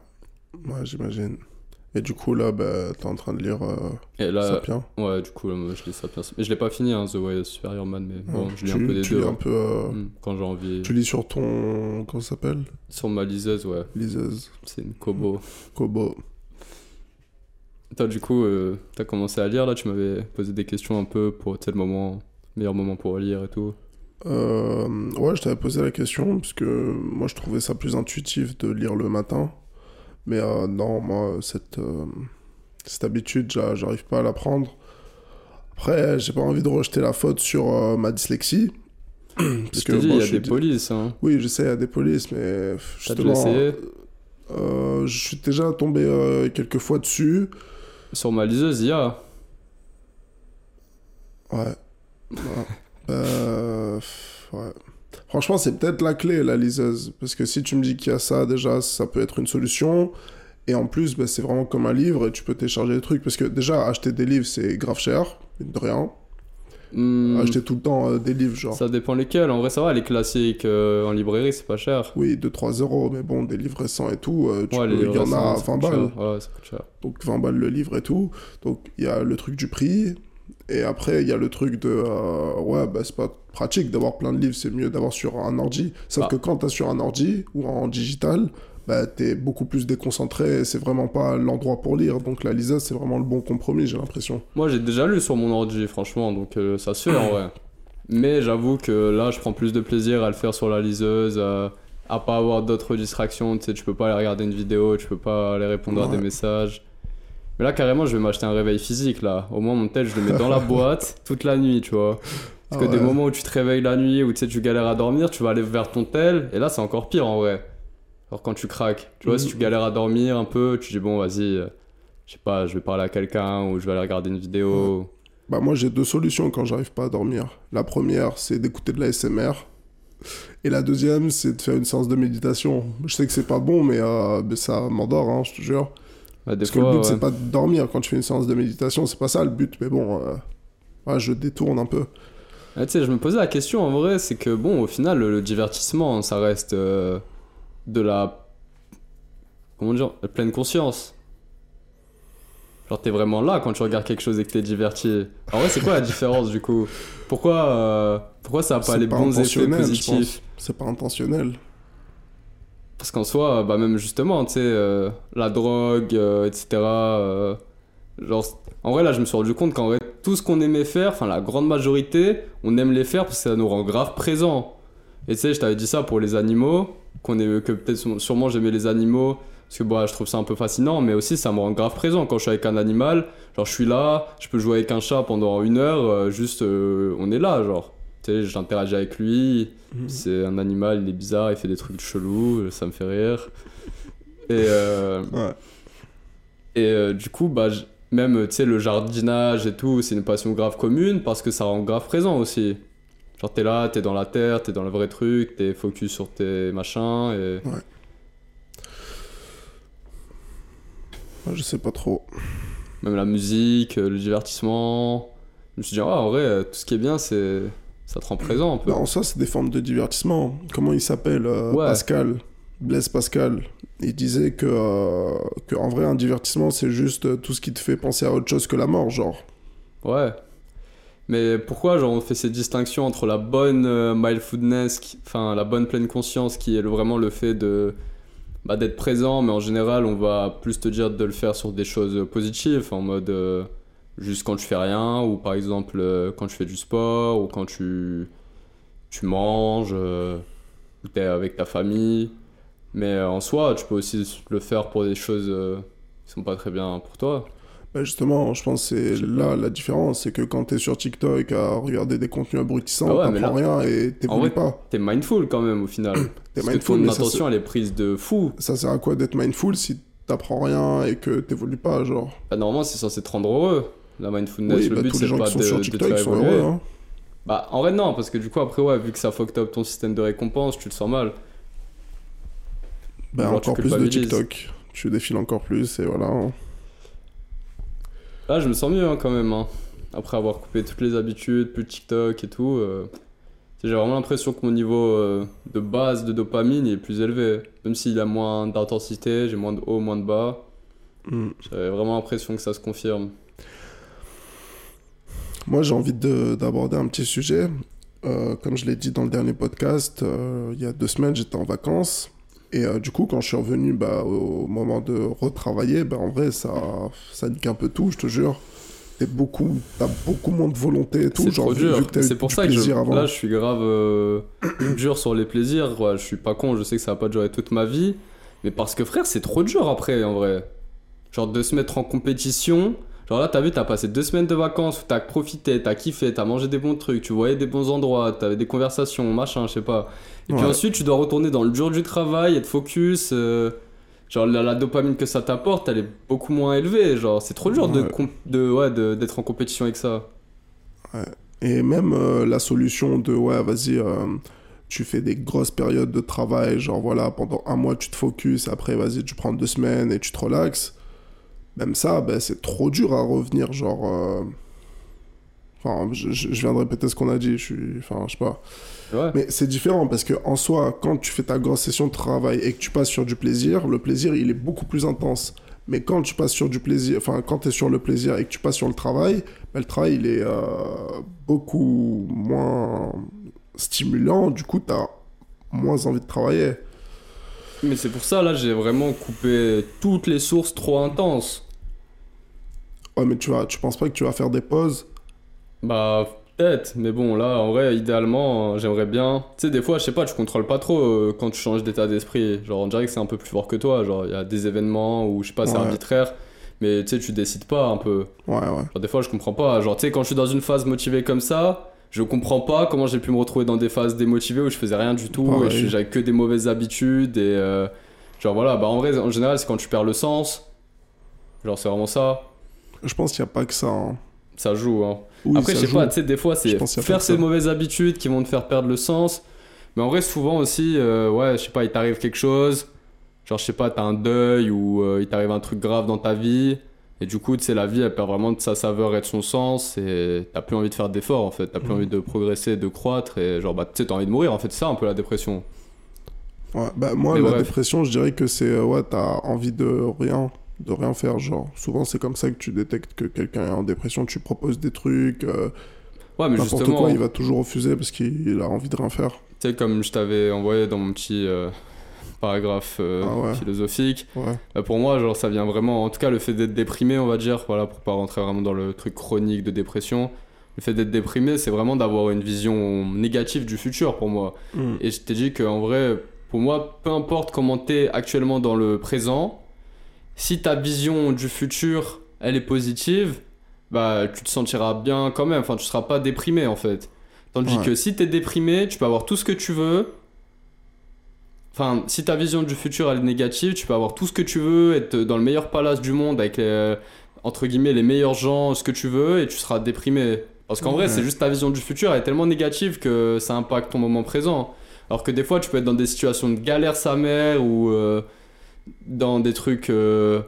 Ouais, j'imagine. Et du coup, là, bah, t'es en train de lire euh, Et là, Sapien. ouais, du coup, là, moi, je lis Sapiens. Mais je l'ai pas fini, hein, The Way of Superior Man, mais bon, Ouais. je lis tu, un peu des tu deux. lis hein. un peu. euh, Mm, Quand j'ai envie. Tu lis sur ton. Comment ça s'appelle? Sur ma liseuse, ouais. Liseuse. C'est une Kobo. Kobo. Toi, du coup, euh, t'as commencé à lire, là, tu m'avais posé des questions un peu pour tel moment, meilleur moment pour lire et tout. Euh, ouais, je t'avais posé la question, parce que moi, je trouvais ça plus intuitif de lire le matin. Mais euh, non, moi, cette, euh, cette habitude, j'a- j'arrive pas à la prendre. Après, j'ai pas envie de rejeter la faute sur euh, ma dyslexie. Dit, moi, il y a des polices, hein. Oui, je sais, il y a des polices, mais justement, essayé je suis déjà tombé quelques fois dessus. Sur ma liseuse, il y a. Ouais. Ouais. Ouais. Franchement, c'est peut-être la clé, la liseuse. Parce que si tu me dis qu'il y a ça, déjà, ça peut être une solution. Et en plus, bah, c'est vraiment comme un livre et tu peux télécharger des trucs. Parce que déjà, acheter des livres, c'est grave cher, de rien. Hmm, Acheter tout le temps euh, des livres, genre. Ça dépend lesquels. En vrai, ça va, les classiques euh, en librairie, c'est pas cher. Oui, 2-3 euros, mais bon, des livres récents et tout, euh, tu Ouais, peux- les il y en a à ça 20 coûte balles. Ouais, ça coûte cher. Donc 20 balles le livre et tout. Donc il y a le truc du prix. Et après, il y a le truc de. ouais, bah, c'est pas pratique d'avoir plein de livres, c'est mieux d'avoir sur un ordi. Sauf Ah. que quand t'as sur un ordi ou en digital, bah, t'es beaucoup plus déconcentré. et C'est vraiment pas l'endroit pour lire. Donc la liseuse, c'est vraiment le bon compromis, j'ai l'impression. Moi, j'ai déjà lu sur mon ordi, franchement, donc euh, ça se fait en vrai. Mais j'avoue que là, je prends plus de plaisir à le faire sur la liseuse, à, à pas avoir d'autres distractions. Tu sais, tu peux pas aller regarder une vidéo, tu peux pas aller répondre à Ouais. des messages. Mais là, carrément, je vais m'acheter un réveil physique, là. Au moins, mon tel, je le mets dans la boîte toute la nuit, tu vois. Parce que des moments où tu te réveilles la nuit, où tu sais, tu galères à dormir, tu vas aller vers ton tel, et là, c'est encore pire en vrai. Alors quand tu craques, tu vois, si tu galères à dormir un peu, tu dis bon, vas-y, euh, je sais pas, je vais parler à quelqu'un, ou je vais aller regarder une vidéo. Bah moi j'ai deux solutions quand j'arrive pas à dormir. La première c'est d'écouter de la SMR. Et la deuxième c'est de faire une séance de méditation. Je sais que c'est pas bon mais, euh, mais ça m'endort, hein, je te jure. Bah, Parce que le but ouais. c'est pas de dormir quand tu fais une séance de méditation, c'est pas ça le but. Mais bon, euh, ouais, je détourne un peu. Ah, tu sais, je me posais la question en vrai, c'est que bon, au final, le, le divertissement, ça reste euh, de la. Comment dire La pleine conscience. Genre, t'es vraiment là quand tu regardes quelque chose et que t'es diverti. En vrai, c'est quoi la différence du coup? Pourquoi, euh, pourquoi ça a pas les pas bons effets positifs? C'est pas intentionnel. Parce qu'en soi, bah même justement, tu sais, euh, la drogue, etc. genre, en vrai, là, je me suis rendu compte qu'en vrai, tout ce qu'on aimait faire, enfin, la grande majorité, on aime les faire parce que ça nous rend grave présents. Et tu sais, je t'avais dit ça pour les animaux, qu'on est, que peut-être sûrement j'aimais les animaux, parce que bah, je trouve ça un peu fascinant, mais aussi ça me rend grave présent quand je suis avec un animal. Genre, je suis là, je peux jouer avec un chat pendant une heure, euh, juste, euh, on est là, genre. Tu sais, j'interagis avec lui, Mhm. c'est un animal, il est bizarre, il fait des trucs chelous, ça me fait rire. Et, euh, Ouais. et du coup, bah, même tu sais, le jardinage et tout, c'est une passion grave commune parce que ça rend grave présent aussi. Genre, t'es là, t'es dans la terre, t'es dans le vrai truc, t'es focus sur tes machins. Et... Ouais, je sais pas trop. Même la musique, le divertissement. Je me suis dit, ah, en vrai, tout ce qui est bien, c'est ça te rend présent un peu. Bah, en soi, c'est des formes de divertissement. Comment il s'appelle euh, Ouais. Pascal? Blaise Pascal. Il disait que, euh, que en vrai, un divertissement, c'est juste euh, tout ce qui te fait penser à autre chose que la mort, genre. Ouais. Mais pourquoi genre on fait ces distinctions entre la bonne euh, mindfulness, enfin la bonne pleine conscience qui est vraiment le fait de bah, d'être présent, mais en général on va plus te dire de le faire sur des choses positives, en mode euh, juste quand tu fais rien, ou par exemple quand tu fais du sport, ou quand tu, tu manges, ou t'es avec ta famille. Mais euh, en soi, tu peux aussi le faire pour des choses euh, qui sont pas très bien pour toi. Bah, justement, je pense que c'est là la différence. C'est que quand t'es sur TikTok à regarder des contenus abrutissants, Ah ouais, t'apprends rien et t'évolues pas. T'es mindful quand même au final. T'es Parce que mindful, ton attention elle est prise de fou. ça sert à quoi d'être mindful si t'apprends rien et que t'évolues pas, genre? Bah, normalement c'est censé te rendre heureux. La mindfulness, Oui, le bah, but c'est les gens pas qui sont de, sur de te TikTok faire évoluer. heureux, hein. Bah en vrai non, parce que du coup après ouais, vu que ça fucked up ton système de récompense, tu te sens mal. Bah, Genre, encore plus de. TikTok. Tu défiles encore plus et voilà. hein. Là je me sens mieux hein, quand même. hein. Après avoir coupé toutes les habitudes, plus de TikTok et tout. euh, J'ai vraiment l'impression que mon niveau euh, de base de dopamine est plus élevé. Même s'il a moins d'intensité, j'ai moins de haut, moins de bas. Hmm. J'avais vraiment l'impression que ça se confirme. Moi, j'ai envie de- d'aborder un petit sujet. Euh, comme je l'ai dit dans le dernier podcast, il y a deux semaines, j'étais en vacances. Et euh, du coup, quand je suis revenu bah, au moment de retravailler, bah, en vrai, ça, ça nique un peu tout, je te jure. T'es beaucoup, t'as beaucoup moins de volonté et tout. C'est genre, t'as C'est pour ça que je, avant. là, je suis grave euh, dur sur les plaisirs. quoi. Je suis pas con, je sais que ça va pas durer toute ma vie. Mais parce que frère, c'est trop dur après, en vrai. Genre de se mettre en compétition. Genre là, t'as vu, t'as passé deux semaines de vacances où t'as profité, t'as kiffé, t'as mangé des bons trucs, tu voyais des bons endroits, t'avais des conversations, machin, je sais pas. Et puis Ouais. ensuite, tu dois retourner dans le dur du travail, être focus. euh, genre la, la dopamine que ça t'apporte, elle est beaucoup moins élevée. Genre, c'est trop dur de, Ouais. comp- de, ouais, de- d'être en compétition avec ça. Et même euh, la solution de, ouais, vas-y, euh, tu fais des grosses périodes de travail, genre voilà, pendant un mois tu te focuses, après vas-y, tu prends deux semaines et tu te relaxes. Même ça, ben, c'est trop dur à revenir, genre. euh, Enfin, je, je- viens de répéter ce qu'on a dit, je suis. Enfin, je sais pas. Ouais. Mais c'est différent parce que en soi, quand tu fais ta grosse session de travail et que tu passes sur du plaisir, le plaisir il est beaucoup plus intense. Mais quand tu passes sur du plaisir, enfin quand tu es sur le plaisir et que tu passes sur le travail, ben, le travail il est euh, beaucoup moins stimulant, du coup tu as moins envie de travailler. Mais c'est pour ça, là, j'ai vraiment coupé toutes les sources trop intenses. Ouais, mais tu, vas, tu penses pas que tu vas faire des pauses? Bah, peut-être, mais bon, là, en vrai, idéalement, euh, j'aimerais bien. Tu sais, des fois, je sais pas, tu contrôles pas trop euh, quand tu changes d'état d'esprit. Genre, on dirait que c'est un peu plus fort que toi. Genre, il y a des événements où, je sais pas, c'est Ouais. arbitraire, mais tu sais, tu décides pas un peu. Ouais, ouais. Genre, des fois, je comprends pas. Genre, tu sais, quand je suis dans une phase motivée comme ça, je comprends pas comment j'ai pu me retrouver dans des phases démotivées où je faisais rien du tout Pareil. et j'avais que des mauvaises habitudes et. euh, genre, voilà, bah en vrai, en général, c'est quand tu perds le sens. Genre, c'est vraiment ça. Je pense qu'il n'y a pas que ça. hein. Ça joue, hein. Oui, Après, je sais joue. pas, tu sais, des fois, c'est faire ces mauvaises habitudes qui vont te faire perdre le sens. Mais en vrai, souvent aussi, euh, ouais, je sais pas, il t'arrive quelque chose. Genre, je sais pas, t'as un deuil ou euh, il t'arrive un truc grave dans ta vie. Et du coup, tu sais, la vie, elle perd vraiment de sa saveur et de son sens. Et t'as plus envie de faire d'efforts, en fait. T'as plus Mhm. envie de progresser, de croître. Et genre, bah, tu sais, t'as envie de mourir. En fait, c'est ça un peu la dépression. Ouais, bah, moi, Mais la bref. dépression, je dirais que c'est. euh, Ouais, t'as envie de rien. De rien faire, genre. Souvent, c'est comme ça que tu détectes que quelqu'un est en dépression. Tu proposes des trucs. euh, Ouais, mais N'importe justement, quoi, il va toujours refuser parce qu'il a envie de rien faire. tu sais, comme je t'avais envoyé dans mon petit euh, paragraphe euh, Ah ouais. philosophique. Ouais. Bah, pour moi, genre, ça vient vraiment, en tout cas, le fait d'être déprimé, on va dire, voilà, pour pas rentrer vraiment dans le truc chronique de dépression. Le fait d'être déprimé, c'est vraiment d'avoir une vision négative du futur pour moi. Mm. Et je t'ai dit qu'en vrai, pour moi, peu importe comment t'es actuellement dans le présent, si ta vision du futur, elle est positive, bah, tu te sentiras bien quand même. Enfin, tu seras pas déprimé, en fait. Tandis Ouais. que si t'es déprimé, tu peux avoir tout ce que tu veux. Enfin, si ta vision du futur elle est négative, tu peux avoir tout ce que tu veux, être dans le meilleur palace du monde avec les, entre guillemets les meilleurs gens, ce que tu veux, et tu seras déprimé. Parce qu'en vrai, c'est juste ta vision du futur, elle est tellement négative que ça impacte ton moment présent. Alors que des fois, tu peux être dans des situations de galère sa mère ou euh, dans des trucs euh,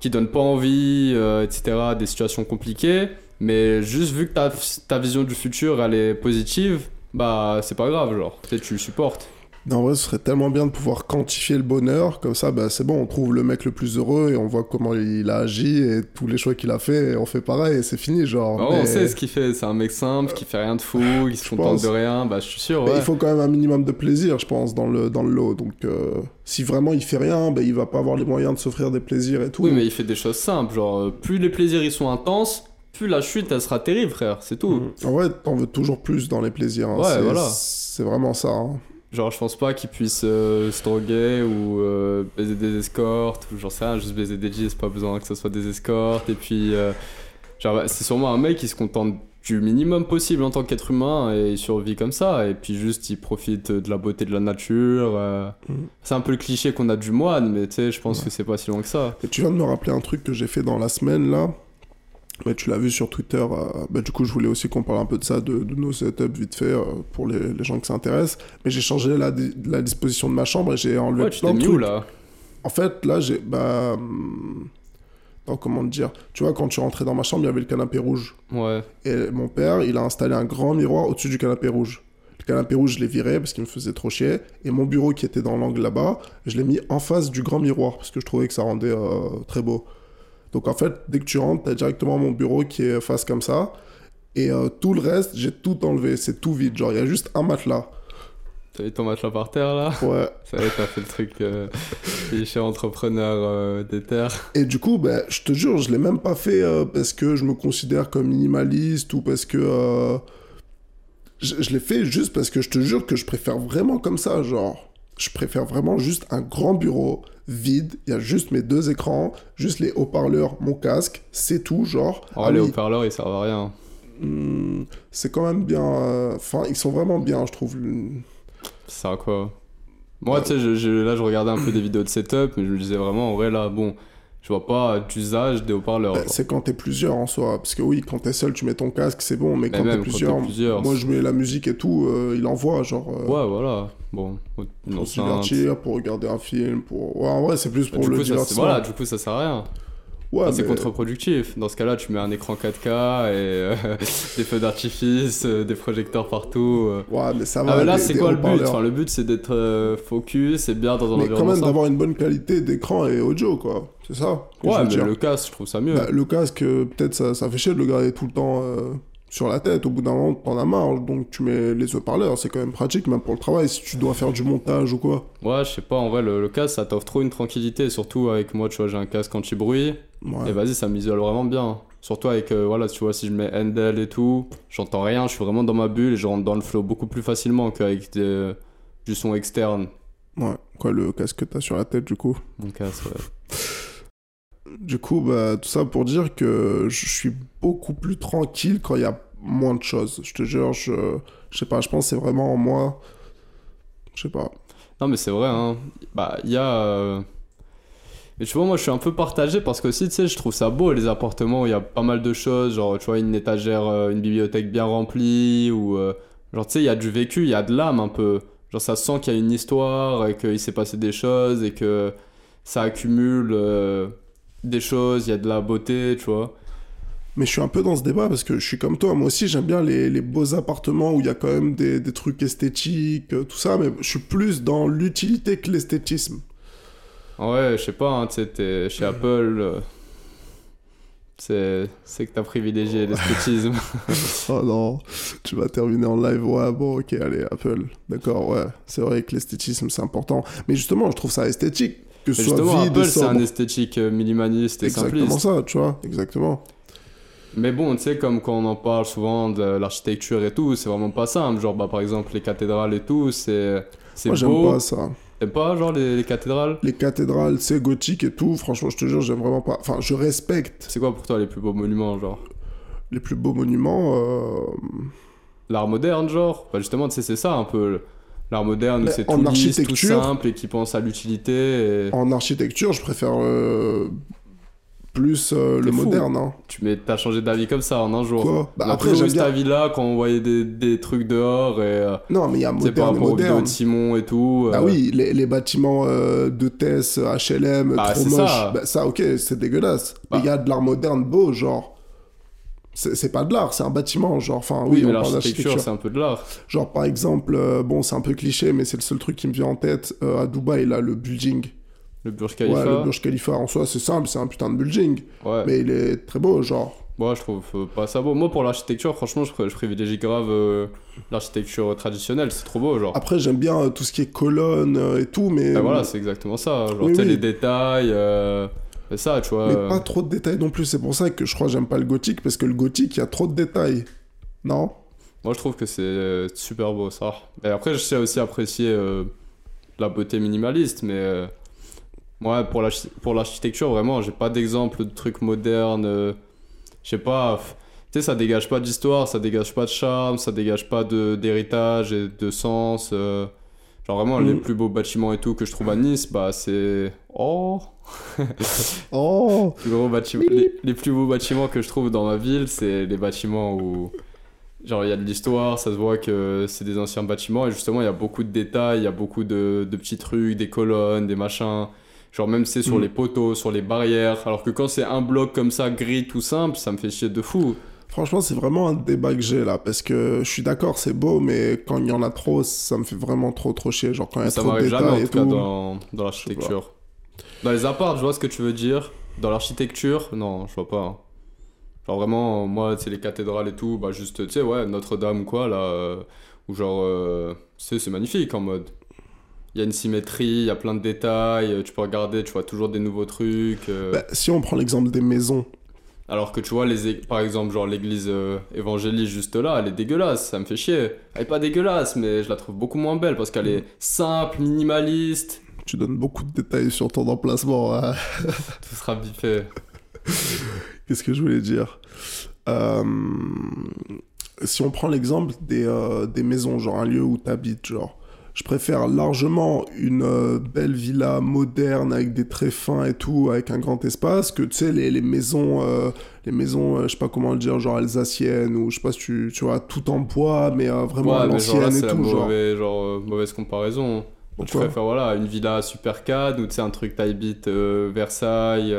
qui donnent pas envie, euh, etc., des situations compliquées. Mais juste vu que ta, ta vision du futur elle est positive, bah c'est pas grave, genre, sais, tu le supportes. En vrai, ce serait tellement bien de pouvoir quantifier le bonheur. Comme ça, bah, c'est bon, on trouve le mec le plus heureux et on voit comment il a agi et tous les choix qu'il a fait. Et on fait pareil et c'est fini, genre. Bah, Mais- On sait ce qu'il fait, c'est un mec simple qui fait rien de fou, qui se contente pense. de rien, bah je suis sûr, ouais. il faut quand même un minimum de plaisir, je pense, dans le, dans le lot. Donc, euh, si vraiment il fait rien, bah, il va pas avoir les moyens de s'offrir des plaisirs et tout. Oui, mais il fait des choses simples, genre euh, plus les plaisirs ils sont intenses, plus la chute elle sera terrible, frère, c'est tout. Mm. En vrai, t'en veux toujours plus dans les plaisirs. hein. Ouais, C'est- voilà. C'est vraiment ça. hein. Genre, je pense pas qu'il puisse euh, se droguer ou euh, baiser des escortes, ou j'en sais rien, juste baiser des G, c'est pas besoin que ce soit des escortes. Et puis, euh, genre, bah, c'est sûrement un mec qui se contente du minimum possible en tant qu'être humain et il survit comme ça. Et puis, juste, il profite de la beauté de la nature. euh. Mhm. C'est un peu le cliché qu'on a du moine, mais tu sais, je pense Ouais. que c'est pas si loin que ça. Et tu viens de me rappeler un truc que j'ai fait dans la semaine là. Mais tu l'as vu sur Twitter. euh, bah, du coup, je voulais aussi qu'on parle un peu de ça, de, de nos setups vite fait euh, pour les, les gens qui s'intéressent. Mais j'ai changé la, la disposition de ma chambre et j'ai enlevé Ouais, tu plein t'es de mis où là? En fait, là, j'ai. Bah. attends, comment te dire? Tu vois, quand tu rentrais dans ma chambre, il y avait le canapé rouge. Ouais. Et mon père, il a installé un grand miroir au-dessus du canapé rouge. Le canapé rouge, je l'ai viré parce qu'il me faisait trop chier. Et mon bureau qui était dans l'angle là-bas, je l'ai mis en face du grand miroir parce que je trouvais que ça rendait euh, très beau. Donc en fait, dès que tu rentres, t'as directement mon bureau qui est face comme ça. Et euh, tout le reste, j'ai tout enlevé. C'est tout vide. Genre, il y a juste un matelas. T'as mis ton matelas par terre là? Ouais. Ça y est, t'as fait le truc euh, cliché entrepreneur euh, des terres. Et du coup, ben, je te jure, je l'ai même pas fait euh, parce que je me considère comme minimaliste ou parce que. Je, je l'ai fait juste parce que je te jure que je préfère vraiment comme ça. Genre, je préfère vraiment juste un grand bureau vide. Il y a juste mes deux écrans, juste les haut-parleurs, mon casque, c'est tout. Genre, En Ah les oui, haut-parleurs ils servent à rien. hmm, c'est quand même bien. euh, Enfin, ils sont vraiment bien, je trouve. Ça sert à quoi? Moi, tu sais, là, je regardais un peu des vidéos de setup, mais je me disais vraiment, en vrai, là, bon, je vois pas d'usage des haut-parleurs. Ben, genre. c'est quand t'es plusieur en soi. Parce que oui, quand t'es seul, tu mets ton casque, c'est bon. Mais Mais quand t'es plusieurs, plusieurs, moi je mets la musique et tout, euh, il envoie. Genre. euh, Ouais, voilà. Bon, pour se divertir, pour regarder un film, pour... Ouais, en vrai, c'est plus Bah, pour le coup, ça, divertissement. voilà, du coup, ça sert à rien. Ouais, Ah, c'est mais- contre-productif. Dans ce cas-là, tu mets un écran 4K et euh, des feux d'artifice, euh, des projecteurs partout. euh. Ouais, mais ça va. Ah, mais là, c'est quoi le but? Enfin, Le but, c'est d'être focus et bien dans un Mais quand environnement même simple. d'avoir une bonne qualité d'écran et audio, quoi. C'est ça Ouais, mais le casque, je trouve ça mieux. Bah, le casque, peut-être ça, ça fait chier de le garder tout le temps sur la tête. Au bout d'un moment, t'en as marre, donc tu mets les haut-parleurs. C'est quand même pratique, même pour le travail, si tu dois faire du montage ou quoi. Ouais, je sais pas, en vrai, le, le casque, ça t'offre trop une tranquillité, surtout avec moi, tu vois, j'ai un casque anti-bruit. Ouais. Et vas-y, ça m'isole vraiment bien. Surtout avec, euh, voilà, tu vois, si je mets Handel et tout, j'entends rien, je suis vraiment dans ma bulle et je rentre dans le flow beaucoup plus facilement qu'avec des- du son externe. Ouais. Quoi, le casque que t'as sur la tête, du coup. Mon casque, ouais. Du coup, bah, tout ça pour dire que je suis beaucoup plus tranquille quand il y a moins de choses. Je te jure, je, je sais pas, je pense que c'est vraiment en moi. Je sais pas. Non, mais c'est vrai, hein. Bah, il y a. euh, Mais tu vois, moi, je suis un peu partagé parce que aussi, tu sais, je trouve ça beau, les appartements où il y a pas mal de choses. Genre, tu vois, une étagère, euh, une bibliothèque bien remplie, ou. euh, Genre, tu sais, il y a du vécu, il y a de l'âme un peu. Genre, ça sent qu'il y a une histoire et qu'il s'est passé des choses et que ça accumule des choses, il y a de la beauté, tu vois. Mais je suis un peu dans ce débat parce que je suis comme toi. Moi aussi, j'aime bien les, les beaux appartements où il y a quand même des, des trucs esthétiques, euh, tout ça. Mais je suis plus dans l'utilité que l'esthétisme. Ouais, je sais pas, hein, tu sais, t'es chez Apple. euh, C'est que t'as privilégié l'esthétisme. Oh non, tu vas terminer en live. Ouais, bon, ok, allez, Apple. D'accord, ouais. C'est vrai que l'esthétisme, c'est important. Mais justement, je trouve ça esthétique. Que ce soit vide Apple, c'est un esthétique euh, minimaliste et Exactement simpliste. ça, tu vois. Exactement. Mais bon, tu sais, comme quand on en parle souvent de l'architecture et tout, c'est vraiment pas simple. Genre, bah, par exemple, les cathédrales et tout, c'est c'est Moi, j'aime pas ça. T'aimes pas, genre, les, les cathédrales? Les cathédrales, c'est gothique et tout. Franchement, je te jure, j'aime vraiment pas. Enfin, je respecte C'est quoi pour toi les plus beaux monuments, genre? Les plus beaux monuments. euh, L'art moderne, genre? Bah, justement, tu sais, c'est ça un peu. L'art moderne, c'est tout lisse, tout simple et qui pense à l'utilité. Et... En architecture, je préfère euh, plus euh, le fou. moderne. Hein. Tu mets, t'as changé d'avis comme ça en un jour. Quoi Bah, après, eu bien. cet avis-là quand on voyait des, des trucs dehors et. euh, Non, mais il y a moderne aux moderne. de Simon et tout. Ah euh, oui, les, les bâtiments de TES, HLM, Bah, trop moches. ça. Bah, ça, ok, c'est dégueulasse. Bah. Mais il y a de l'art moderne beau, genre. C'est pas de l'art, c'est un bâtiment, genre. Enfin, Oui, oui, mais on parle d'architecture. c'est un peu de l'art. Genre, par exemple, bon, c'est un peu cliché, mais c'est le seul truc qui me vient en tête à Dubaï, là, le building. Le Burj Ouais, Khalifa. le Burj Khalifa, en soi, c'est simple, c'est un putain de building. Ouais. Mais il est très beau, genre. Moi, je trouve euh, pas ça beau. Moi, pour l'architecture, franchement, je, pr- je privilégie grave euh, l'architecture traditionnelle. C'est trop beau, genre. Après, j'aime bien euh, tout ce qui est colonnes euh, et tout, mais. Ah, voilà, c'est exactement ça. Genre, Oui, tu sais, oui. les détails. c'est ça, tu vois. Mais pas trop de détails non plus. C'est pour ça que je crois que j'aime pas le gothique, parce que le gothique, il y a trop de détails. Non? Moi, je trouve que c'est super beau, ça. Et après, je sais aussi apprécier la beauté minimaliste, mais. Moi, pour l'archi- pour l'architecture, vraiment, j'ai pas d'exemple de trucs modernes. euh, je sais pas. Tu sais, ça dégage pas d'histoire, ça dégage pas de charme, ça dégage pas d'héritage et de sens. euh. genre, vraiment, les Mm. plus beaux bâtiments et tout que je trouve à Nice, bah, c'est. Oh Oh plus gros les, les plus beaux bâtiments que je trouve dans ma ville, c'est les bâtiments où genre il y a de l'histoire, ça se voit que c'est des anciens bâtiments et justement il y a beaucoup de détails, il y a beaucoup de, de petits trucs, des colonnes, des machins. Genre même c'est sur Mm. les poteaux, sur les barrières. Alors que quand c'est un bloc comme ça gris tout simple, ça me fait chier de fou. Franchement, c'est vraiment un débat que j'ai là, parce que je suis d'accord, c'est beau, mais quand il y en a trop, ça me fait vraiment trop trop chier. Genre quand il y a ça trop de jamais en détails tout et cas dans, dans l'architecture. Dans les apparts, je vois ce que tu veux dire. Dans l'architecture, non, je vois pas. Genre vraiment, moi, c'est les cathédrales et tout, bah juste, tu sais, ouais, Notre-Dame ou quoi, là, euh, où genre, euh, c'est magnifique en mode. Il y a une symétrie, il y a plein de détails, euh, tu peux regarder, tu vois toujours des nouveaux trucs. euh. Bah, si on prend l'exemple des maisons, Alors que tu vois, les, par exemple, genre l'église euh, évangéliste juste là, elle est dégueulasse, ça me fait chier. Elle est pas dégueulasse, mais je la trouve beaucoup moins belle parce qu'elle est simple, minimaliste, tu donnes beaucoup de détails sur ton emplacement. hein. tout sera biffé. Qu'est-ce que je voulais dire? Euh, Si on prend l'exemple des, euh, des maisons, genre un lieu où tu habites, genre, je préfère largement une euh, belle villa moderne avec des traits fins et tout, avec un grand espace, que tu sais, les, les maisons, euh, les maisons, euh, je sais pas comment le dire, genre alsaciennes, ou je sais pas si tu, tu vois, tout en bois, mais euh, vraiment Ouais, l'ancienne et la tout, genre. mauvaise, genre, mauvaise comparaison. Je Pourquoi? préfère voilà, une villa super cadre ou tu sais, un truc taille bit Versailles.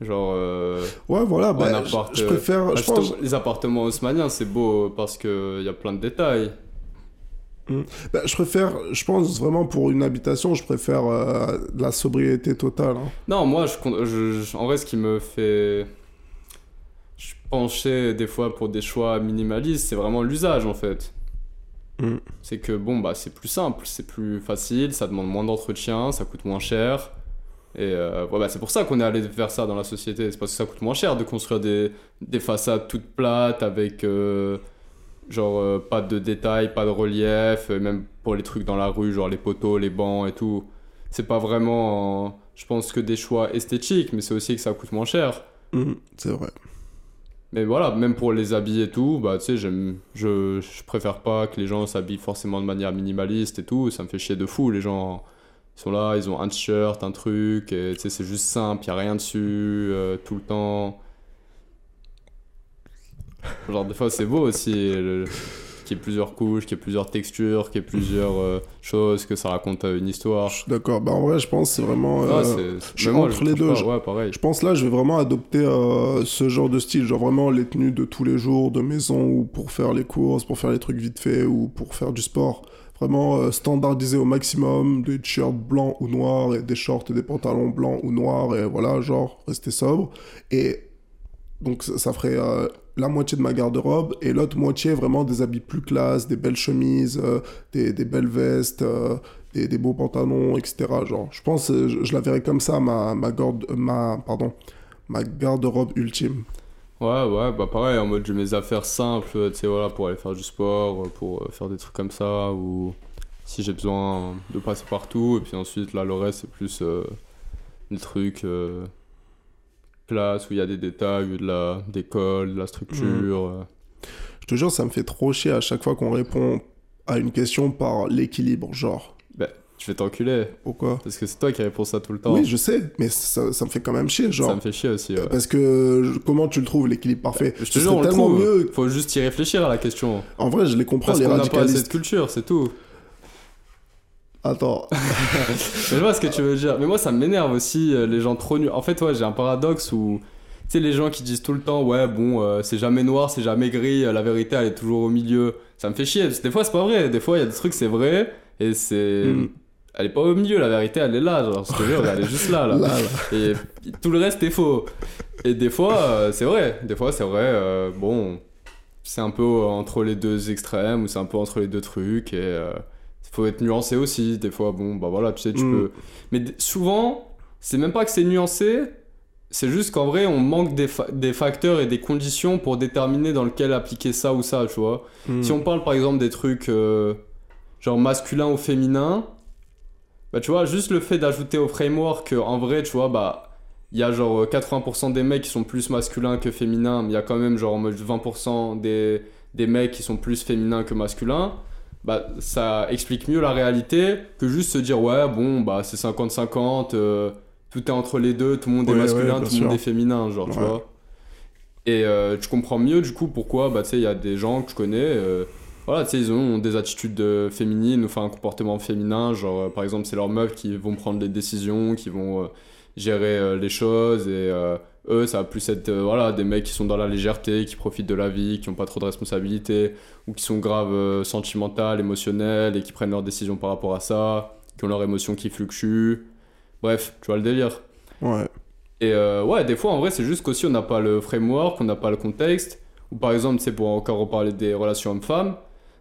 genre. euh, Ouais, voilà, bah, je, appart, je préfère, je pense, Les appartements haussmanniens, c'est beau parce qu'il y a plein de détails. Bah, je préfère, je pense vraiment pour une habitation, je préfère euh, de la sobriété totale. hein. Non, moi, je, con- je- je- en vrai, ce qui me fait. je penchais des fois pour des choix minimalistes, c'est vraiment l'usage en fait. Mm. C'est que bon, bah c'est plus simple, c'est plus facile, ça demande moins d'entretien, ça coûte moins cher. Et euh, ouais, bah, c'est pour ça qu'on est allé faire ça dans la société, c'est parce que ça coûte moins cher de construire des, des façades toutes plates avec euh, genre euh, pas de détails, pas de relief, et même pour les trucs dans la rue, genre les poteaux, les bancs et tout. C'est pas vraiment, euh, je pense, que des choix esthétiques, mais c'est aussi que ça coûte moins cher. Mm, c'est vrai. Mais voilà, même pour les habits et tout, bah tu sais, j'aime, je, je préfère pas que les gens s'habillent forcément de manière minimaliste et tout, ça me fait chier de fou. Les gens, sont là, ils ont un t-shirt, un truc, et tu sais, c'est juste simple, y a rien dessus, euh, tout le temps. Genre, des fois, c'est beau aussi, le- qu'il y ait plusieurs couches, qu'il y ait plusieurs textures, qu'il y ait plusieurs euh, choses, que ça raconte euh, une histoire. D'accord. Bah, en vrai, je pense que c'est vraiment. Euh, je suis entre les deux, pas- je- Ouais, pareil. Je pense là, je vais vraiment adopter ce genre de style, genre vraiment les tenues de tous les jours, de maison, ou pour faire les courses, pour faire les trucs vite fait, ou pour faire du sport. Vraiment euh, standardisé au maximum, des t-shirts blancs ou noirs, et des shorts et des pantalons blancs ou noirs, et voilà, genre, rester sobre. Et donc ça, ça ferait euh, la moitié de ma garde-robe, et l'autre moitié vraiment des habits plus classe, des belles chemises, euh, des, des belles vestes, euh, des, des beaux pantalons, etc. Genre, je pense, euh, je, je la verrais comme ça, ma, ma, garde, ma, pardon, ma garde-robe ultime. Ouais, ouais, bah pareil, en mode j'ai mes affaires simples, tu sais, voilà, pour aller faire du sport, pour faire des trucs comme ça, ou si j'ai besoin de passer partout, et puis ensuite, là, le reste, c'est plus euh, des trucs classe, où il y a des détails, de la décolle, de la structure. euh. Je te jure, ça me fait trop chier à chaque fois qu'on répond à une question par l'équilibre, genre. Ben, je vais t'enculer, Pourquoi? Parce que c'est toi qui réponds ça tout le temps. Oui, je sais, mais ça, ça me fait quand même chier, genre. Ça me fait chier aussi, ouais. Parce que comment tu le trouves l'équilibre parfait? Je te jure, on serait le tellement trouve. mieux. Faut juste y réfléchir à la question. En vrai, je les comprends, Parce les qu'on n'a pas assez radicalistes. de culture, c'est tout. Attends. Je vois ce que tu veux dire. Mais moi, ça m'énerve aussi, euh, les gens trop nuls. En fait, ouais, j'ai un paradoxe où, tu sais, les gens qui disent tout le temps, ouais, bon, euh, c'est jamais noir, c'est jamais gris, euh, la vérité, elle est toujours au milieu. Ça me fait chier. Parce que des fois, c'est pas vrai. Des fois, il y a des trucs, c'est vrai, et c'est. Mm. Elle est pas au milieu, la vérité, elle est là. Genre, je te jure, elle est juste là, là. Là, là. Et tout le reste est faux. Et des fois, euh, c'est vrai. Des fois, c'est vrai. euh, bon, c'est un peu entre les deux extrêmes ou c'est un peu entre les deux trucs. Et faut être nuancé aussi. Des fois, bon, bah voilà, tu sais, tu Mm. peux. Mais souvent, c'est même pas que c'est nuancé. C'est juste qu'en vrai, on manque des, fa- des facteurs et des conditions pour déterminer dans lequel appliquer ça ou ça, tu vois. Hmm. Si on parle par exemple des trucs euh, genre masculin ou féminin, bah tu vois, juste le fait d'ajouter au framework que, en vrai, tu vois, bah il y a genre euh, 80% des mecs qui sont plus masculins que féminins, mais il y a quand même genre en mode 20% des, des mecs qui sont plus féminins que masculins. Bah ça explique mieux la réalité que juste se dire ouais, bon, bah c'est 50-50, euh, tout est entre les deux, tout le monde est masculin, ouais, tout le monde est féminin, genre, tu vois. Et euh, tu comprends mieux du coup pourquoi, bah tu sais, il y a des gens que je connais, euh, voilà, tu sais, ils ont des attitudes féminines ou enfin un comportement féminin, genre par exemple, c'est leurs meufs qui vont prendre les décisions, qui vont gérer les choses et eux, ça va plus être euh, voilà, des mecs qui sont dans la légèreté, qui profitent de la vie, qui ont pas trop de responsabilités ou qui sont graves euh, sentimentales, émotionnelles et qui prennent leurs décisions par rapport à ça, qui ont leurs émotions qui fluctuent. Bref, tu vois le délire. Ouais. Et euh, ouais, des fois, en vrai, c'est juste qu'aussi, on n'a pas le framework, on n'a pas le contexte. Ou par exemple, c'est pour encore reparler des relations hommes-femmes.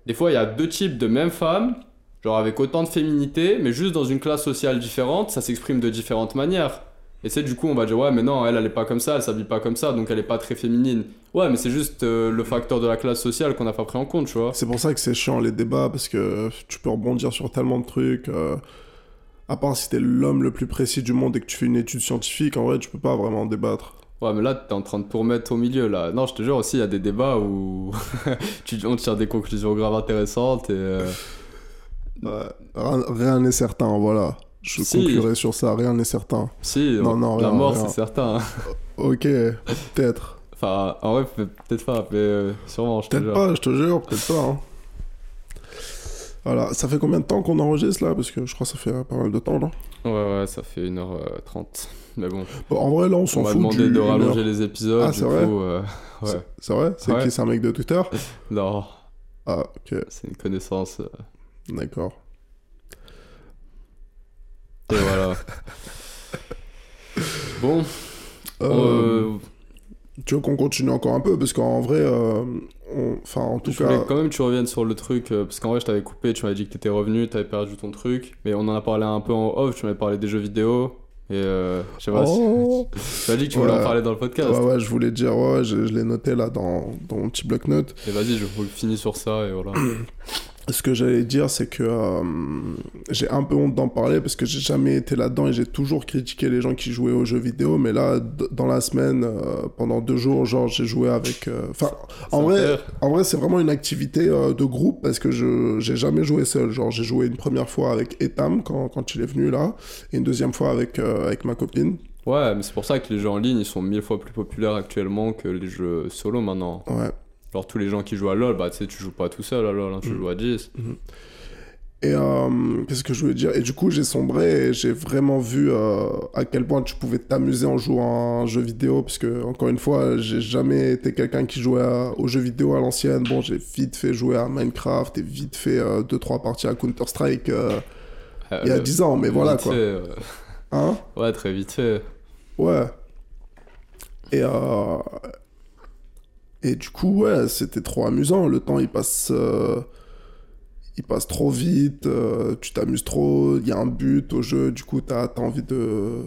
Des fois, il y a deux types de mêmes femmes, genre avec autant de féminité, mais juste dans une classe sociale différente, ça s'exprime de différentes manières. Et c'est du coup, on va dire, ouais, mais non, elle, elle est pas comme ça, elle s'habille pas comme ça, donc elle est pas très féminine. Ouais, mais c'est juste euh, le facteur de la classe sociale qu'on n'a pas pris en compte, tu vois. C'est pour ça que c'est chiant les débats, parce que tu peux rebondir sur tellement de trucs. euh, À part si t'es l'homme le plus précis du monde et que tu fais une étude scientifique, en vrai, tu peux pas vraiment débattre. Ouais, mais là, t'es en train de tout remettre au milieu, là. Non, je te jure aussi, il y a des débats où on tire des conclusions graves intéressantes et. euh, Ouais. Rien n'est certain, voilà. Je Si. conclurai sur ça, rien n'est certain. Si, Non, on- non, la rien, mort, rien. c'est certain. Ok, peut-être. Enfin, en vrai, peut- peut-être pas, mais euh, sûrement, je te Peut-être jure. pas, je te jure, peut-être pas. hein. Voilà, ça fait combien de temps qu'on enregistre là? Parce que je crois que ça fait euh, pas mal de temps là. Ouais, ouais, ça fait 1h30. Mais bon, Bon, en vrai, là, on on s'en m'a fout demandé du de une rallonger les épisodes, Ah, c'est vrai? euh, ouais. C'est- C'est vrai? C'est Ouais. qui C'est un mec de Twitter? Non, Ah, ok, c'est une connaissance. euh, d'accord. Et voilà. bon, Euh, euh, Tu veux qu'on continue encore un peu? Parce qu'en vrai, euh, on- enfin, en tout Je cas. quand même tu reviennes sur le truc, euh, parce qu'en vrai, je t'avais coupé, tu m'avais dit que t'étais revenu, t'avais perdu ton truc, mais on en a parlé un peu en off, tu m'avais parlé des jeux vidéo, et je sais pas, si- Oh tu m'as dit que tu voulais Ouais. en parler dans le podcast. Ouais, ouais, je voulais dire, ouais, je, je l'ai noté là dans, dans mon petit bloc-notes. Et vas-y, je finis sur ça, et voilà. Ce que j'allais dire, c'est que euh, j'ai un peu honte d'en parler parce que j'ai jamais été là-dedans et j'ai toujours critiqué les gens qui jouaient aux jeux vidéo. Mais là, dans la semaine, euh, pendant deux jours, genre, j'ai joué avec. euh, en vrai, en vrai, c'est vraiment une activité de groupe parce que je j'ai jamais joué seul. Genre, j'ai joué une première fois avec Etam quand, quand il est venu là, et une deuxième fois avec, avec ma copine. Ouais, mais c'est pour ça que les jeux en ligne, ils sont mille fois plus populaires actuellement que les jeux solo maintenant. Ouais. Genre, tous les gens qui jouent à LoL, bah, tu sais, tu joues pas tout seul à LoL, hein, tu Mm. joues à 10. Et euh, qu'est-ce que je voulais dire? Et du coup, j'ai sombré et j'ai vraiment vu euh, à quel point tu pouvais t'amuser en jouant à un jeu vidéo. Parce que, encore une fois, j'ai jamais été quelqu'un qui jouait à- aux jeux vidéo à l'ancienne. Bon, j'ai vite fait jouer à Minecraft et vite fait 2-3 parties à Counter-Strike euh, Euh, il y a le- 10 ans, mais voilà quoi. fait, euh, Hein? Ouais, très vite fait. Ouais. Et, euh, et du coup, ouais, c'était trop amusant. Le temps, il passe, euh, il passe trop vite. euh, tu t'amuses trop. Il y a un but au jeu. Du coup, t'as as envie de.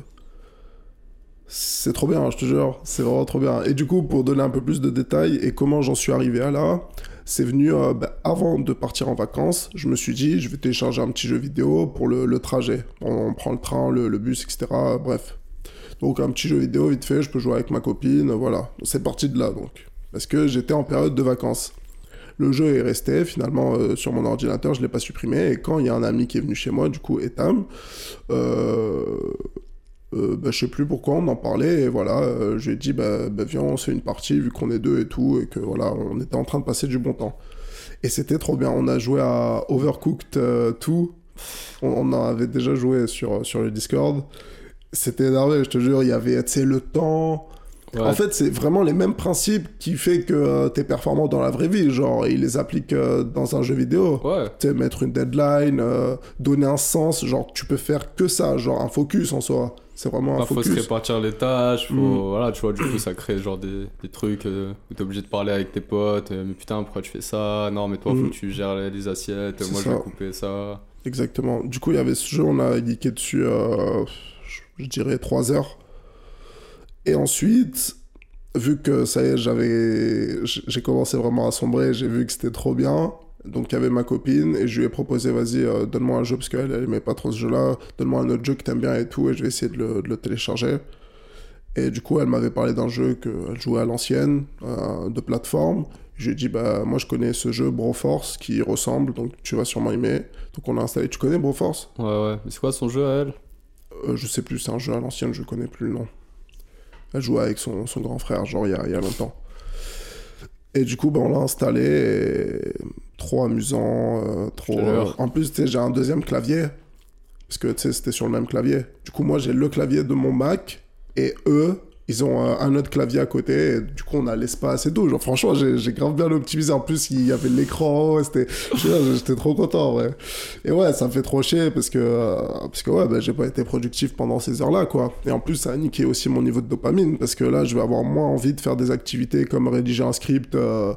C'est trop bien, je te jure. C'est vraiment trop bien. Et du coup, pour donner un peu plus de détails et comment j'en suis arrivé à là, c'est venu euh, bah, avant de partir en vacances. Je me suis dit, je vais télécharger un petit jeu vidéo pour le, trajet. On, prend le train, le bus, etc. Bref. Donc un petit jeu vidéo vite fait, je peux jouer avec ma copine, voilà. C'est parti de là donc. Parce que j'étais en période de vacances. Le jeu est resté finalement euh, sur mon ordinateur, je l'ai pas supprimé. Et quand il y a un ami qui est venu chez moi, du coup Etam, euh, euh, bah, je sais plus pourquoi on en parlait. Et voilà, euh, je lui ai dit bah, bah, viens on fait une partie vu qu'on est deux et tout et que voilà on était en train de passer du bon temps. Et c'était trop bien. On a joué à Overcooked euh, 2. On, on en avait déjà joué sur, sur le Discord. C'était énervé, je te jure. Il y avait, tu le temps. Ouais, En fait, c'est vraiment les mêmes principes qui fait que euh, t'es performant dans la vraie vie. Genre, ils les appliquent euh, dans un jeu vidéo. ouais. Tu sais, mettre une deadline, euh, donner un sens. Genre, tu peux faire que ça. Genre, un focus en soi. C'est vraiment un Bah, faut se focus. répartir les tâches, faut... Mm. voilà, tu vois, du coup, ça crée genre des, des trucs euh, où t'es obligé de parler avec tes potes, mais putain, pourquoi tu fais ça? Non, mais toi, faut Mm. que tu gères les, les assiettes, moi, je vais couper ça. Exactement. Du coup, il y avait ce jeu, on a geeké dessus, je, je dirais, 3 heures. Et ensuite, vu que ça y est, j'avais, j'ai commencé vraiment à sombrer, j'ai vu que c'était trop bien. Donc, il y avait ma copine et je lui ai proposé, vas-y, euh, donne-moi un jeu, parce qu'elle elle aimait pas trop ce jeu-là, donne-moi un autre jeu que t'aimes bien et tout, et je vais essayer de le, de le télécharger. Et du coup, elle m'avait parlé d'un jeu qu'elle jouait à l'ancienne, euh, de plateforme. Je lui ai dit, bah, moi je connais ce jeu Broforce qui ressemble, donc tu vas sûrement aimer. Donc on a installé. Tu connais Broforce? Ouais, ouais. Mais c'est quoi son jeu à elle? Euh, Je sais plus, c'est un jeu à l'ancienne, je connais plus le nom. Elle jouait avec son, son grand frère, genre il y a, il y a longtemps. Et du coup, bah, on l'a installé, et trop amusant, euh, trop. Jure. En plus, j'ai un deuxième clavier, parce que c'était sur le même clavier. Du coup, moi j'ai le clavier de mon Mac, et eux, ils ont un autre clavier à côté, du coup, on a l'espace et tout. Genre, franchement, j'ai grave bien optimisé. En plus, il y avait l'écran, c'était. J'étais trop content. Et ouais, ça me fait trop chier parce que, euh, parce que ouais, bah, j'ai pas été productif pendant ces heures-là, quoi. Et en plus, ça a niqué aussi mon niveau de dopamine parce que là, je vais avoir moins envie de faire des activités comme rédiger un script euh,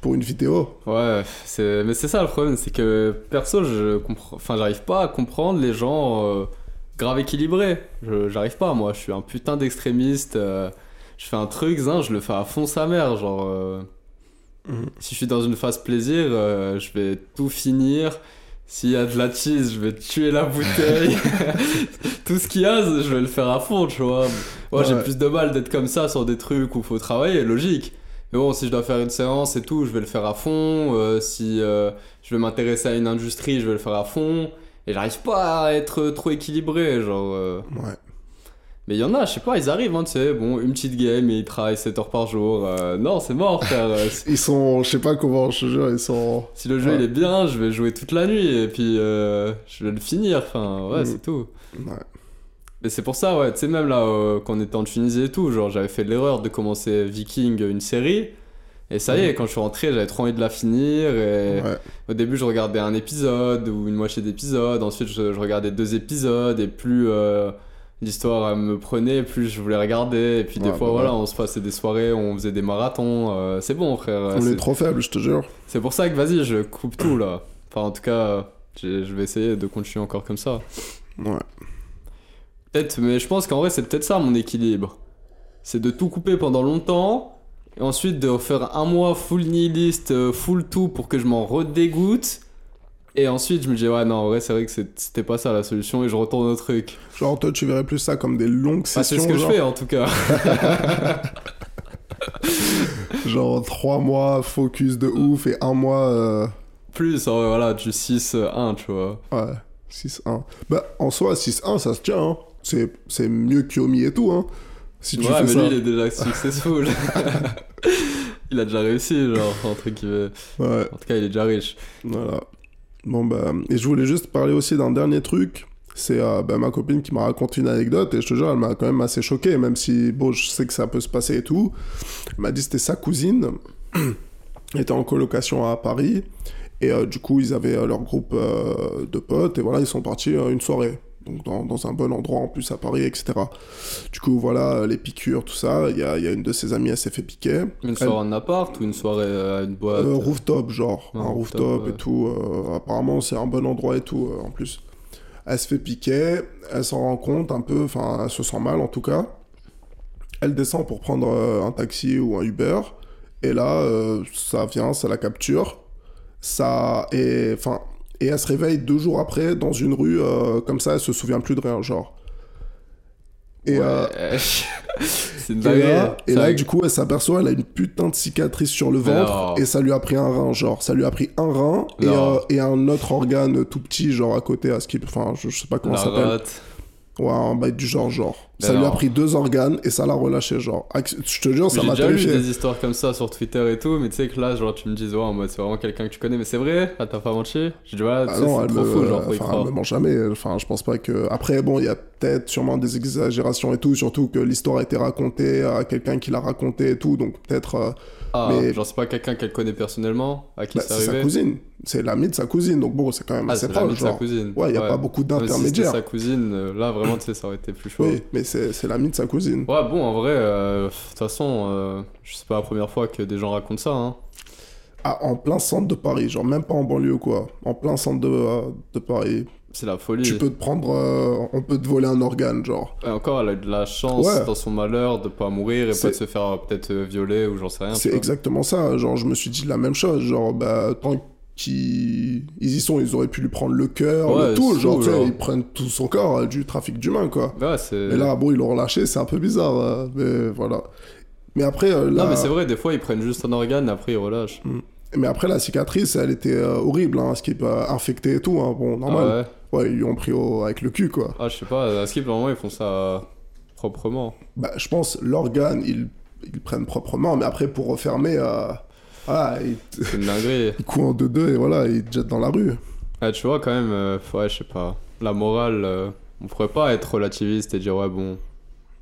pour une vidéo. Ouais, mais c'est ça le problème, c'est que perso, je comprends... enfin, j'arrive pas à comprendre les gens euh, grave équilibrés. Je... J'arrive pas, moi, je suis un putain d'extrémiste. euh, Je fais un truc, zin, je le fais à fond sa mère, genre. euh, Mhm. Si je suis dans une phase plaisir, euh, je vais tout finir. S'il y a de la cheese, je vais tuer la bouteille. tout ce qu'il y a, je vais le faire à fond, tu vois. Moi, j'ai plus de mal d'être comme ça sur des trucs où faut travailler, logique. Mais bon, si je dois faire une séance et tout, je vais le faire à fond. Si je vais m'intéresser à une industrie, je vais le faire à fond. Et j'arrive pas à être trop équilibré, genre. euh. Ouais. Mais il y en a, je sais pas, ils arrivent, hein, tu sais, bon, une petite game et ils travaillent 7 heures par jour. Euh, non, c'est mort, frère. Euh, Ils sont, je sais pas comment, je te jure, ils sont. si le jeu Ouais. il est bien, je vais jouer toute la nuit et puis euh, je vais le finir. Enfin, ouais, Mm. c'est tout. Ouais. Mais c'est pour ça, ouais, tu sais, même là, euh, quand on était en Tunisie et tout, genre, j'avais fait l'erreur de commencer Viking, une série. Et ça y est, quand je suis rentré, j'avais trop envie de la finir. Et Ouais. au début, je regardais un épisode ou une moitié d'épisode. Ensuite, je, je regardais deux épisodes. Et plus, euh, l'histoire me prenait, plus je voulais regarder. Et puis des Ouais, fois, bah voilà, ouais. on se passait des soirées, on faisait des marathons. euh, c'est bon, frère. On c'est- est trop faible, je te jure. C'est pour ça que vas-y, je coupe tout là. Enfin, en tout cas, je vais essayer de continuer encore comme ça. Ouais. Peut-être, mais je pense qu'en vrai, c'est peut-être ça mon équilibre. C'est de tout couper pendant longtemps, et ensuite de faire un mois full nihiliste, euh, full tout pour que je m'en redégoûte. Et ensuite, je me dis, ouais, non, en vrai, c'est vrai que c'est- c'était pas ça la solution, et je retourne au truc. Genre, toi, tu verrais plus ça comme des longues Bah, c'est sessions. ce que genre, je fais en tout cas. genre, trois mois focus de ouf et un mois. euh, Plus, vrai, voilà, du 6-1, tu vois. Ouais, 6-1. Bah, en soi, 6-1, ça se tient. Hein. C'est, c'est mieux que Yomi et tout. Hein. Si tu ouais, fais mais ça. lui, il est déjà successful. il a déjà réussi, genre, entre guillemets. Ouais, En tout cas, il est déjà riche. voilà. Bon, bah. Et je voulais juste parler aussi d'un dernier truc. C'est euh, bah, ma copine qui m'a raconté une anecdote et je te jure, elle m'a quand même assez choqué, même si, bon, je sais que ça peut se passer et tout. Elle m'a dit que c'était sa cousine. Elle était en colocation à Paris. Et euh, du coup, ils avaient euh, leur groupe euh, de potes et voilà, ils sont partis euh, une soirée. Donc dans, dans un bon endroit en plus à Paris, etc. Du coup, voilà, euh, les piqûres, tout ça. Il y a, y a une de ses amies, elle s'est fait piquer. Une soirée en appart ou une soirée à une boîte? Euh, rooftop, genre, Ah, un rooftop, rooftop, ouais. et tout. euh, apparemment, c'est un bon endroit et tout, euh, en plus. Elle se fait piquer, elle s'en rend compte un peu, enfin, elle se sent mal en tout cas. Elle descend pour prendre euh, un taxi ou un Uber, et là, euh, ça vient, ça la capture. Ça, et, enfin, et elle se réveille deux jours après dans une rue, euh, comme ça, elle se souvient plus de rien, genre. Et, Ouais. euh, une et là, et C'est là, vrai du coup, elle s'aperçoit, elle a une putain de cicatrice sur le ventre non. et ça lui a pris un rein, genre. Ça lui a pris un rein et, euh, et un autre organe tout petit, genre à côté, à ce qui. Enfin, je, je sais pas comment ça s'appelle. Ouais, un bail du genre, genre. Ça lui a pris deux organes et ça l'a relâché, genre. Ac- Je te jure, ça J'ai m'a déjà lu des histoires comme ça sur Twitter et tout, mais tu sais que là, genre, tu me dis, ouais, en mode, c'est vraiment quelqu'un que tu connais, mais c'est vrai, à ta pas menti J'ai dit, ouais, Ah c'est elle trop me, fou, genre, enfin, elle me ment jamais. Enfin, je pense pas que. Après, bon, il y a peut-être sûrement des exagérations et tout, surtout que l'histoire a été racontée à quelqu'un qui l'a raconté et tout, donc peut-être. euh, Ah, mais- genre, c'est pas quelqu'un qu'elle connaît personnellement, à qui bah, c'est sa cousine. C'est l'ami de sa cousine, donc bon, c'est quand même Ah, assez proche, de sa genre. cousine. Ouais, il y a pas beaucoup Mais si d'intermédiaires. sa cousine, euh, là, vraiment, tu sais, ça aurait été plus chaud. Oui, mais c'est c'est l'ami de sa cousine. Ouais, bon, en vrai, euh, de toute façon, euh, je sais pas la première fois que des gens racontent ça, hein. Ah, en plein centre de Paris, genre même pas en banlieue quoi. En plein centre de, euh, de Paris. C'est la folie. Tu peux te prendre. euh, on peut te voler un organe, genre. Et encore, elle a eu de la chance Ouais. dans son malheur de pas mourir et pas de se faire euh, peut-être euh, violer ou j'en sais rien. C'est exactement ça. Genre, je me suis dit la même chose. Genre, bah, tant qu'ils ils y sont, ils auraient pu lui prendre le cœur, Ouais, le tout. Genre, genre. ils prennent tout son corps, du trafic d'humains, quoi. Ouais. Et là, bon, ils l'ont relâché, c'est un peu bizarre. mais voilà. Mais après, là. Non, mais c'est vrai, des fois ils prennent juste un organe et après ils relâchent. Mais après, la cicatrice, elle était euh, horrible, hein, ce qui est pas infecté et tout, hein. bon, normal. Ah ouais. Ouais, ils lui ont pris au- avec le cul, quoi. Ah, je sais pas, à Skip, normalement ils font ça proprement. Bah, je pense, l'organe, ils, ils prennent proprement, mais après, pour refermer, euh, voilà, ils, ils coupent en deux-deux et voilà, ils te jettent dans la rue. Ah, tu vois, quand même, euh, ouais, je sais pas. La morale, euh, on pourrait pas être relativiste et dire, ouais, bon,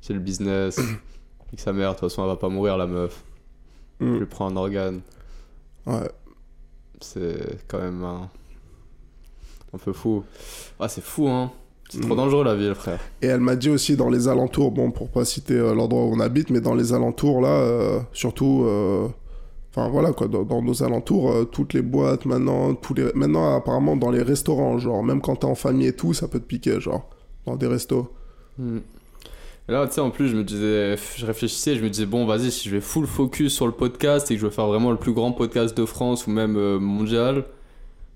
c'est le business. et que sa mère, de toute façon, elle va pas mourir, la meuf. Je Mm. lui prends un organe. Ouais. C'est quand même un. Un peu fou. Ah, c'est fou, hein. C'est Mm. trop dangereux la ville, frère. Et elle m'a dit aussi dans les alentours, bon, pour pas citer euh, l'endroit où on habite, mais dans les alentours, là, euh, surtout, euh, enfin voilà, quoi, dans, dans nos alentours, euh, toutes les boîtes maintenant, tous les, maintenant, apparemment, dans les restaurants, genre, même quand t'es en famille et tout, ça peut te piquer, genre, dans des restos. Hmm. Et là, tu sais, en plus, je me disais, je réfléchissais, je me disais, bon, vas-y, si je vais full focus sur le podcast et que je veux faire vraiment le plus grand podcast de France ou même euh, mondial,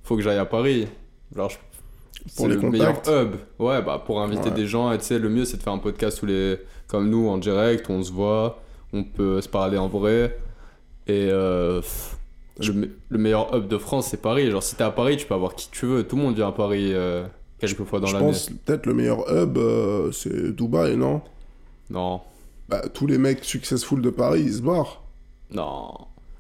faut que j'aille à Paris. Genre, je- Pour c'est les le meilleur hub. Ouais, bah, pour inviter Ouais. des gens, et tu sais, le mieux, c'est de faire un podcast où les, comme nous, en direct, où on se voit, on peut se parler en vrai. Et euh, le, me- le meilleur hub de France, c'est Paris. Genre, si t'es à Paris, tu peux avoir qui tu veux. Tout le monde vient à Paris euh, quelques fois dans Je l'année. pense peut-être le meilleur hub, euh, c'est Dubaï, non? Non. Bah, tous les mecs successful de Paris, ils se barrent. Non.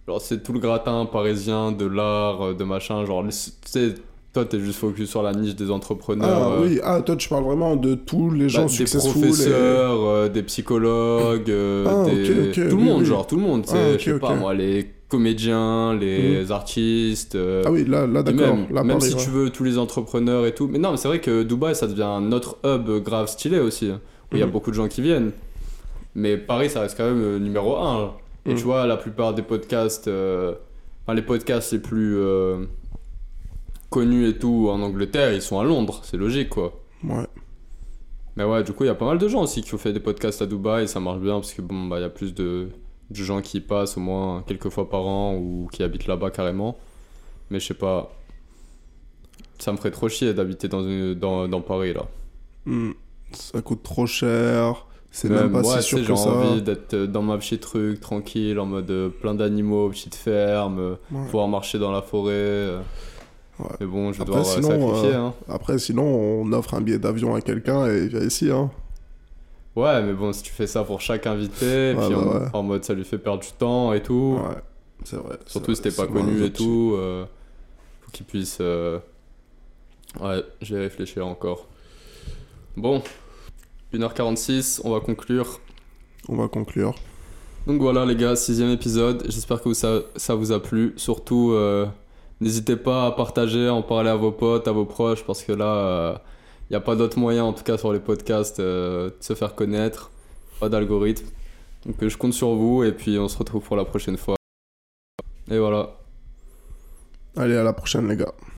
Genre, c'est tout le gratin parisien de l'art, euh, de machin. Genre, tu sais, toi, t'es juste focus sur la niche des entrepreneurs. Ah euh, oui, ah toi tu parles vraiment de tous les bah, gens des successful. et- professeurs, euh, des psychologues, euh, Ah, des... ok, ok, tout le oui, monde, oui. genre, tout le monde. tu Ah, sais, ok, je sais pas, moi, les comédiens, les artistes. euh, Ah oui, là, là d'accord. même, Là, même si ouais. tu veux tous les entrepreneurs et tout. Mais non, mais c'est vrai que Dubaï, ça devient un autre hub grave stylé aussi. Il y a Mhm. beaucoup de gens qui viennent. Mais Paris, ça reste quand même euh, numéro 1. Et Mhm. tu vois, la plupart des podcasts, euh, enfin, les podcasts les plus euh, connus et tout en Angleterre, ils sont à Londres. C'est logique, quoi. Ouais. Mais ouais, du coup, il y a pas mal de gens aussi qui ont fait des podcasts à Dubaï et ça marche bien parce que bon, bah, il y a plus de, de gens qui y passent au moins quelques fois par an ou qui habitent là-bas carrément. Mais je sais pas. Ça me ferait trop chier d'habiter dans, une- dans, dans Paris là. Hmm. Ça coûte trop cher. C'est même, pas ouais, si sûr que j'ai ça. envie d'être euh, dans ma petit truc, tranquille, en mode euh, plein d'animaux, petite ferme, euh, Ouais. pouvoir marcher dans la forêt. Ouais. Mais bon, je vais Après, devoir sinon, sacrifier. euh, hein. Après, sinon, on offre un billet d'avion à quelqu'un et il vient ici. Hein. Ouais, mais bon, si tu fais ça pour chaque invité, puis bah en, mode ça lui fait perdre du temps et tout. Ouais, c'est vrai. Surtout si t'es pas connu et tout, euh, faut qu'il puisse. euh, Ouais, je vais réfléchir encore. Bon, 1h46, on va conclure. On va conclure. Donc voilà les gars, sixième épisode. J'espère que ça, ça vous a plu. Surtout, euh, n'hésitez pas à partager, à en parler à vos potes, à vos proches, parce que là, il n'y a pas d'autre moyen, en tout cas sur les podcasts, euh, de se faire connaître. Pas d'algorithme. Donc euh, je compte sur vous et puis on se retrouve pour la prochaine fois. Et voilà. Allez, à la prochaine, les gars.